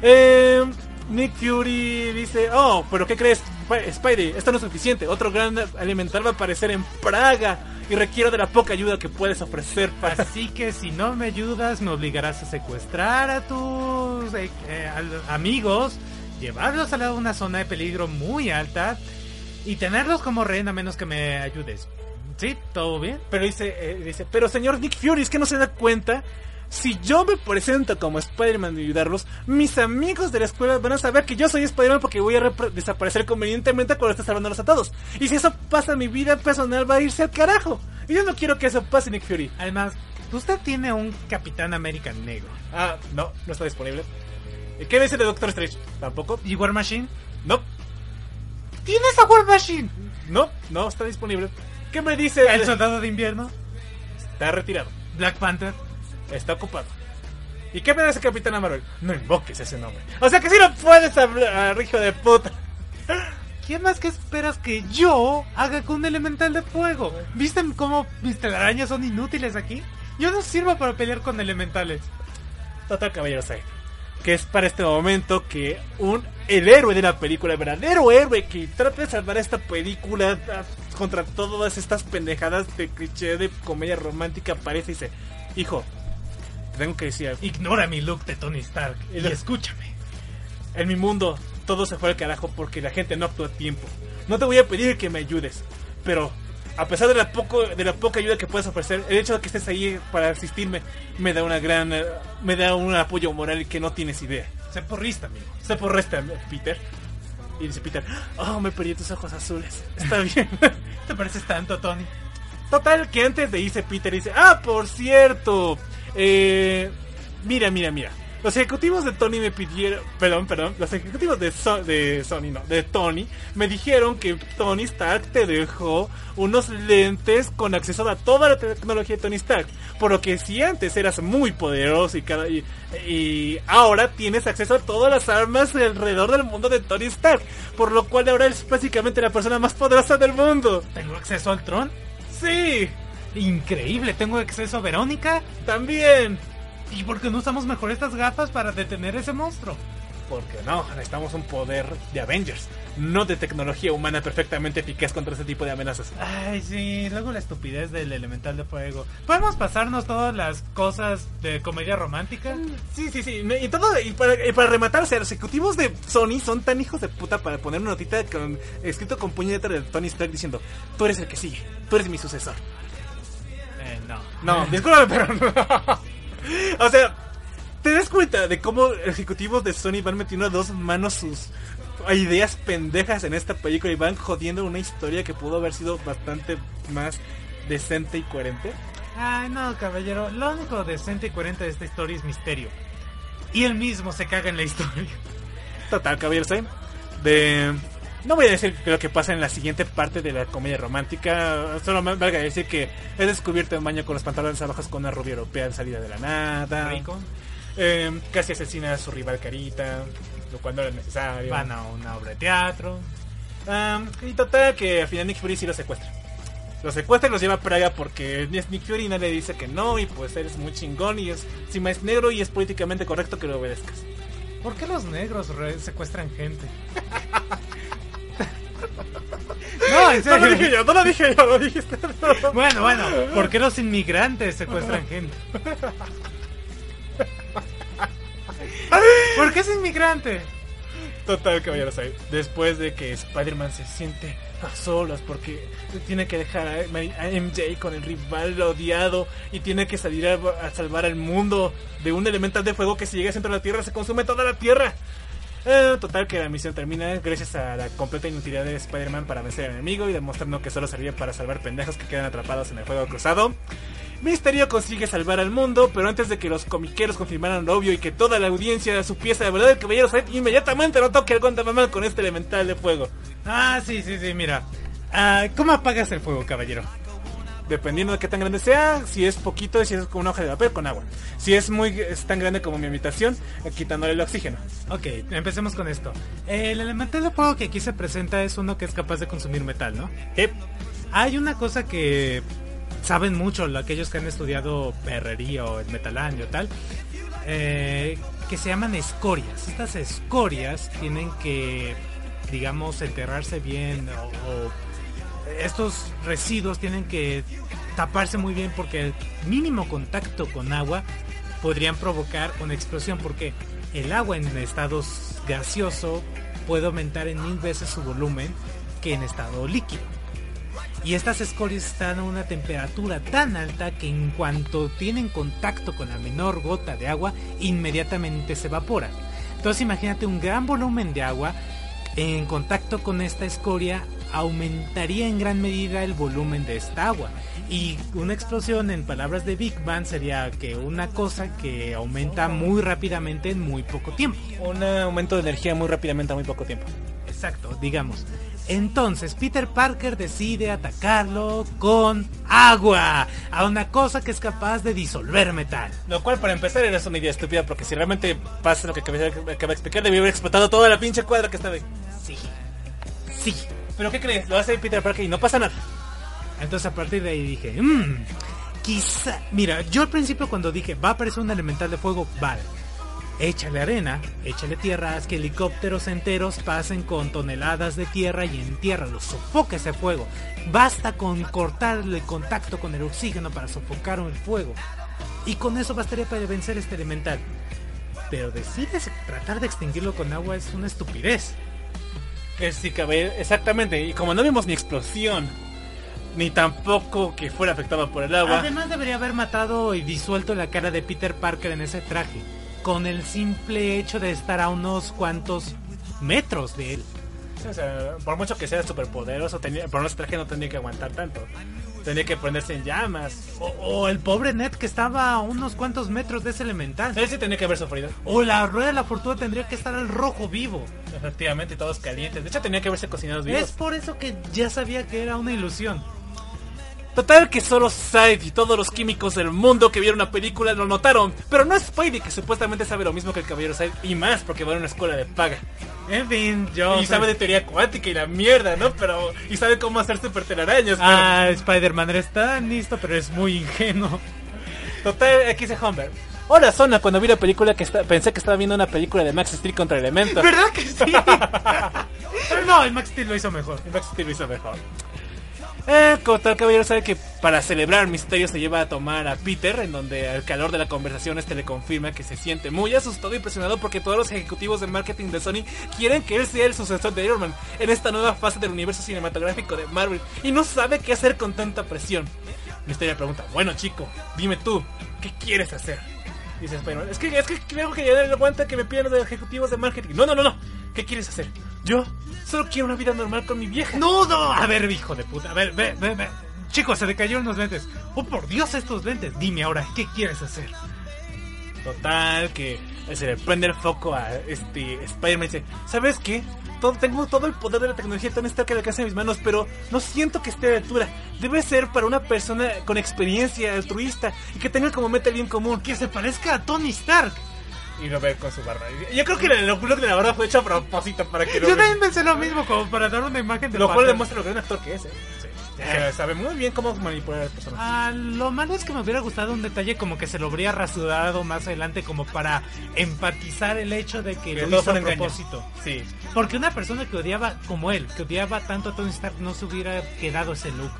Eh, Nick Fury dice, oh, pero ¿qué crees, Sp- Spidey? Esto no es suficiente. Otro gran elemental va a aparecer en Praga y requiero de la poca ayuda que puedes ofrecer para... Así que si no me ayudas, me obligarás a secuestrar a tus eh, eh, amigos, llevarlos a la- una zona de peligro muy alta y tenerlos como rehén a menos que me ayudes. ¿Sí? ¿Todo bien? Pero dice, eh, dice, pero señor Nick Fury, es que no se da cuenta. Si yo me presento como Spider-Man y ayudarlos, mis amigos de la escuela van a saber que yo soy Spider-Man porque voy a desaparecer convenientemente cuando estés salvándolos a todos. Y si eso pasa, mi vida personal va a irse al carajo. Y yo no quiero que eso pase, Nick Fury. Además, usted tiene un Capitán América negro. Ah, no, no está disponible. ¿Y ¿Qué dice de Doctor Strange? Tampoco. ¿Y War Machine? No, ¿Tienes a War Machine? no, no está disponible. ¿Qué me dice? ¿El Soldado de Invierno? Está retirado. ¿Black Panther? Está ocupado. ¿Y qué me dice Capitán Marvel? No invoques ese nombre. O sea que si no puedes hablar, hijo de puta. ¿quién más que esperas que yo haga con un elemental de fuego? ¿Viste cómo mis telarañas son inútiles aquí? Yo no sirvo para pelear con elementales. Total Caballero Sai. Que es para este momento que un el héroe de la película, el verdadero héroe que trata de salvar esta película ah, contra todas estas pendejadas de cliché de comedia romántica aparece y dice, hijo, tengo que decir. Ignora mi look de Tony Stark y escúchame. En mi mundo todo se fue al carajo porque la gente no actúa a tiempo. No te voy a pedir que me ayudes, pero a pesar de la poco de la poca ayuda que puedes ofrecer, el hecho de que estés ahí para asistirme me da una gran eh, me da un apoyo moral que no tienes idea. Sé porrista, amigo. Se por resta, Peter. Y dice Peter, oh, me perdí tus ojos azules. Está bien. ¿Te pareces tanto, Tony? Total, que antes de irse Peter dice, ah, por cierto, eh, mira, mira, mira. Los ejecutivos de Tony me pidieron, perdón, perdón, los ejecutivos de, So- de Sony, no, de Tony, me dijeron que Tony Stark te dejó unos lentes con acceso a toda la tecnología de Tony Stark. Por lo que si antes eras muy poderoso y, cada, y, y ahora tienes acceso a todas las armas alrededor del mundo de Tony Stark. Por lo cual ahora eres básicamente la persona más poderosa del mundo. ¿Tengo acceso al tron? Sí, Increíble, tengo acceso a Verónica. también. ¿Y por qué no usamos mejor estas gafas para detener ese monstruo? Porque no, necesitamos un poder de Avengers, no de tecnología humana perfectamente eficaz contra ese tipo de amenazas. Ay, sí, luego la estupidez del elemental de fuego. ¿Podemos pasarnos todas las cosas de comedia romántica? Sí, sí, sí. Y todo, y para, y rematar, o sea, los ejecutivos de Sony son tan hijos de puta para poner una notita con, escrito con puño de Tony Stark diciendo, tú eres el que sigue, tú eres mi sucesor. No. No, discúlpame, pero no. O sea, ¿te das cuenta de cómo ejecutivos de Sony van metiendo a dos manos sus ideas pendejas en esta película y van jodiendo una historia que pudo haber sido bastante más decente y coherente? Ay, no, caballero. Lo único decente y coherente de esta historia es misterio. Y él mismo se caga en la historia. Total, caballeros, ¿eh? De... No voy a decir lo que pasa en la siguiente parte de la comedia romántica. Solo me valga decir que he descubierto en baño con los pantalones abajo con una rubia europea en salida de la nada. Rico. Eh, casi asesina a su rival Carita, lo cual no era necesario. Van a una obra de teatro. Um, y total que al final Nick Fury sí lo secuestra. Lo secuestra y los lleva a Praga porque es Nick Fury y nadie le dice que no y pues eres muy chingón y es encima es negro y es políticamente correcto que lo obedezcas. ¿Por qué los negros secuestran gente? no, en No lo dije yo, no lo dije yo, lo dijiste. Bueno, bueno, ¿por qué los inmigrantes secuestran gente? ¿Por qué es inmigrante? Total, caballeros, ahí. Después de que Spider-Man se siente a solas porque tiene que dejar a a MJ con el rival odiado y tiene que salir a, a salvar al mundo de un elemental de fuego que si llega al centro de la Tierra se consume toda la Tierra. Eh, total que la misión termina gracias a la completa inutilidad de Spider-Man para vencer al enemigo y demostrando que solo servía para salvar pendejos que quedan atrapados en el fuego cruzado. Misterio consigue salvar al mundo, pero antes de que los comiqueros confirmaran lo obvio y que toda la audiencia supiese la verdad del caballero Zed, inmediatamente notó que algo andaba mal con este elemental de fuego. Ah, sí, sí, sí, mira. Ah, ¿Cómo apagas el fuego, caballero? Dependiendo de qué tan grande sea, si es poquito, si es con una hoja de papel, con agua. Si es muy es tan grande como mi habitación, eh, quitándole el oxígeno. Ok, empecemos con esto. El elemental de fuego que aquí se presenta es uno que es capaz de consumir metal, ¿no? Hay una cosa que saben mucho lo- aquellos que han estudiado herrería o el metalandio tal, eh, que se llaman escorias. Estas escorias tienen que, digamos, enterrarse bien o, o estos residuos tienen que taparse muy bien porque el mínimo contacto con agua podrían provocar una explosión porque el agua en estados gaseoso puede aumentar en mil veces su volumen que en estado líquido. Y estas escorias están a una temperatura tan alta que en cuanto tienen contacto con la menor gota de agua, inmediatamente se evaporan. Entonces imagínate un gran volumen de agua en contacto con esta escoria aumentaría en gran medida el volumen de esta agua. Y una explosión, en palabras de Big Bang, sería que una cosa que aumenta muy rápidamente en muy poco tiempo. Un aumento de energía muy rápidamente a muy poco tiempo. Exacto, digamos. Entonces Peter Parker decide atacarlo con agua, a una cosa que es capaz de disolver metal. Lo cual, para empezar, era una idea estúpida porque si realmente pasa lo que acaba de explicar, debió haber explotado toda la pinche cuadra que estaba ahí. Sí. Sí. ¿Pero qué crees? Lo hace Peter Parker y no pasa nada. Entonces a partir de ahí dije, mmm, quizá... Mira, yo al principio cuando dije, va a aparecer un elemental de fuego, vale. Échale arena, échale tierra, haz que helicópteros enteros pasen con toneladas de tierra y en tierra los sofoque ese fuego. Basta con cortarle el contacto con el oxígeno para sofocar el fuego. Y con eso bastaría para vencer este elemental. Pero decides tratar de extinguirlo con agua es una estupidez. Sí, caballero, exactamente. Y como no vimos ni explosión, ni tampoco que fuera afectado por el agua. Además debería haber matado y disuelto la cara de Peter Parker en ese traje, con el simple hecho de estar a unos cuantos metros de él. O sea, por mucho que sea superpoderoso, tenía, por nuestro traje no tendría que aguantar tanto. Tendría que ponerse en llamas. O, o el pobre Ned que estaba a unos cuantos metros de ese elemental. Él sí tendría que haber sufrido. O la rueda de la fortuna tendría que estar al rojo vivo. Efectivamente, todos calientes. De hecho, tenía que haberse cocinados vivos. Es por eso que ya sabía que era una ilusión. Total que solo Side y todos los químicos del mundo que vieron la película lo notaron. Pero no es Spidey que supuestamente sabe lo mismo que el caballero Side y más porque va a una escuela de paga. En fin, yo... y sabe de teoría cuántica y la mierda, ¿no? Pero... Y sabe cómo hacer super telarañas. pero- Ah, Spider-Man eres tan listo, pero es muy ingenuo. Total, aquí dice Humber. Hola, Zona, cuando vi la película que esta- pensé que estaba viendo una película de Max Steel contra Elementos. ¿Verdad que sí? pero no, el Max Steel lo hizo mejor. Y Max Steel lo hizo mejor. Eh, como tal caballero sabe que para celebrar Misterio se lleva a tomar a Peter, en donde al calor de la conversación este le confirma que se siente muy asustado y presionado porque todos los ejecutivos de marketing de Sony quieren que él sea el sucesor de Iron Man en esta nueva fase del universo cinematográfico de Marvel y no sabe qué hacer con tanta presión. Misterio le pregunta, bueno chico, dime tú, ¿qué quieres hacer? Dice Spider-Man, es que, es que creo que ya no aguanta que me pidan los ejecutivos de marketing. No, no, no, no. ¿Qué quieres hacer? Yo solo quiero una vida normal con mi vieja. No, no. A ver, hijo de puta. A ver, ve, ve, ve. Chicos, se le cayeron los lentes. Oh, por Dios, estos lentes. Dime ahora, ¿qué quieres hacer? Total, que se le prende el foco a este Spider-Man y dice, ¿sabes qué? Todo, tengo todo el poder de la tecnología tan Stark al alcance de mis manos, pero no siento que esté a la altura. Debe ser para una persona con experiencia, altruista y que tenga como meta el bien común. Que se parezca a Tony Stark. Y lo ve con su barba. Yo creo que el look de la barba fue hecho a propósito para que lo Yo también pensé lo mismo, como para dar una imagen de Lo cual demuestra lo gran actor que es, ¿eh? Que sabe muy bien cómo manipular a las personas. Ah, lo malo es que me hubiera gustado un detalle como que se lo habría rasurado más adelante como para empatizar el hecho de que Que lo hizo a un propósito. Sí. Porque una persona que odiaba como él, que odiaba tanto a Tony Stark, no se hubiera quedado ese look.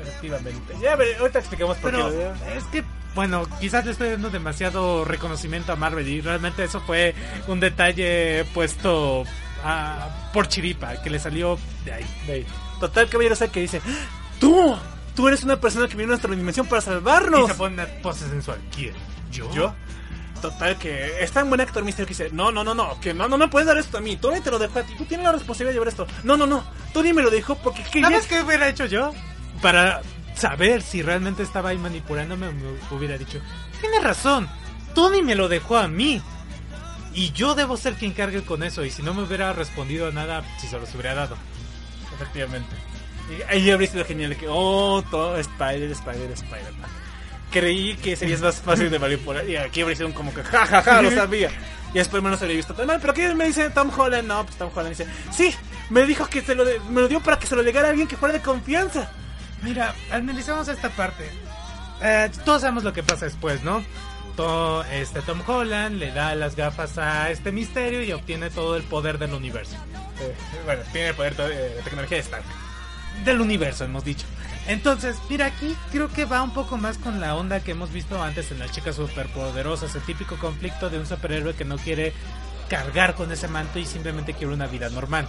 Efectivamente. Ya, a ver, ahorita explicamos por Pero qué es que, bueno, quizás le estoy dando demasiado reconocimiento a Marvel y realmente eso fue un detalle puesto ah, por chiripa, que le salió de ahí. De ahí. Total, caballero sabe que dice, ¡Tú! Tú eres una persona que viene a nuestra dimensión para Y salvarnos. se pone una pose sensual. ¿Quién? ¿Yo? ¿Yo? Total, que es tan buen actor Misterio que dice, no, no, no, no, que no, no me puedes dar esto a mí, Tony te lo dejó a ti, tú tienes la responsabilidad de llevar esto. No, no, no, Tony me lo dejó porque quería... ¿Sabes qué hubiera hecho yo? Para saber si realmente estaba ahí manipulándome, me hubiera dicho, tienes razón, Tony me lo dejó a mí. Y yo debo ser quien cargue con eso. Y si no me hubiera respondido nada, si se los hubiera dado. Efectivamente. Y ahí habría sido genial que, oh, todo Spider, Spider, Spider-Man. Creí que serías más fácil de manipular y aquí habría sido como que, ja, ja, ja, lo sabía. Y después no se habría visto tan mal. Pero ¿qué me dice Tom Holland? No, pues Tom Holland dice, sí, me dijo que se lo de- me lo dio para que se lo legara a alguien que fuera de confianza. Mira, analicemos esta parte. Eh, todos sabemos lo que pasa después, ¿no? To- este Tom Holland le da las gafas a este misterio y obtiene todo el poder del universo. Eh, bueno, tiene el poder to- eh, de tecnología de Stark. Del universo, hemos dicho. Entonces, mira, aquí creo que va un poco más con la onda que hemos visto antes en las chicas superpoderosas, el típico conflicto de un superhéroe que no quiere cargar con ese manto y simplemente quiere una vida normal.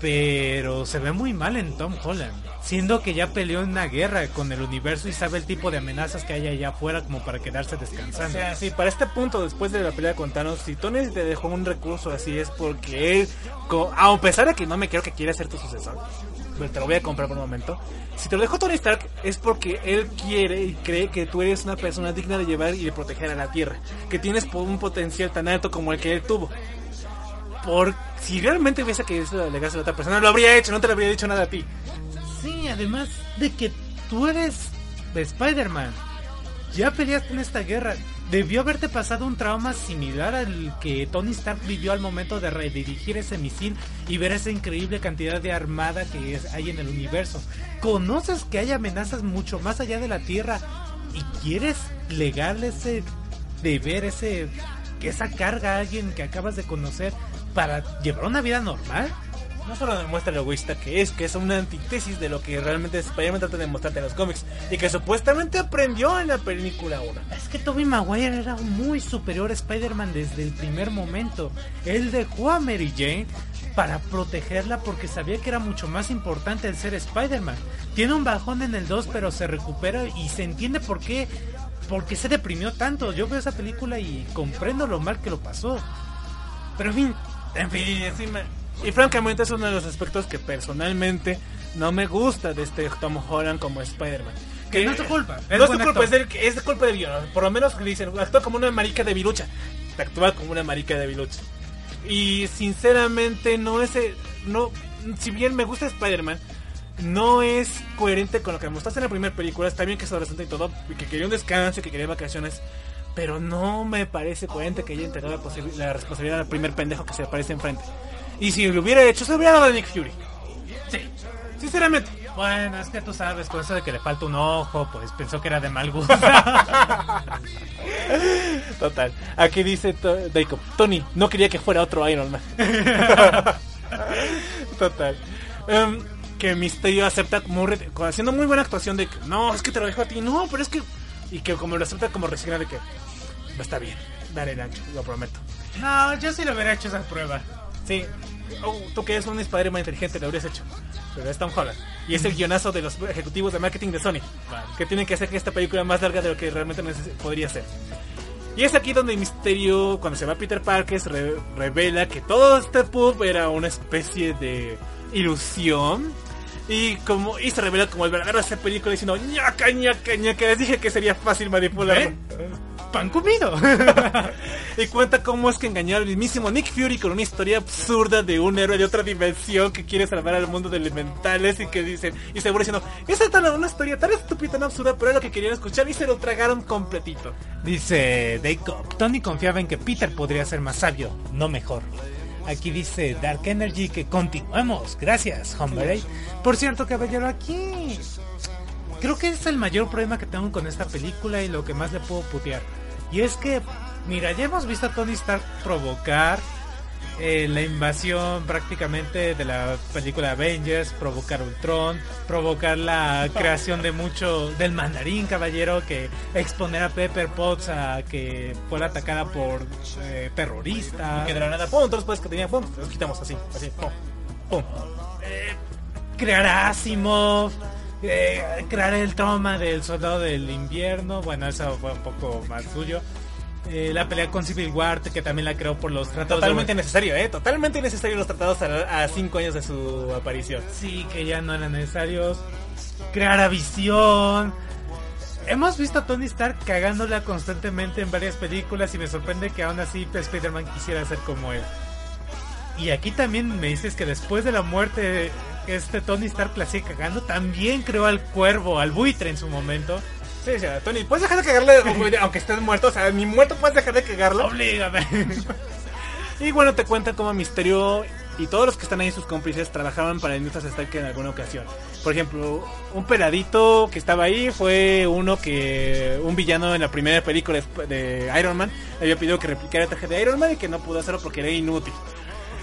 Pero se ve muy mal en Tom Holland, siendo que ya peleó en una guerra con el universo y sabe el tipo de amenazas que hay allá afuera como para quedarse O descansando. sea, sí, para este punto, después de la pelea con Thanos, si Tony te dejó un recurso así es porque él, a pesar de que no me creo que quiera ser tu sucesor, pero te lo voy a comprar por un momento. Si te lo dejó Tony Stark es porque él quiere y cree que tú eres una persona digna de llevar y de proteger a la Tierra, que tienes un potencial tan alto como el que él tuvo. Por si realmente hubiese querido delegarse a otra persona, lo habría hecho, no te lo habría dicho nada a ti. Sí, además de que tú eres de Spider-Man. Ya peleaste en esta guerra. debió haberte pasado un trauma similar al que Tony Stark vivió al momento de redirigir ese misil y ver esa increíble cantidad de armada que hay en el universo. Conoces que hay amenazas mucho más allá de la Tierra y quieres legarle ese deber, ese, esa carga a alguien que acabas de conocer para llevar una vida normal. No solo demuestra lo egoísta que es, que es una antítesis de lo que realmente Spider-Man trata de mostrarte en los cómics. Y que supuestamente aprendió en la película 1. Es que Tobey Maguire era un muy superior a Spider-Man desde el primer momento. Él dejó a Mary Jane para protegerla porque sabía que era mucho más importante el ser Spider-Man. Tiene un bajón en el 2 pero se recupera y se entiende por qué, por qué se deprimió tanto. Yo veo esa película y comprendo lo mal que lo pasó. Pero en fin, en fin, encima... Y francamente es uno de los aspectos que personalmente no me gusta de este Tom Holland como Spider-Man. Que no es tu culpa, no es tu culpa, es, del- es culpa del guion. Por lo menos le dicen, actúa como una marica de bilucha. Actúa como una marica de bilucha. Y sinceramente no es... No, si bien me gusta Spider-Man, no es coherente con lo que mostraste en la primera película. Está bien que es adolescente y todo, y que quería un descanso, y que quería vacaciones. Pero no me parece coherente que haya entregado la, responsabilidad al primer pendejo que se aparece enfrente. Y si lo hubiera hecho, se lo hubiera dado a Nick Fury. sí. Sinceramente. Bueno, es que tú sabes, con eso de que le falta un ojo, pues pensó que era de mal gusto. Total. Aquí dice Jacob, Tony, no quería que fuera otro Iron Man. Total. Em, que Misterio acepta como haciendo muy buena actuación de que no, es que te lo dejo a ti, no, pero es que y que como lo acepta como resignado de que está bien, daré el ancho, lo prometo. no, yo sí lo hubiera hecho esa prueba. Sí. Oh, tú que eres un Spider-Man inteligente lo habrías hecho. Pero es Tom Holland. Y es el guionazo de los ejecutivos de marketing de Sony. Que tienen que hacer que esta película más larga de lo que realmente podría ser. Y es aquí donde Misterio, cuando se va Peter Parker, re- revela que todo este pub era una especie de ilusión. Y como y se revela como el verdadero de esta película diciendo ñaca, ñaca, ñaca. Les dije que sería fácil manipularlo. Pan comido. Y cuenta cómo es que engañó al mismísimo Nick Fury con una historia absurda de un héroe de otra dimensión que quiere salvar al mundo de elementales y que dicen, y seguro diciendo, esa es una historia tan estúpida, tan absurda, pero era lo que querían escuchar y se lo tragaron completito. Dice Jacob, Tony confiaba en que Peter podría ser más sabio, no mejor. Aquí dice Dark Energy que continuemos. Gracias, hombre. Por cierto, caballero, aquí creo que es el mayor problema que tengo con esta película y lo que más le puedo putear. Y es que, mira, ya hemos visto a Tony Stark provocar eh, la invasión prácticamente de la película Avengers, provocar Ultron, provocar la creación de mucho del mandarín caballero que exponer a Pepper Potts a que fuera atacada por eh, terroristas. Que de la nada, pum, todos los que tenía, pum, los quitamos así, así, pum, pum. crear a Asimov, eh, crear el trauma del soldado del invierno, bueno, eso fue un poco más suyo. Eh, la pelea con Civil War, que también la creó por los tratados Totalmente de... necesario, eh, totalmente necesario los tratados a, a cinco años de su aparición. Sí, que ya no eran necesarios. Crear a Visión. Hemos visto a Tony Stark cagándola constantemente en varias películas y me sorprende que aún así Spider-Man quisiera ser como él. Y aquí también me dices que después de la muerte este Tony Stark la sigue cagando, también creó al cuervo, al buitre en su momento. Sí, sea, Tony, ¿puedes dejar de cagarle aunque estés muerto? O sea, ni muerto puedes dejar de cagarlo. Oblígame. Y bueno, te cuentan cómo Misterio y todos los que están ahí, sus cómplices, trabajaban para el Newton Stark en alguna ocasión. Por ejemplo, un peladito que estaba ahí fue uno que, un villano en la primera película de, de Iron Man, le había pedido que replicara el traje de Iron Man y que no pudo hacerlo porque era inútil.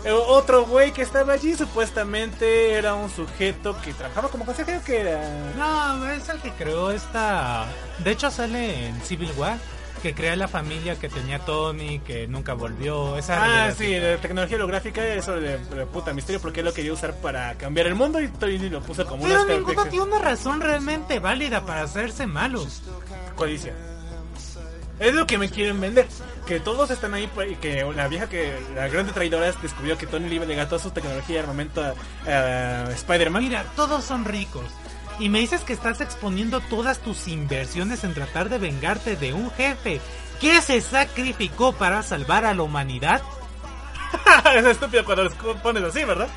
Eh, Otro güey que estaba allí supuestamente era un sujeto que trabajaba como consejero que era... No, es el que creó esta. De hecho, sale en Civil War. Que crea la familia que tenía Tony, que nunca volvió. Esa Ah, sí, de tecnología holográfica, eso de, de puta misterio, porque él lo quería usar para cambiar el mundo y Tony lo puso como Pero una ninguno tiene una razón realmente válida para hacerse malos. codicia. Es lo que me quieren vender. Que todos están ahí pa- y que la vieja que la grande traidora descubrió que Tony le a legar toda su tecnología y armamento a, a Spider-Man. Mira, todos son ricos. Y me dices que estás exponiendo todas tus inversiones en tratar de vengarte de un jefe que se sacrificó para salvar a la humanidad. es estúpido cuando los pones así, ¿verdad?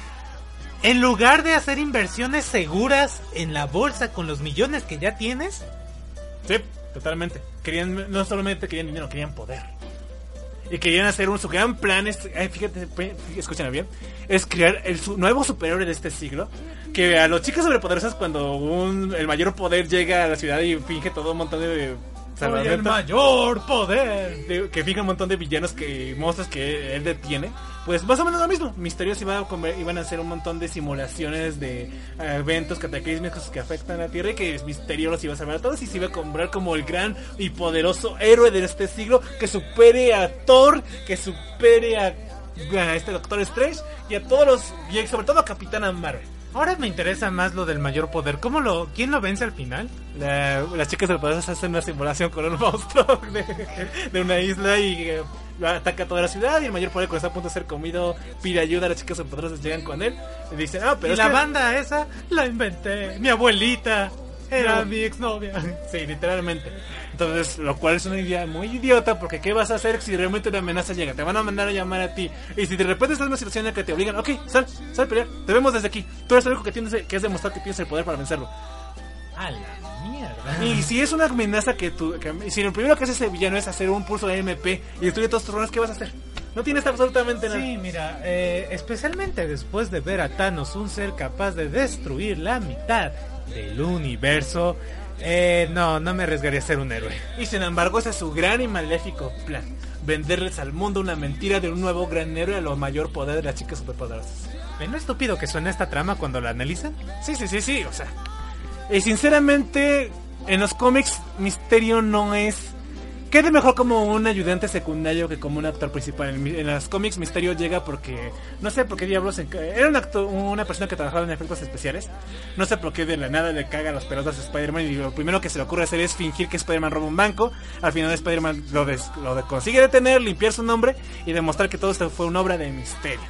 En lugar de hacer inversiones seguras en la bolsa con los millones que ya tienes. Sí. Totalmente. Querían, no solamente querían dinero, querían poder. Y querían hacer un, su gran plan, es, ay, fíjate, escúchame bien, es crear el su- nuevo superhéroe de este siglo. Que a los chicos sobrepoderosos cuando un, el mayor poder llega a la ciudad y finge todo un montón de... Soy el mayor poder. de- que fija un montón de villanos que monstruos que él detiene. Pues más o menos lo mismo. Misterios iba a conver- iban a hacer un montón de simulaciones de eh, eventos cataclísmicos que afectan a la Tierra y que Misterio los iba a salvar a todos y se iba a comprar como el gran y poderoso héroe de este siglo que supere a Thor que supere a, a este Doctor Strange y a todos los y sobre todo a Capitana Marvel Ahora me interesa más lo del mayor poder. ¿Cómo lo, quién lo vence al final? La- las chicas del poder hacen una simulación con un monstruo de, de una isla y eh, ataca toda la ciudad y el mayor poder cuando está a punto de ser comido pide ayuda, las chicas superpoderosas llegan con él y dicen, ah, pero y es la que-". banda esa la inventé. Mi abuelita era No. mi exnovia. Sí, literalmente. Entonces, lo cual es una idea muy idiota porque ¿qué vas a hacer si realmente una amenaza llega? Te van a mandar a llamar a ti. Y si de repente estás en una situación en la que te obligan, ok, sal, sal a pelear, te vemos desde aquí. Tú eres el único que tienes que es demostrar que tienes el poder para vencerlo. A la mierda. Y si es una amenaza que tú. Que, si lo primero que hace ese villano es hacer un pulso de MP y destruye todos tus runas, ¿qué vas a hacer? No tienes absolutamente nada. Sí, mira, eh, especialmente después de ver a Thanos, un ser capaz de destruir la mitad del universo, eh, no, no me arriesgaría a ser un héroe. Y sin embargo, ese es su gran y maléfico plan: venderles al mundo una mentira de un nuevo gran héroe a lo mayor poder de las chicas superpoderosas. ¿Ven lo estúpido que suena esta trama cuando la analizan? Sí, sí, sí, sí, o sea. Y sinceramente, en los cómics, Misterio no es. Queda mejor como un ayudante secundario que como un actor principal. En, en los cómics, Misterio llega porque. No sé por qué diablos. en- era una persona que trabajaba en efectos especiales. No sé por qué de la nada le caga las pelotas a Spider-Man. Y lo primero que se le ocurre hacer es fingir que Spider-Man roba un banco. Al final, Spider-Man lo, des- lo de- consigue detener, limpiar su nombre y demostrar que todo esto fue una obra de Misterio.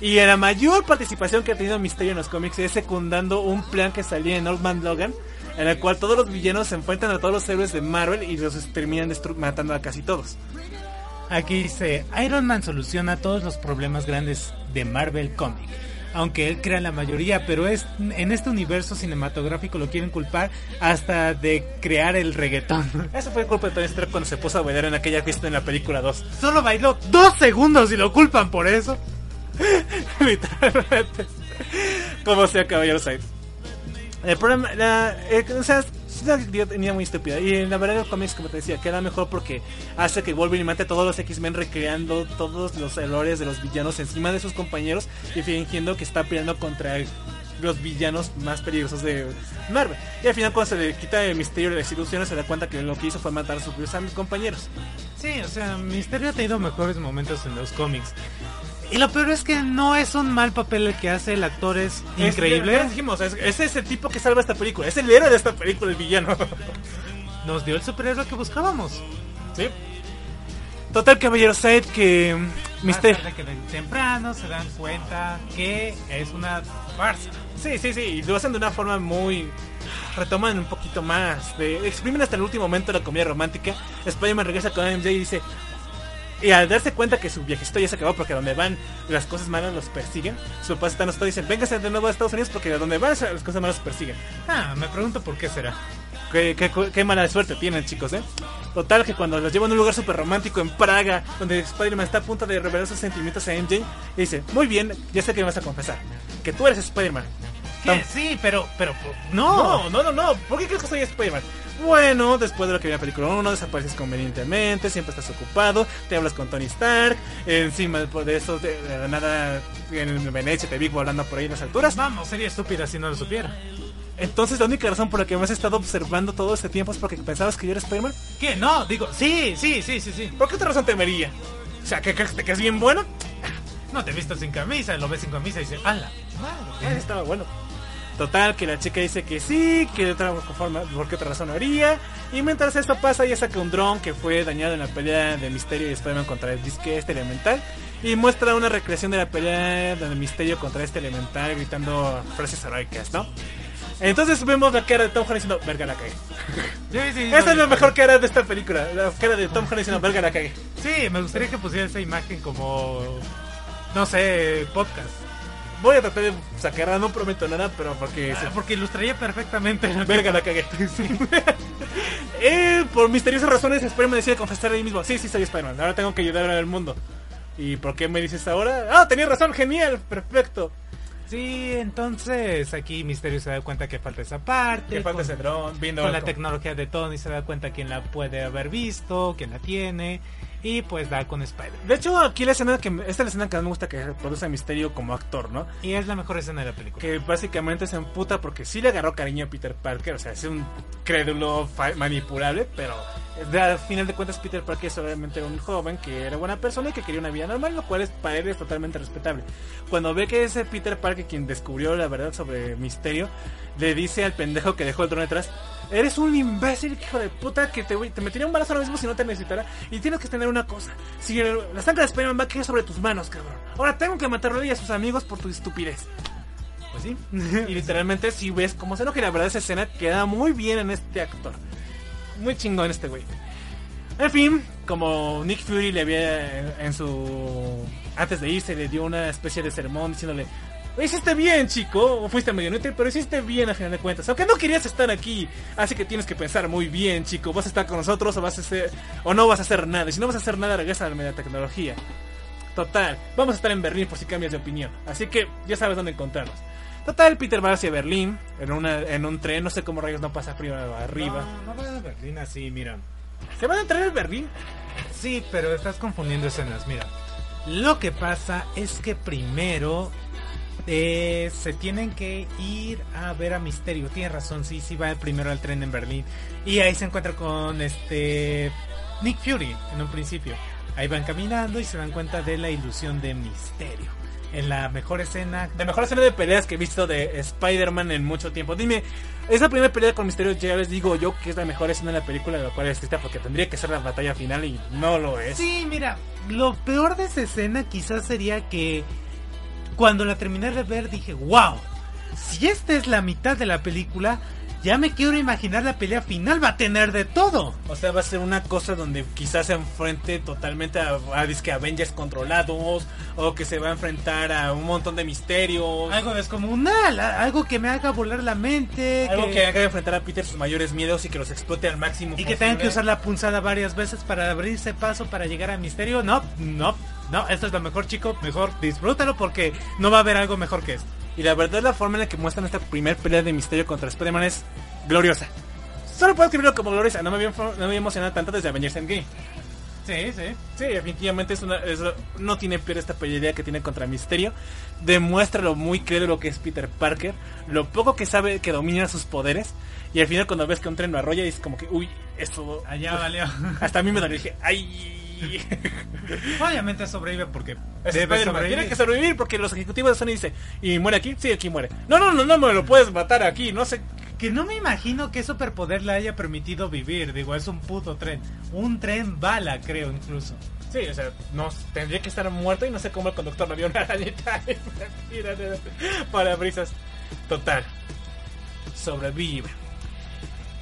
Y la mayor participación que ha tenido Misterio en los cómics es secundando un plan que salía en Old Man Logan, en el cual todos los villanos se enfrentan a todos los héroes de Marvel y los terminan matando a casi todos. Aquí dice, Iron Man soluciona todos los problemas grandes de Marvel Comic. Aunque él crea la mayoría, pero es en este universo cinematográfico lo quieren culpar hasta de crear el reggaetón. Eso fue culpa de Tony Stark cuando se puso a bailar en aquella fiesta en la película 2. Solo bailó dos segundos y lo culpan por eso. Literalmente. Como sea, caballero Said. El problema, la, eh, o sea, es una idea muy estúpida. Y en la verdad, los cómics, como te decía, queda mejor porque hace que Wolverine mate a todos los X-Men recreando todos los errores de los villanos encima de sus compañeros y fingiendo que está peleando contra los villanos más peligrosos de Marvel. Y al final, cuando se le quita el misterio de las ilusiones, se da cuenta que lo que hizo fue matar a sus compañeros. Sí, o sea, Misterio ha tenido mejores momentos en los cómics. Y lo peor es que no es un mal papel el que hace, el actor es Es- increíble. ya dijimos, es, es ese tipo que salva esta película. Es el héroe de esta película, el villano. Nos dio el superhéroe que buscábamos. ¿Sí? Total, caballero Said, que Mister... Tarde que temprano se dan cuenta que es una farsa. Sí, sí, sí, y lo hacen de una forma muy... Retoman un poquito más, de exprimen hasta el último momento la comedia romántica. Spider-Man regresa con MJ y dice... Y al darse cuenta que su viajecito ya se acabó porque donde van las cosas malas los persiguen, su papá está y dicen, véngase de nuevo a Estados Unidos porque donde van las cosas malas los persiguen. Ah, me pregunto por qué será. Qué, qué- qué mala suerte tienen, chicos, ¿eh? Total, que cuando los llevan a un lugar súper romántico en Praga, donde Spider-Man está a punto de revelar sus sentimientos a MJ, y dice, muy bien, ya sé que me vas a confesar, que tú eres Spider-Man. Tam- Sí, pero, pero, no. No, no, no, no, ¿por qué crees que soy Spider-Man? Bueno, después de lo que vi en la película 1, desapareces convenientemente, siempre estás ocupado, te hablas con Tony Stark, encima de eso, de, la nada, en Venecia te vi volando por ahí en las alturas. Vamos, sería estúpida si no lo supiera. Entonces, la única razón por la que me has estado observando todo este tiempo es porque pensabas que yo era Spider-Man. ¿Qué? No, digo, sí, sí, sí, sí, sí. ¿Por qué otra razón temería? O sea, ¿que crees que te es bien bueno? No te he visto sin camisa, lo ves sin camisa y dices, ¡ala! Eh, estaba bueno. Total, que la chica dice que sí, que de otra forma, por qué otra razón haría. Y mientras esto pasa, ella saca un dron que fue dañado en la pelea de Misterio y Spider-Man contra el disque este elemental. Y muestra una recreación de la pelea de Misterio contra este elemental gritando frases heroicas, ¿no? Entonces vemos la cara de Tom Holland diciendo, verga la cagué. Sí, sí, Esa es la mejor cara de esta película, la cara de Tom Holland diciendo, verga la cagué. Sí, me gustaría que pusiera esa imagen como, no sé, podcast. Voy a tratar de sacarla, no prometo nada, pero porque... Ah, porque ilustraría perfectamente. que- Verga, la cagué. eh, por misteriosas razones, Spider-Man decide confesar ahí mismo. Sí, sí, soy Spider-Man. Ahora tengo que ayudar al mundo. ¿Y por qué me dices ahora? Ah, tenía razón, genial, perfecto. Sí, entonces aquí Misterio se da cuenta que falta esa parte. Que falta con- ese dron, con la tecnología de Tony se da cuenta quién la puede haber visto, quién la tiene y pues da con Spider. De hecho, aquí la escena que esta es la escena que más me gusta que produce a Misterio como actor, ¿no? Y es la mejor escena de la película. Que básicamente se emputa porque sí le agarró cariño a Peter Parker, o sea, es un crédulo manipulable, pero al final de cuentas Peter Parker es obviamente un joven que era buena persona y que quería una vida normal, lo cual es para él es totalmente respetable. Cuando ve que ese Peter Parker quien descubrió la verdad sobre Misterio, le dice al pendejo que dejó el dron detrás, Eres un imbécil, hijo de puta, que te, te metería un balazo ahora mismo si no te necesitara. Y tienes que tener una cosa. Si la sangre de Spider-Man va a caer sobre tus manos, cabrón. Ahora tengo que matarlo y a sus amigos por tu estupidez. Pues sí. y literalmente si ves cómo se enoja. La verdad esa escena queda muy bien en este actor. Muy chingón este güey. En fin, como Nick Fury le había en, en su... Antes de irse le dio una especie de sermón diciéndole... "Lo Hiciste bien, chico. Fuiste medio inútil, pero hiciste bien a final de cuentas. Aunque no querías estar aquí. Así que tienes que pensar muy bien, chico. ¿Vas a estar con nosotros o vas a hacer... o no vas a hacer nada? Y si no vas a hacer nada, regresa a la media tecnología. Total, vamos a estar en Berlín por si cambias de opinión. Así que ya sabes dónde encontrarnos. Total, Peter va hacia Berlín en, una, en un tren. No sé cómo rayos no pasa frío arriba. No, no va a Berlín así, mira. ¿Se van a entrar en Berlín? Sí, pero estás confundiendo escenas. Mira, lo que pasa es que primero eh, se tienen que ir a ver a Misterio. Tienes razón, sí, sí va primero al tren en Berlín. Y ahí se encuentra con este Nick Fury en un principio. Ahí van caminando y se dan cuenta de la ilusión de Misterio. En la mejor escena La mejor escena de peleas que he visto de Spider-Man en mucho tiempo. Dime, esa primera pelea con Misterio ya les digo yo que es la mejor escena de la película de la cual es escrita porque tendría que ser la batalla final y no lo es. Sí, mira, lo peor de esa escena quizás sería que cuando la terminé de ver dije, wow, si esta es la mitad de la película, ya me quiero imaginar la pelea final va a tener de todo. O sea, va a ser una cosa donde quizás se enfrente totalmente a, a disque Avengers controlados o que se va a enfrentar a un montón de misterios. Algo descomunal, algo que me haga volar la mente, Algo que- que haga enfrentar a Peter sus mayores miedos y que los explote al máximo. y que tengan que usar la punzada varias veces para abrirse paso para llegar a Misterio. No, no, no, esto es lo mejor, chico, mejor disfrútalo porque no va a haber algo mejor que esto. Y la verdad, la forma en la que muestran esta primer pelea de misterio contra Spider-Man es gloriosa. Solo puedo escribirlo como gloriosa. No me había, no me había emocionado tanto desde Avengers Endgame. Sí, sí. Sí, definitivamente es una, es- no tiene peor esta pelea que tiene contra Misterio. Demuestra lo muy crédulo que es Peter Parker, lo poco que sabe que domina sus poderes. Y al final cuando ves que un tren lo arrolla es como que, uy, eso... Allá valió. Hasta a mí me dolió. Dije, ay... Obviamente sobrevive porque Es debe sobrevivir. Tiene que sobrevivir porque los ejecutivos de Sony dicen, ¿y muere aquí? Sí, aquí muere. No, no, no, no me lo puedes matar aquí, no sé. Que no me imagino que superpoder le haya permitido vivir. Digo, es un puto tren. Un tren bala, creo, incluso. Sí, o sea, no, tendría que estar muerto y no sé cómo el conductor no vio una arañita de parabrisas. Total. Sobrevive.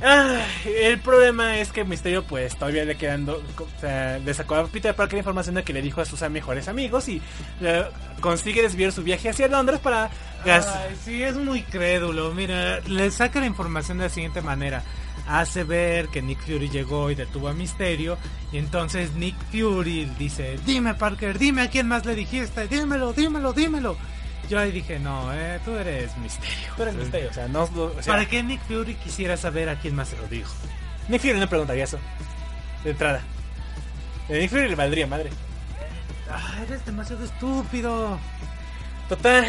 Ah, el problema es que Misterio pues todavía le quedando, o sea, le sacó a Peter Parker información de que le dijo a sus mejores amigos y eh, consigue desviar su viaje hacia Londres para. Ay, sí, es muy crédulo. Mira, le saca la información de la siguiente manera. Hace ver que Nick Fury llegó y detuvo a Misterio. Y entonces Nick Fury dice, dime Parker, dime a quién más le dijiste. Dímelo, dímelo, dímelo. Yo ahí dije, no, eh, tú eres Misterio. Tú eres Misterio, o sea, no, o sea, ¿Para qué Nick Fury quisiera saber a quién más se lo dijo? Nick Fury no preguntaría eso. De entrada. A Nick Fury le valdría madre. Ah, eres demasiado estúpido. Total.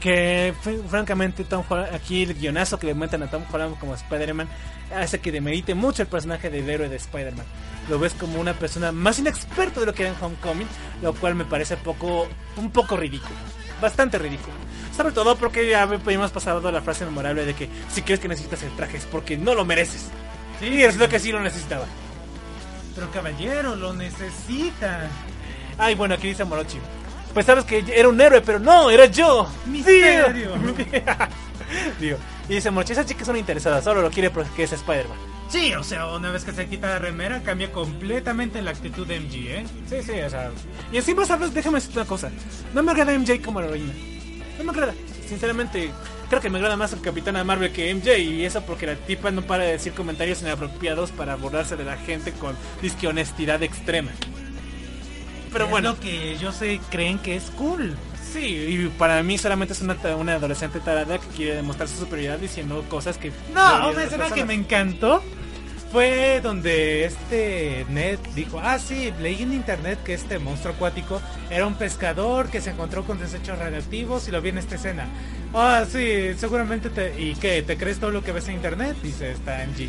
Que fr- francamente Tom Holland, aquí el guionazo que le metan a Tom Holland como Spider-Man hace que demerite mucho el personaje del héroe de Spider-Man. Lo ves como una persona más inexperto de lo que era en Homecoming, lo cual me parece poco, un poco ridículo. Bastante ridículo. Sobre todo porque ya hemos pasado la frase memorable de que si crees que necesitas el traje es porque no lo mereces. Sí, y resulta que sí lo necesitaba. Pero caballero, lo necesita. Ay, bueno, aquí dice Morochi. Pues sabes que era un héroe, pero no, era yo. Misterio. Digo, y dice Morochi, esa chica es una interesada, solo lo quiere porque es Spider-Man. Sí, o sea, una vez que se quita la remera, cambia completamente la actitud de MG, ¿eh? Sí, sí, o sea. Y encima, ¿sabes? Déjame decirte una cosa. No me agrada MJ como heroína. No me agrada. Sinceramente, creo que me agrada más el Capitana Marvel que MJ. Y eso porque la tipa no para de decir comentarios inapropiados para burlarse de la gente con disque honestidad extrema. Pero Es bueno, lo que ellos se creen que es cool. sí, y para mí solamente es una, adolescente tarada que quiere demostrar su superioridad diciendo cosas que... No, una escena que me encantó fue donde este Ned dijo, ah sí, leí en internet que este monstruo acuático era un pescador que se encontró con desechos radioactivos y lo vi en esta escena. Ah, sí, seguramente te... ¿Y qué? ¿Te crees todo lo que ves en internet? Dice esta MG.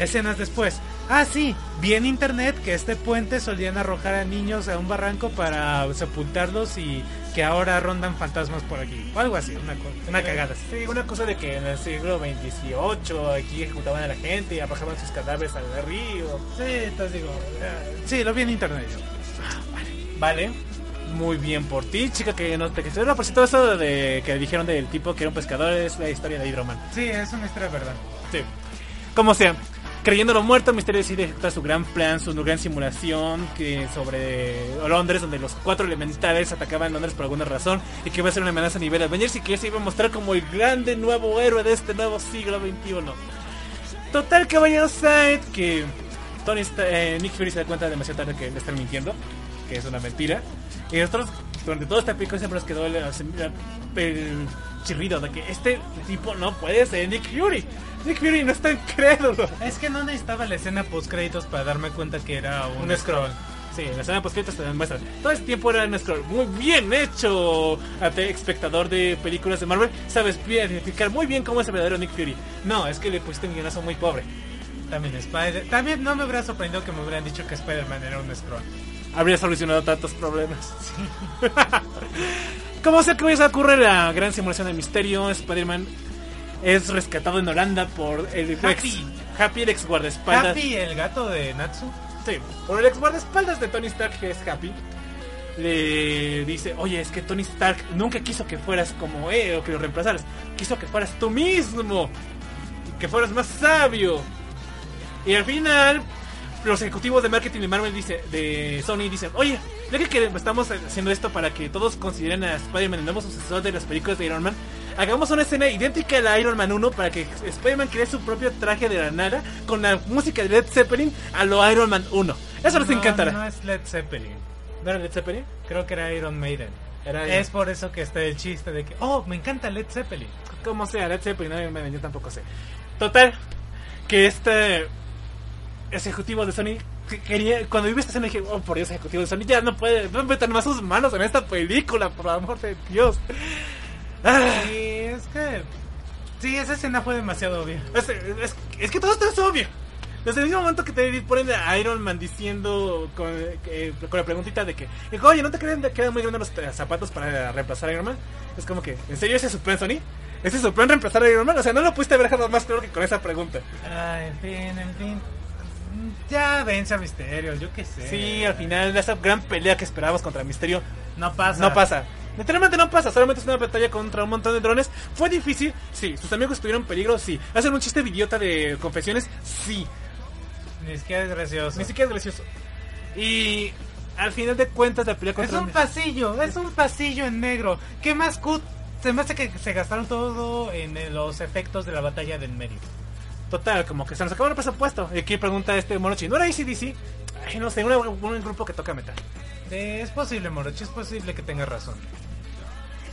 Escenas después. Ah, sí, vi en internet que este puente solían arrojar a niños a un barranco para sepultarlos y que ahora rondan fantasmas por aquí. O algo así, una, una cagada. así. Sí, una cosa de que en el siglo XVIII aquí ejecutaban a la gente y arrojaban sus cadáveres al río. Sí, entonces digo, eh, sí, lo vi en internet yo. Vale. Muy bien por ti, chica, que no te que Por cierto, eso de que dijeron del tipo que era un pescador es la historia de Hydroman. Sí, es una historia verdad. Sí. Como sea, creyéndolo muerto, Misterio decide ejecutar su gran plan, su gran simulación que sobre Londres, donde los cuatro elementales atacaban Londres por alguna razón y que iba a ser una amenaza a nivel Avengers y que se iba a mostrar como el grande nuevo héroe de este nuevo siglo XXI. Total, caballero Side, que Tony está- eh, Nick Fury se da cuenta demasiado tarde que le están mintiendo, que es una mentira. Y nosotros, durante todo este pico, siempre nos quedó el chirrido de que este tipo no puede ser Nick Fury. Nick Fury no está incrédulo. Es que no necesitaba la escena post créditos para darme cuenta que era un, Un scroll. Sí, en la escena post te demuestra. Todo ese tiempo era un scroll. Muy bien hecho. A ti, espectador de películas de Marvel, sabes bien identificar muy bien cómo es el verdadero Nick Fury. No, es que le pusiste un guionazo muy pobre. También Spider. También no me hubiera sorprendido que me hubieran dicho que Spider-Man era un scroll. Habría solucionado tantos problemas. Como sea que hoy se ocurre la gran simulación de misterio, Spider-Man es rescatado en Holanda por el Happy. ex Happy, el ex guardaespaldas. Happy, el gato de Natsu. Sí, por el ex guardaespaldas de Tony Stark, que es Happy. Le dice, oye, es que Tony Stark nunca quiso que fueras como él o que lo reemplazaras. Quiso que fueras tú mismo. Que fueras más sabio. Y al final, los ejecutivos de marketing de Marvel dice, de Sony dicen, oye, ya que estamos haciendo esto para que todos consideren a Spider-Man el nuevo sucesor de las películas de Iron Man, hagamos una escena idéntica a la Iron Man 1 para que Spider-Man cree su propio traje de la nada con la música de Led Zeppelin a lo Iron Man 1. Eso les No, encantará. No es Led Zeppelin. ¿No era Led Zeppelin? Creo que era Iron Maiden. Era Es por eso que está el chiste de que, oh, me encanta Led Zeppelin. como sea, Led Zeppelin, Iron Man, yo tampoco sé. Total, que este ejecutivo de Sony que quería, cuando vi esta escena dije, oh por Dios, ejecutivo de Sony, ya no puede, no metan más sus manos en esta película, por amor de Dios. Ah, Y es que. Sí, esa escena fue demasiado obvia. es, es- es que todo esto es obvio. Desde el mismo momento que te ponen a Iron Man diciendo con, eh, con la preguntita de que, oye, ¿no te creen que quedan muy grandes los zapatos para reemplazar a Iron Man? Es como que, ¿en serio ese es su plan, Sony? ¿Ese es su plan reemplazar a Iron Man? O sea, no lo pudiste haber dejado más claro que con esa pregunta. Ay, en fin, en fin. Ya vence a Misterio, yo qué sé. Sí, al final de esa gran pelea que esperábamos contra Misterio, No pasa. no pasa. Literalmente no pasa, solamente es una batalla contra un montón de drones. ¿Fue difícil? Sí. ¿Sus amigos estuvieron en peligro? Sí. ¿Hacen un chiste idiota de confesiones? Sí. Ni siquiera es gracioso. Ni siquiera es gracioso. Y al final de cuentas la pelea Es contra un pasillo, es un pasillo en negro. ¿Qué más cut? Se me hace que se gastaron todo en los efectos de la batalla del medio. Total, como que se nos acabó el presupuesto. Y aquí pregunta este Morochi, ¿no era ACDC? Ay, no sé, un grupo que toca metal. Eh, es posible, Morochi, es posible que tenga razón.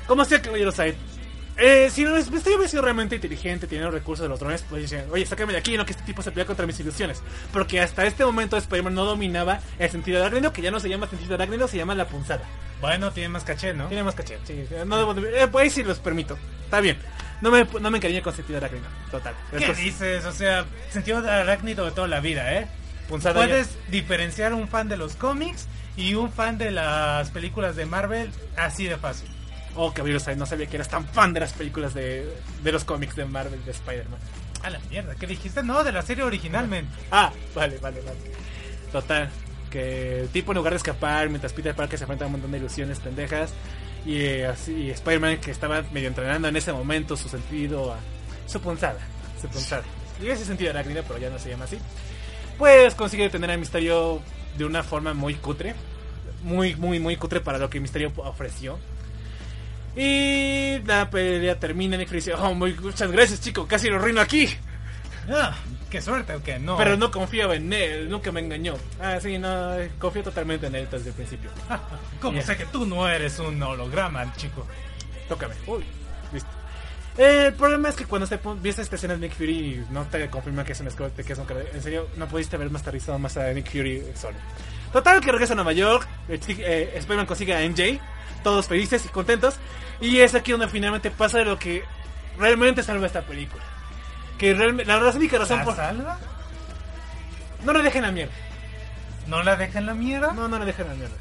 Como sea, caballero Side. Eh, si no es- sido realmente inteligente, teniendo recursos de los drones, pues dicen, oye, sácame de aquí, no que este tipo se pelea contra mis ilusiones. Porque hasta este momento Spider-Man no dominaba el sentido arácnido, que ya no se llama sentido arácnido, se llama la punzada. Bueno, tiene más caché, ¿no? Tiene más caché, sí. No debo de- eh, pues ahí sí los permito. Está bien. No me, no me encariñé con sentido arácnido. Total. ¿Qué dices? O sea, sentido de arácnido de toda la vida, ¿eh? punzada ya. Puedes diferenciar un fan de los cómics y un fan de las películas de Marvel así de fácil. Oh, caballero Side, no sabía que eras tan fan de las películas de, de los cómics de Marvel, de Spider-Man. A la mierda, ¿qué dijiste? No, de la serie original, men. Ah, vale, vale, vale. Total, que el tipo en lugar de escapar mientras Peter Parker se enfrenta a un montón de ilusiones pendejas y, eh, así y Spider-Man que estaba medio entrenando en ese momento su sentido a su punzada, su punzada. Y ese sentido arácnido, pero ya no se llama así. Pues consigue detener a Misterio de una forma muy cutre, muy muy muy cutre para lo que Misterio ofreció. Y la pelea termina. Nick Fury dice: Oh, muchas gracias, chico. Casi lo arruino aquí. Ah, qué suerte, qué no. Pero no confiaba en él. Nunca me engañó. Ah, sí, no. Confío totalmente en él desde el principio. ¿Cómo Ya. sé que tú no eres un holograma, chico? Tócame. Uy, listo. Eh, el problema es que cuando pon- viste esta escena de Nick Fury no te confirma que es un Scott, que es un En serio, no pudiste haber masterizado más a Nick Fury solo. Total, que regresa a Nueva York. eh, eh, Spider-Man consigue a MJ. Todos felices y contentos. Y es aquí donde finalmente pasa lo que realmente salva esta película. Que realmente, la razón única razón ¿La por. salva? No le dejen la mierda. ¿No la dejan la mierda? No, no le dejan la mierda.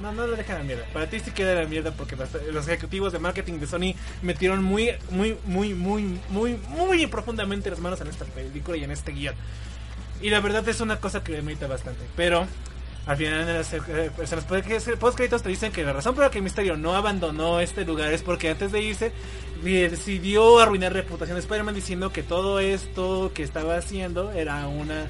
No, no le dejan la mierda. Para ti sí queda la mierda porque los, ejecutivos de marketing de Sony metieron muy, muy, muy, muy, muy, muy profundamente las manos en esta película y en este guion. Y la verdad es una cosa que me bastante. Pero al final en las, eh, pues, los post créditos te dicen que la razón por la que Misterio no abandonó este lugar es porque antes de irse eh, decidió arruinar reputación de Spider-Man diciendo que todo esto que estaba haciendo era una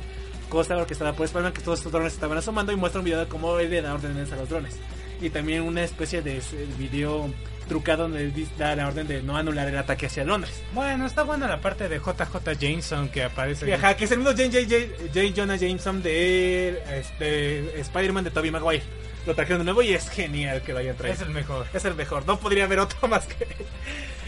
cosa orquestada por Spider-Man que todos estos drones estaban asomando y muestra un video de cómo él le da órdenes a los drones. Y también una especie de eh, video trucado donde da la orden de no anular el ataque hacia Londres. Bueno, está buena la parte de JJ Jameson que aparece. Y ajá, que es el mismo J. J. J. J. Jonah Jameson de este, Spider-Man de Tobey Maguire. Lo trajeron de nuevo y es genial que lo hayan traído. Es el mejor. Es el mejor, no podría haber otro más que.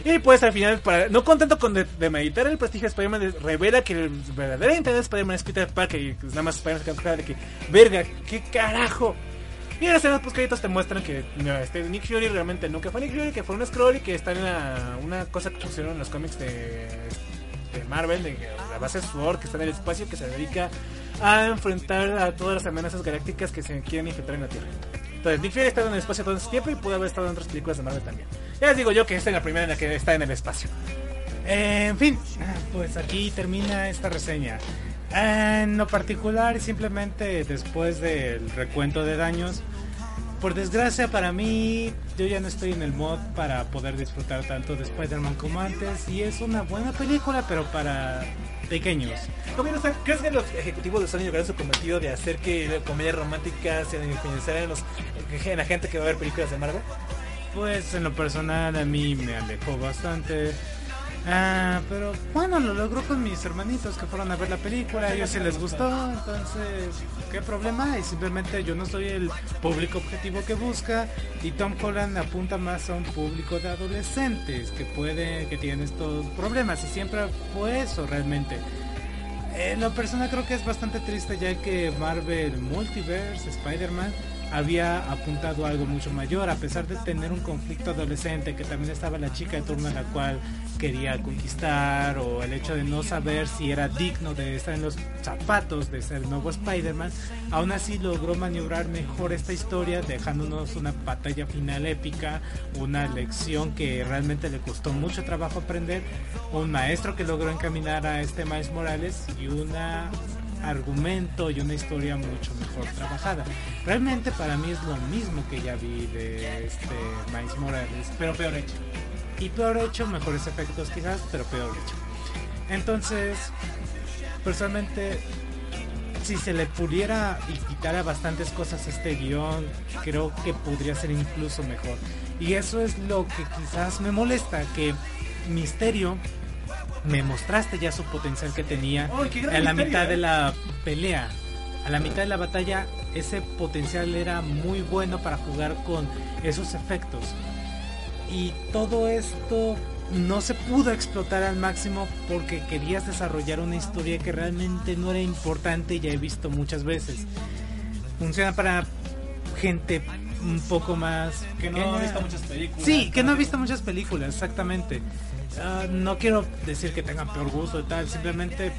Y pues al final, para, no contento con de, de meditar el prestigio de Spider-Man, de- revela que el verdadero interés de Spider-Man es Peter Parker y pues, nada más Spider-Man se de que, verga, qué carajo. Y en las escenas créditos te muestran que este Nick Fury realmente nunca fue Nick Fury, que fue un scroll y que está en una cosa que pusieron en los cómics de, Marvel, de la base Sword, que está en el espacio, que se dedica a enfrentar a todas las amenazas galácticas que se quieren infiltrar en la Tierra. Entonces, Nick Fury ha estado en el espacio todo ese tiempo y pudo haber estado en otras películas de Marvel también. Ya les digo yo que esta es la primera en la que está en el espacio. Eh, en fin, pues aquí termina esta reseña. En lo particular, simplemente después del recuento de daños, por desgracia para mí, yo ya no estoy en el mod para poder disfrutar tanto de Spider-Man como antes. Y es una buena película, pero para pequeños. ¿Crees que los ejecutivos de Sony lograron su cometido de hacer que la comedia romántica se diferenciara en, los, en la gente que va a ver películas de Marvel? Pues en lo personal a mí me alejó bastante. Ah, pero bueno, lo logró con mis hermanitos que fueron a ver la película, a ellos sí les gustó, entonces, ¿qué problema hay? Simplemente yo no soy el público objetivo que busca y Tom Holland apunta más a un público de adolescentes que puede, que tienen estos problemas y siempre fue eso realmente. En lo personal creo que es bastante triste ya que Marvel Multiverse, Spider-Man, había apuntado a algo mucho mayor, a pesar de tener un conflicto adolescente, que también estaba la chica de turno a la cual quería conquistar, o el hecho de no saber si era digno de estar en los zapatos de ser el nuevo Spider-Man, aún así logró maniobrar mejor esta historia, dejándonos una batalla final épica, una lección que realmente le costó mucho trabajo aprender, un maestro que logró encaminar a este Miles Morales y una argumento y una historia mucho mejor trabajada. Realmente para mí es lo mismo que ya vi de este Miles Morales, pero peor hecho. Y peor hecho, mejores efectos quizás, pero peor hecho. Entonces, personalmente, si se le pudiera y quitara bastantes cosas este guion, creo que podría ser incluso mejor. Y eso es lo que quizás me molesta, que Misterio me mostraste ya su potencial que tenía ¡Ay, qué gran en la mitad eh! de la pelea. A la mitad de la batalla ese potencial era muy bueno para jugar con esos efectos. Y todo esto no se pudo explotar al máximo porque querías desarrollar una historia que realmente no era importante y ya he visto muchas veces. Funciona para gente un poco más Que no ha visto muchas películas. Sí, que no he visto muchas películas, exactamente. Ah, no quiero decir que tengan peor gusto y tal, simplemente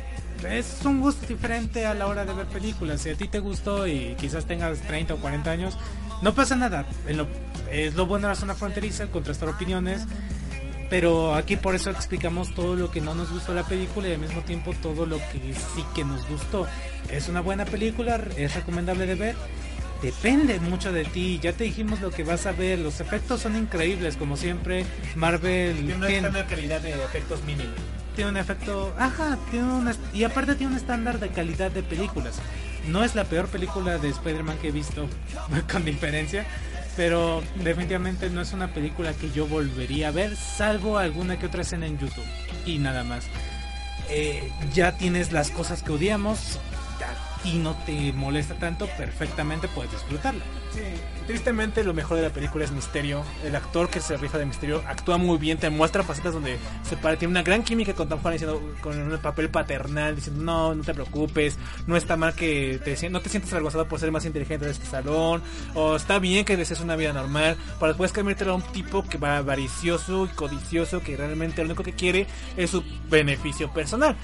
es un gusto diferente a la hora de ver películas. Si a ti te gustó y quizás tengas 30 o 40 años, no pasa nada. Lo- es lo bueno de la zona fronteriza, contrastar opiniones. Pero aquí por eso explicamos todo lo que no nos gustó la película y al mismo tiempo todo lo que sí que nos gustó. Es una buena película, es recomendable de ver. Depende mucho de ti, ya te dijimos lo que vas a ver, los efectos son increíbles como siempre. Marvel Tiene una tiene- estándar calidad de efectos mínimo. tiene un efecto, ajá, tiene una, y aparte tiene un estándar de calidad de películas. No es la peor película de Spider-Man que he visto, con diferencia, pero definitivamente no es una película que yo volvería a ver, salvo alguna que otra escena en YouTube y nada más. Eh, ya tienes las cosas que odiamos, ti no te molesta tanto, perfectamente puedes disfrutarla. Sí, tristemente lo mejor de la película es Misterio. El actor que se rifa de Misterio actúa muy bien, te muestra facetas donde se para, tiene una gran química con Tom Holland diciendo con un papel paternal, diciendo no, no te preocupes, no está mal que te no te sientas avergonzado por ser más inteligente de este salón, o está bien que desees una vida normal, para después cambiártelo a un tipo que va avaricioso y codicioso, que realmente lo único que quiere es su beneficio personal.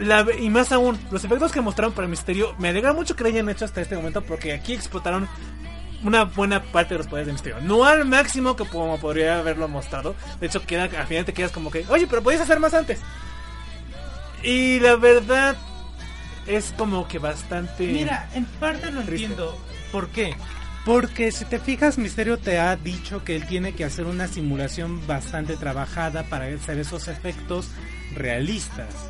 La- y más aún, los efectos que mostraron para el misterio me alegra mucho que lo hayan hecho hasta este momento porque aquí explotaron una buena parte de los poderes de misterio. No al máximo que como podría haberlo mostrado. De hecho, queda, al final te quedas como que, oye, pero podías hacer más antes. Y la verdad es como que bastante... Mira, en parte lo Triste. entiendo. ¿Por qué? Porque si te fijas, Misterio te ha dicho que él tiene que hacer una simulación bastante trabajada para hacer esos efectos realistas.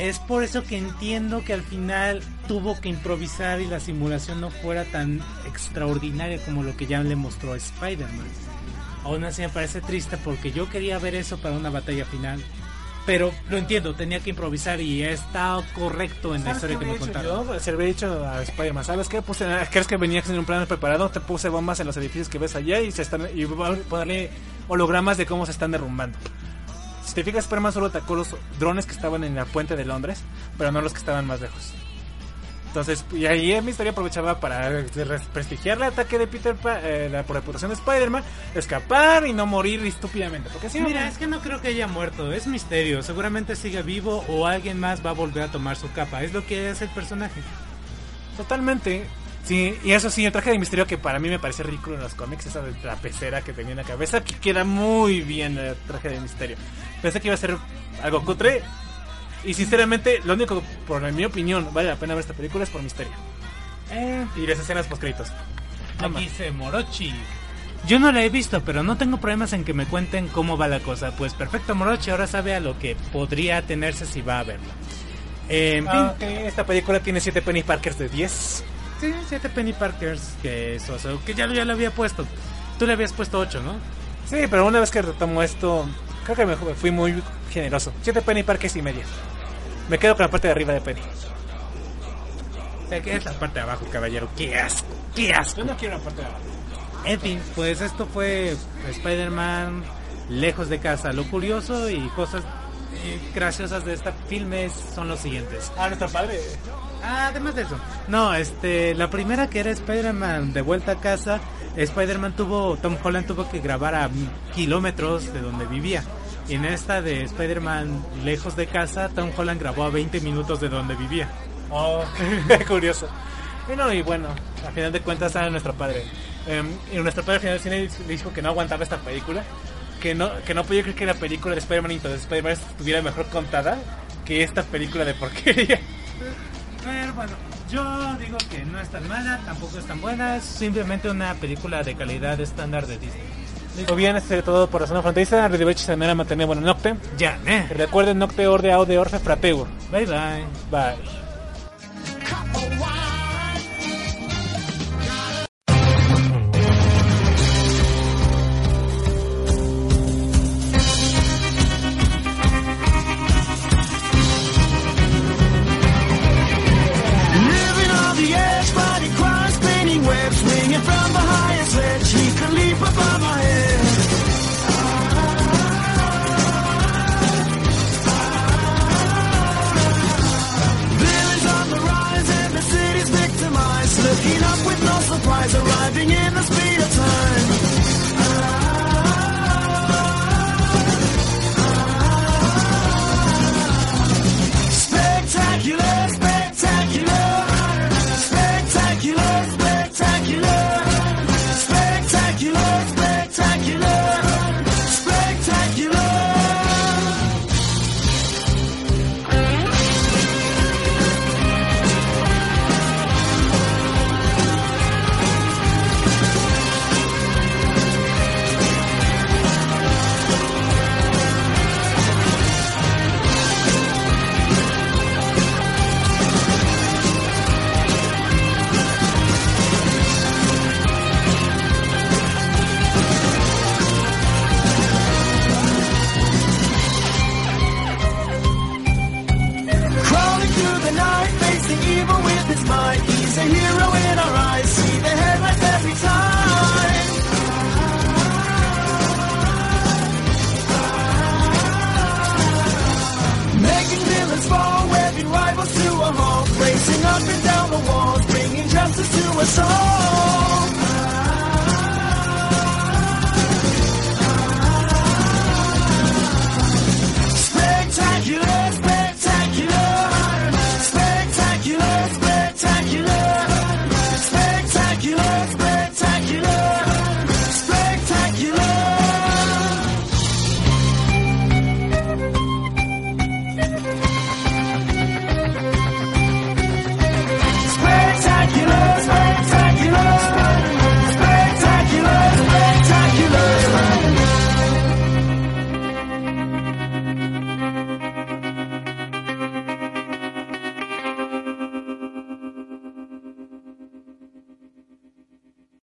Es por eso que entiendo que al final tuvo que improvisar y la simulación no fuera tan extraordinaria como lo que ya le mostró Spider-Man. Aún así me parece triste porque yo quería ver eso para una batalla final. Pero lo entiendo, tenía que improvisar y está correcto en la ¿Sabes historia que me contaron. yo? Se le habría dicho a Spider-Man, ¿sabes qué? Puse, ¿Crees que venías en un plan preparado? Te puse bombas en los edificios que ves allá y se están y voy a ponerle hologramas de cómo se están derrumbando. Si te fijas, Spider-Man solo atacó los drones que estaban en la puente de Londres, pero no los que estaban más lejos. Entonces, y ahí el Misterio aprovechaba para prestigiar el ataque de Peter Pa- eh, la reputación de Spider-Man, escapar y no morir estúpidamente. Porque si Mira, es que no creo que haya muerto, es misterio. Seguramente sigue vivo o alguien más va a volver a tomar su capa. Es lo que es el personaje. Totalmente. Sí, y eso sí, el traje de misterio que para mí me parece ridículo en los cómics, esa de la pecera que tenía en la cabeza, que queda muy bien el traje de misterio. Pensé que iba a ser algo cutre. Y sinceramente, lo único, por mi opinión, vale la pena ver esta película es por misterio. Eh, Y las escenas post créditos. aquí dice Morochi. Yo no la he visto, pero no tengo problemas en que me cuenten cómo va la cosa. Pues perfecto, Morochi ahora sabe a lo que podría tenerse si va a verla. Eh, en fin, esta película tiene 7 Penny Parkers de 10. sí, siete Penny Parkers, que eso, que ya, lo- ya lo había puesto. Tú le habías puesto 8, ¿no? Sí, pero una vez que retomo esto, creo que me fui muy generoso. 7 Penny Parkers y media. Me quedo con la parte de arriba de Penny. Que es la parte de abajo, caballero. ¡Qué asco! ¡Qué asco! Yo no quiero la parte de abajo. En fin, pues esto fue Spider-Man lejos de casa. Lo curioso y cosas eh, graciosas de esta filme son los siguientes. Ah, nuestro padre. Ah, además de eso. No, este, la primera que era Spider-Man de vuelta a casa, Spider-Man tuvo, Tom Holland tuvo que grabar a kilómetros de donde vivía. Y en esta de Spider-Man lejos de casa, Tom Holland grabó a 20 minutos de donde vivía. Oh, qué curioso. Y no, y bueno, a final de cuentas era nuestro padre. Em, y nuestro padre al final del cine le dijo que no aguantaba esta película. Que no, que no podía creer que la película de Spider-Man the Spider-Man estuviera mejor contada que esta película de porquería. Pero bueno, yo digo que no es tan mala, tampoco es tan buena, es simplemente una película de calidad estándar de Disney. O bien, este todo por razón fronteriza, arrivederci se manera mantener bueno nocte. Ya, eh. Recuerden nocte orde aude orfe frapeur. Bye bye. Bye.